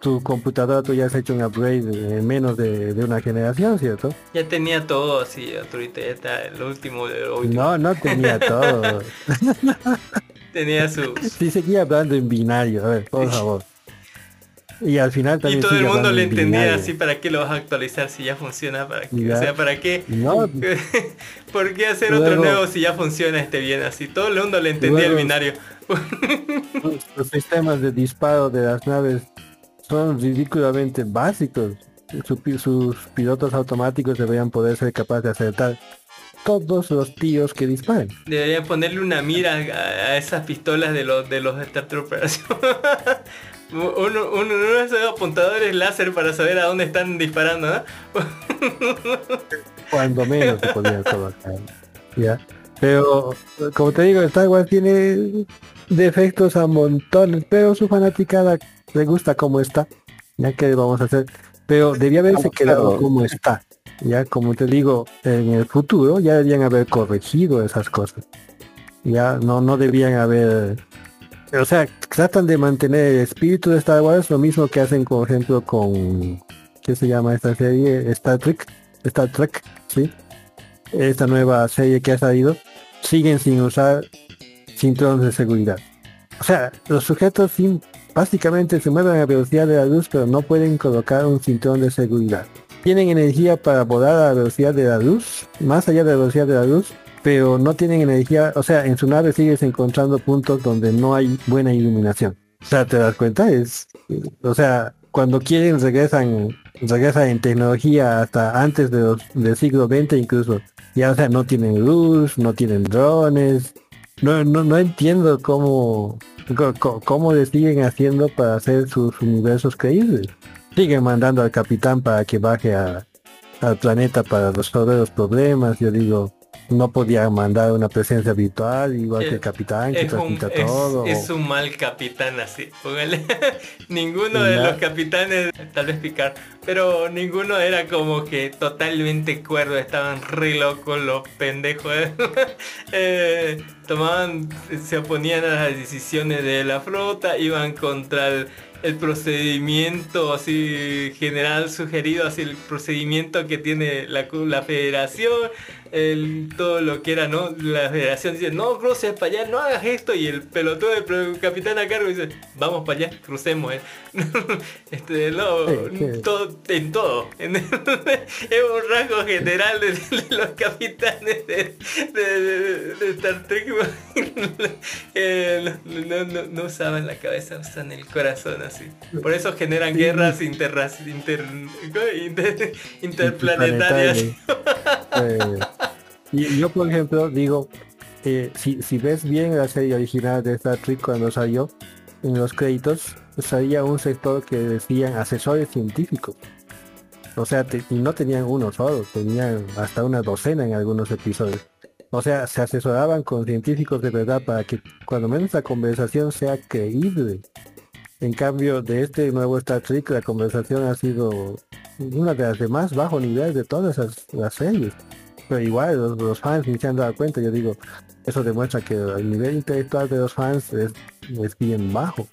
Tu computadora tú ya has hecho un upgrade en menos de, de una generación, ¿cierto? Ya tenía todo ahorita ya está el último de lo último. No, no tenía todo. <laughs> Tenía su... Sí seguía hablando en binario, a ver, por favor. Y al final Y también todo el mundo le en entendía así, ¿para qué lo vas a actualizar si ya funciona? ¿Para qué? Ya. O sea, ¿para qué? No, <laughs> ¿Por qué hacer otro nuevo si ya funciona este bien así? Todo el mundo le entendía el binario. <laughs> los sistemas de disparo de las naves son ridículamente básicos. Sus pilotos automáticos deberían poder ser capaces de acertar todos los tiros que disparen. Deberían ponerle una mira a, a esas pistolas de los de los Star Troopers. <laughs> uno, uno, uno de apuntadores láser para saber a dónde están disparando, ¿no? Cuando menos se podía colocar. ¿ya? Pero, como te digo, Star Wars tiene defectos a montones, pero su fanaticada le gusta como está. Ya que vamos a hacer. Pero debía haberse Claro. quedado como está. Ya como te digo, en el futuro ya deberían haber corregido esas cosas. Ya no, no debían haber. O sea, tratan de mantener el espíritu de Star Wars, lo mismo que hacen, por ejemplo, con ¿qué se llama esta serie? Star Trek, Star Trek, sí. Esta nueva serie que ha salido, siguen sin usar cinturones de seguridad. O sea, los sujetos sin, básicamente se mueven a velocidad de la luz, pero no pueden colocar un cinturón de seguridad. Tienen energía para volar a la velocidad de la luz, más allá de la velocidad de la luz, pero no tienen energía, o sea, en su nave sigues encontrando puntos donde no hay buena iluminación. O sea, ¿te das cuenta? Es, o sea, cuando quieren regresan, regresan en tecnología hasta antes de del siglo XX incluso. Ya, o sea, no tienen luz, no tienen drones. No, no, no entiendo cómo, co- cómo le siguen haciendo para hacer sus universos creíbles. Siguen mandando al capitán para que baje al planeta para resolver los problemas. Yo digo, no podía mandar una presencia virtual igual que el capitán que un, es- todo. es un mal capitán así. Póngale. <laughs> ninguno de los capitanes, tal vez picar, pero ninguno era como que totalmente cuerdo. Estaban re locos los pendejos. <laughs> Eh, tomaban, se oponían a las decisiones de la flota, iban contra el, el procedimiento así general sugerido, así el procedimiento que tiene la, la federación, el, todo lo que era, ¿no? La federación dice, no cruces para allá, no hagas esto, y el pelotudo del capitán a cargo dice, vamos para allá, crucemos, eh". <laughs> este, no, Sí, sí. todo, en todo. En- <laughs> es un rasgo general de, de los capitanes de, de- de- de Star Trek. <laughs> Eh, no, no, no, no usaban la cabeza, usan el corazón así. Por eso generan Sí. guerras interras- inter- inter- interplanetarias. Y yo, por ejemplo, digo, eh, si, ves bien la serie original de Star Trek cuando salió, en los créditos salía un sector que decían asesores científicos. O sea, no tenían uno solo, tenían hasta una docena en algunos episodios. O sea, se asesoraban con científicos de verdad para que cuando menos la conversación sea creíble. En cambio, de este nuevo Star Trek, la conversación ha sido una de las de más bajo nivel de todas las series. Pero igual, los, los fans ni se han dado cuenta, yo digo, eso demuestra que el nivel intelectual de los fans es, es bien bajo.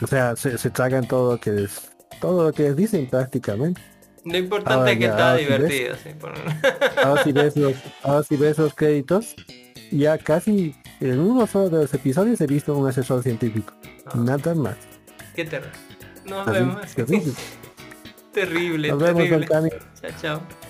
O sea, se, se tragan todo lo que les, todo lo que les dicen prácticamente. Lo importante Ahora es que ya, estaba ahora sí ves. divertido. sí, por- <laughs> Ahora si ves los, ahora si ves los créditos, ya casi en uno solo de los episodios he visto un asesor científico. Nada más. Qué terrible. Nos Así, vemos. terrible. <laughs> Terrible, Nos vemos, terrible. Chao, chao.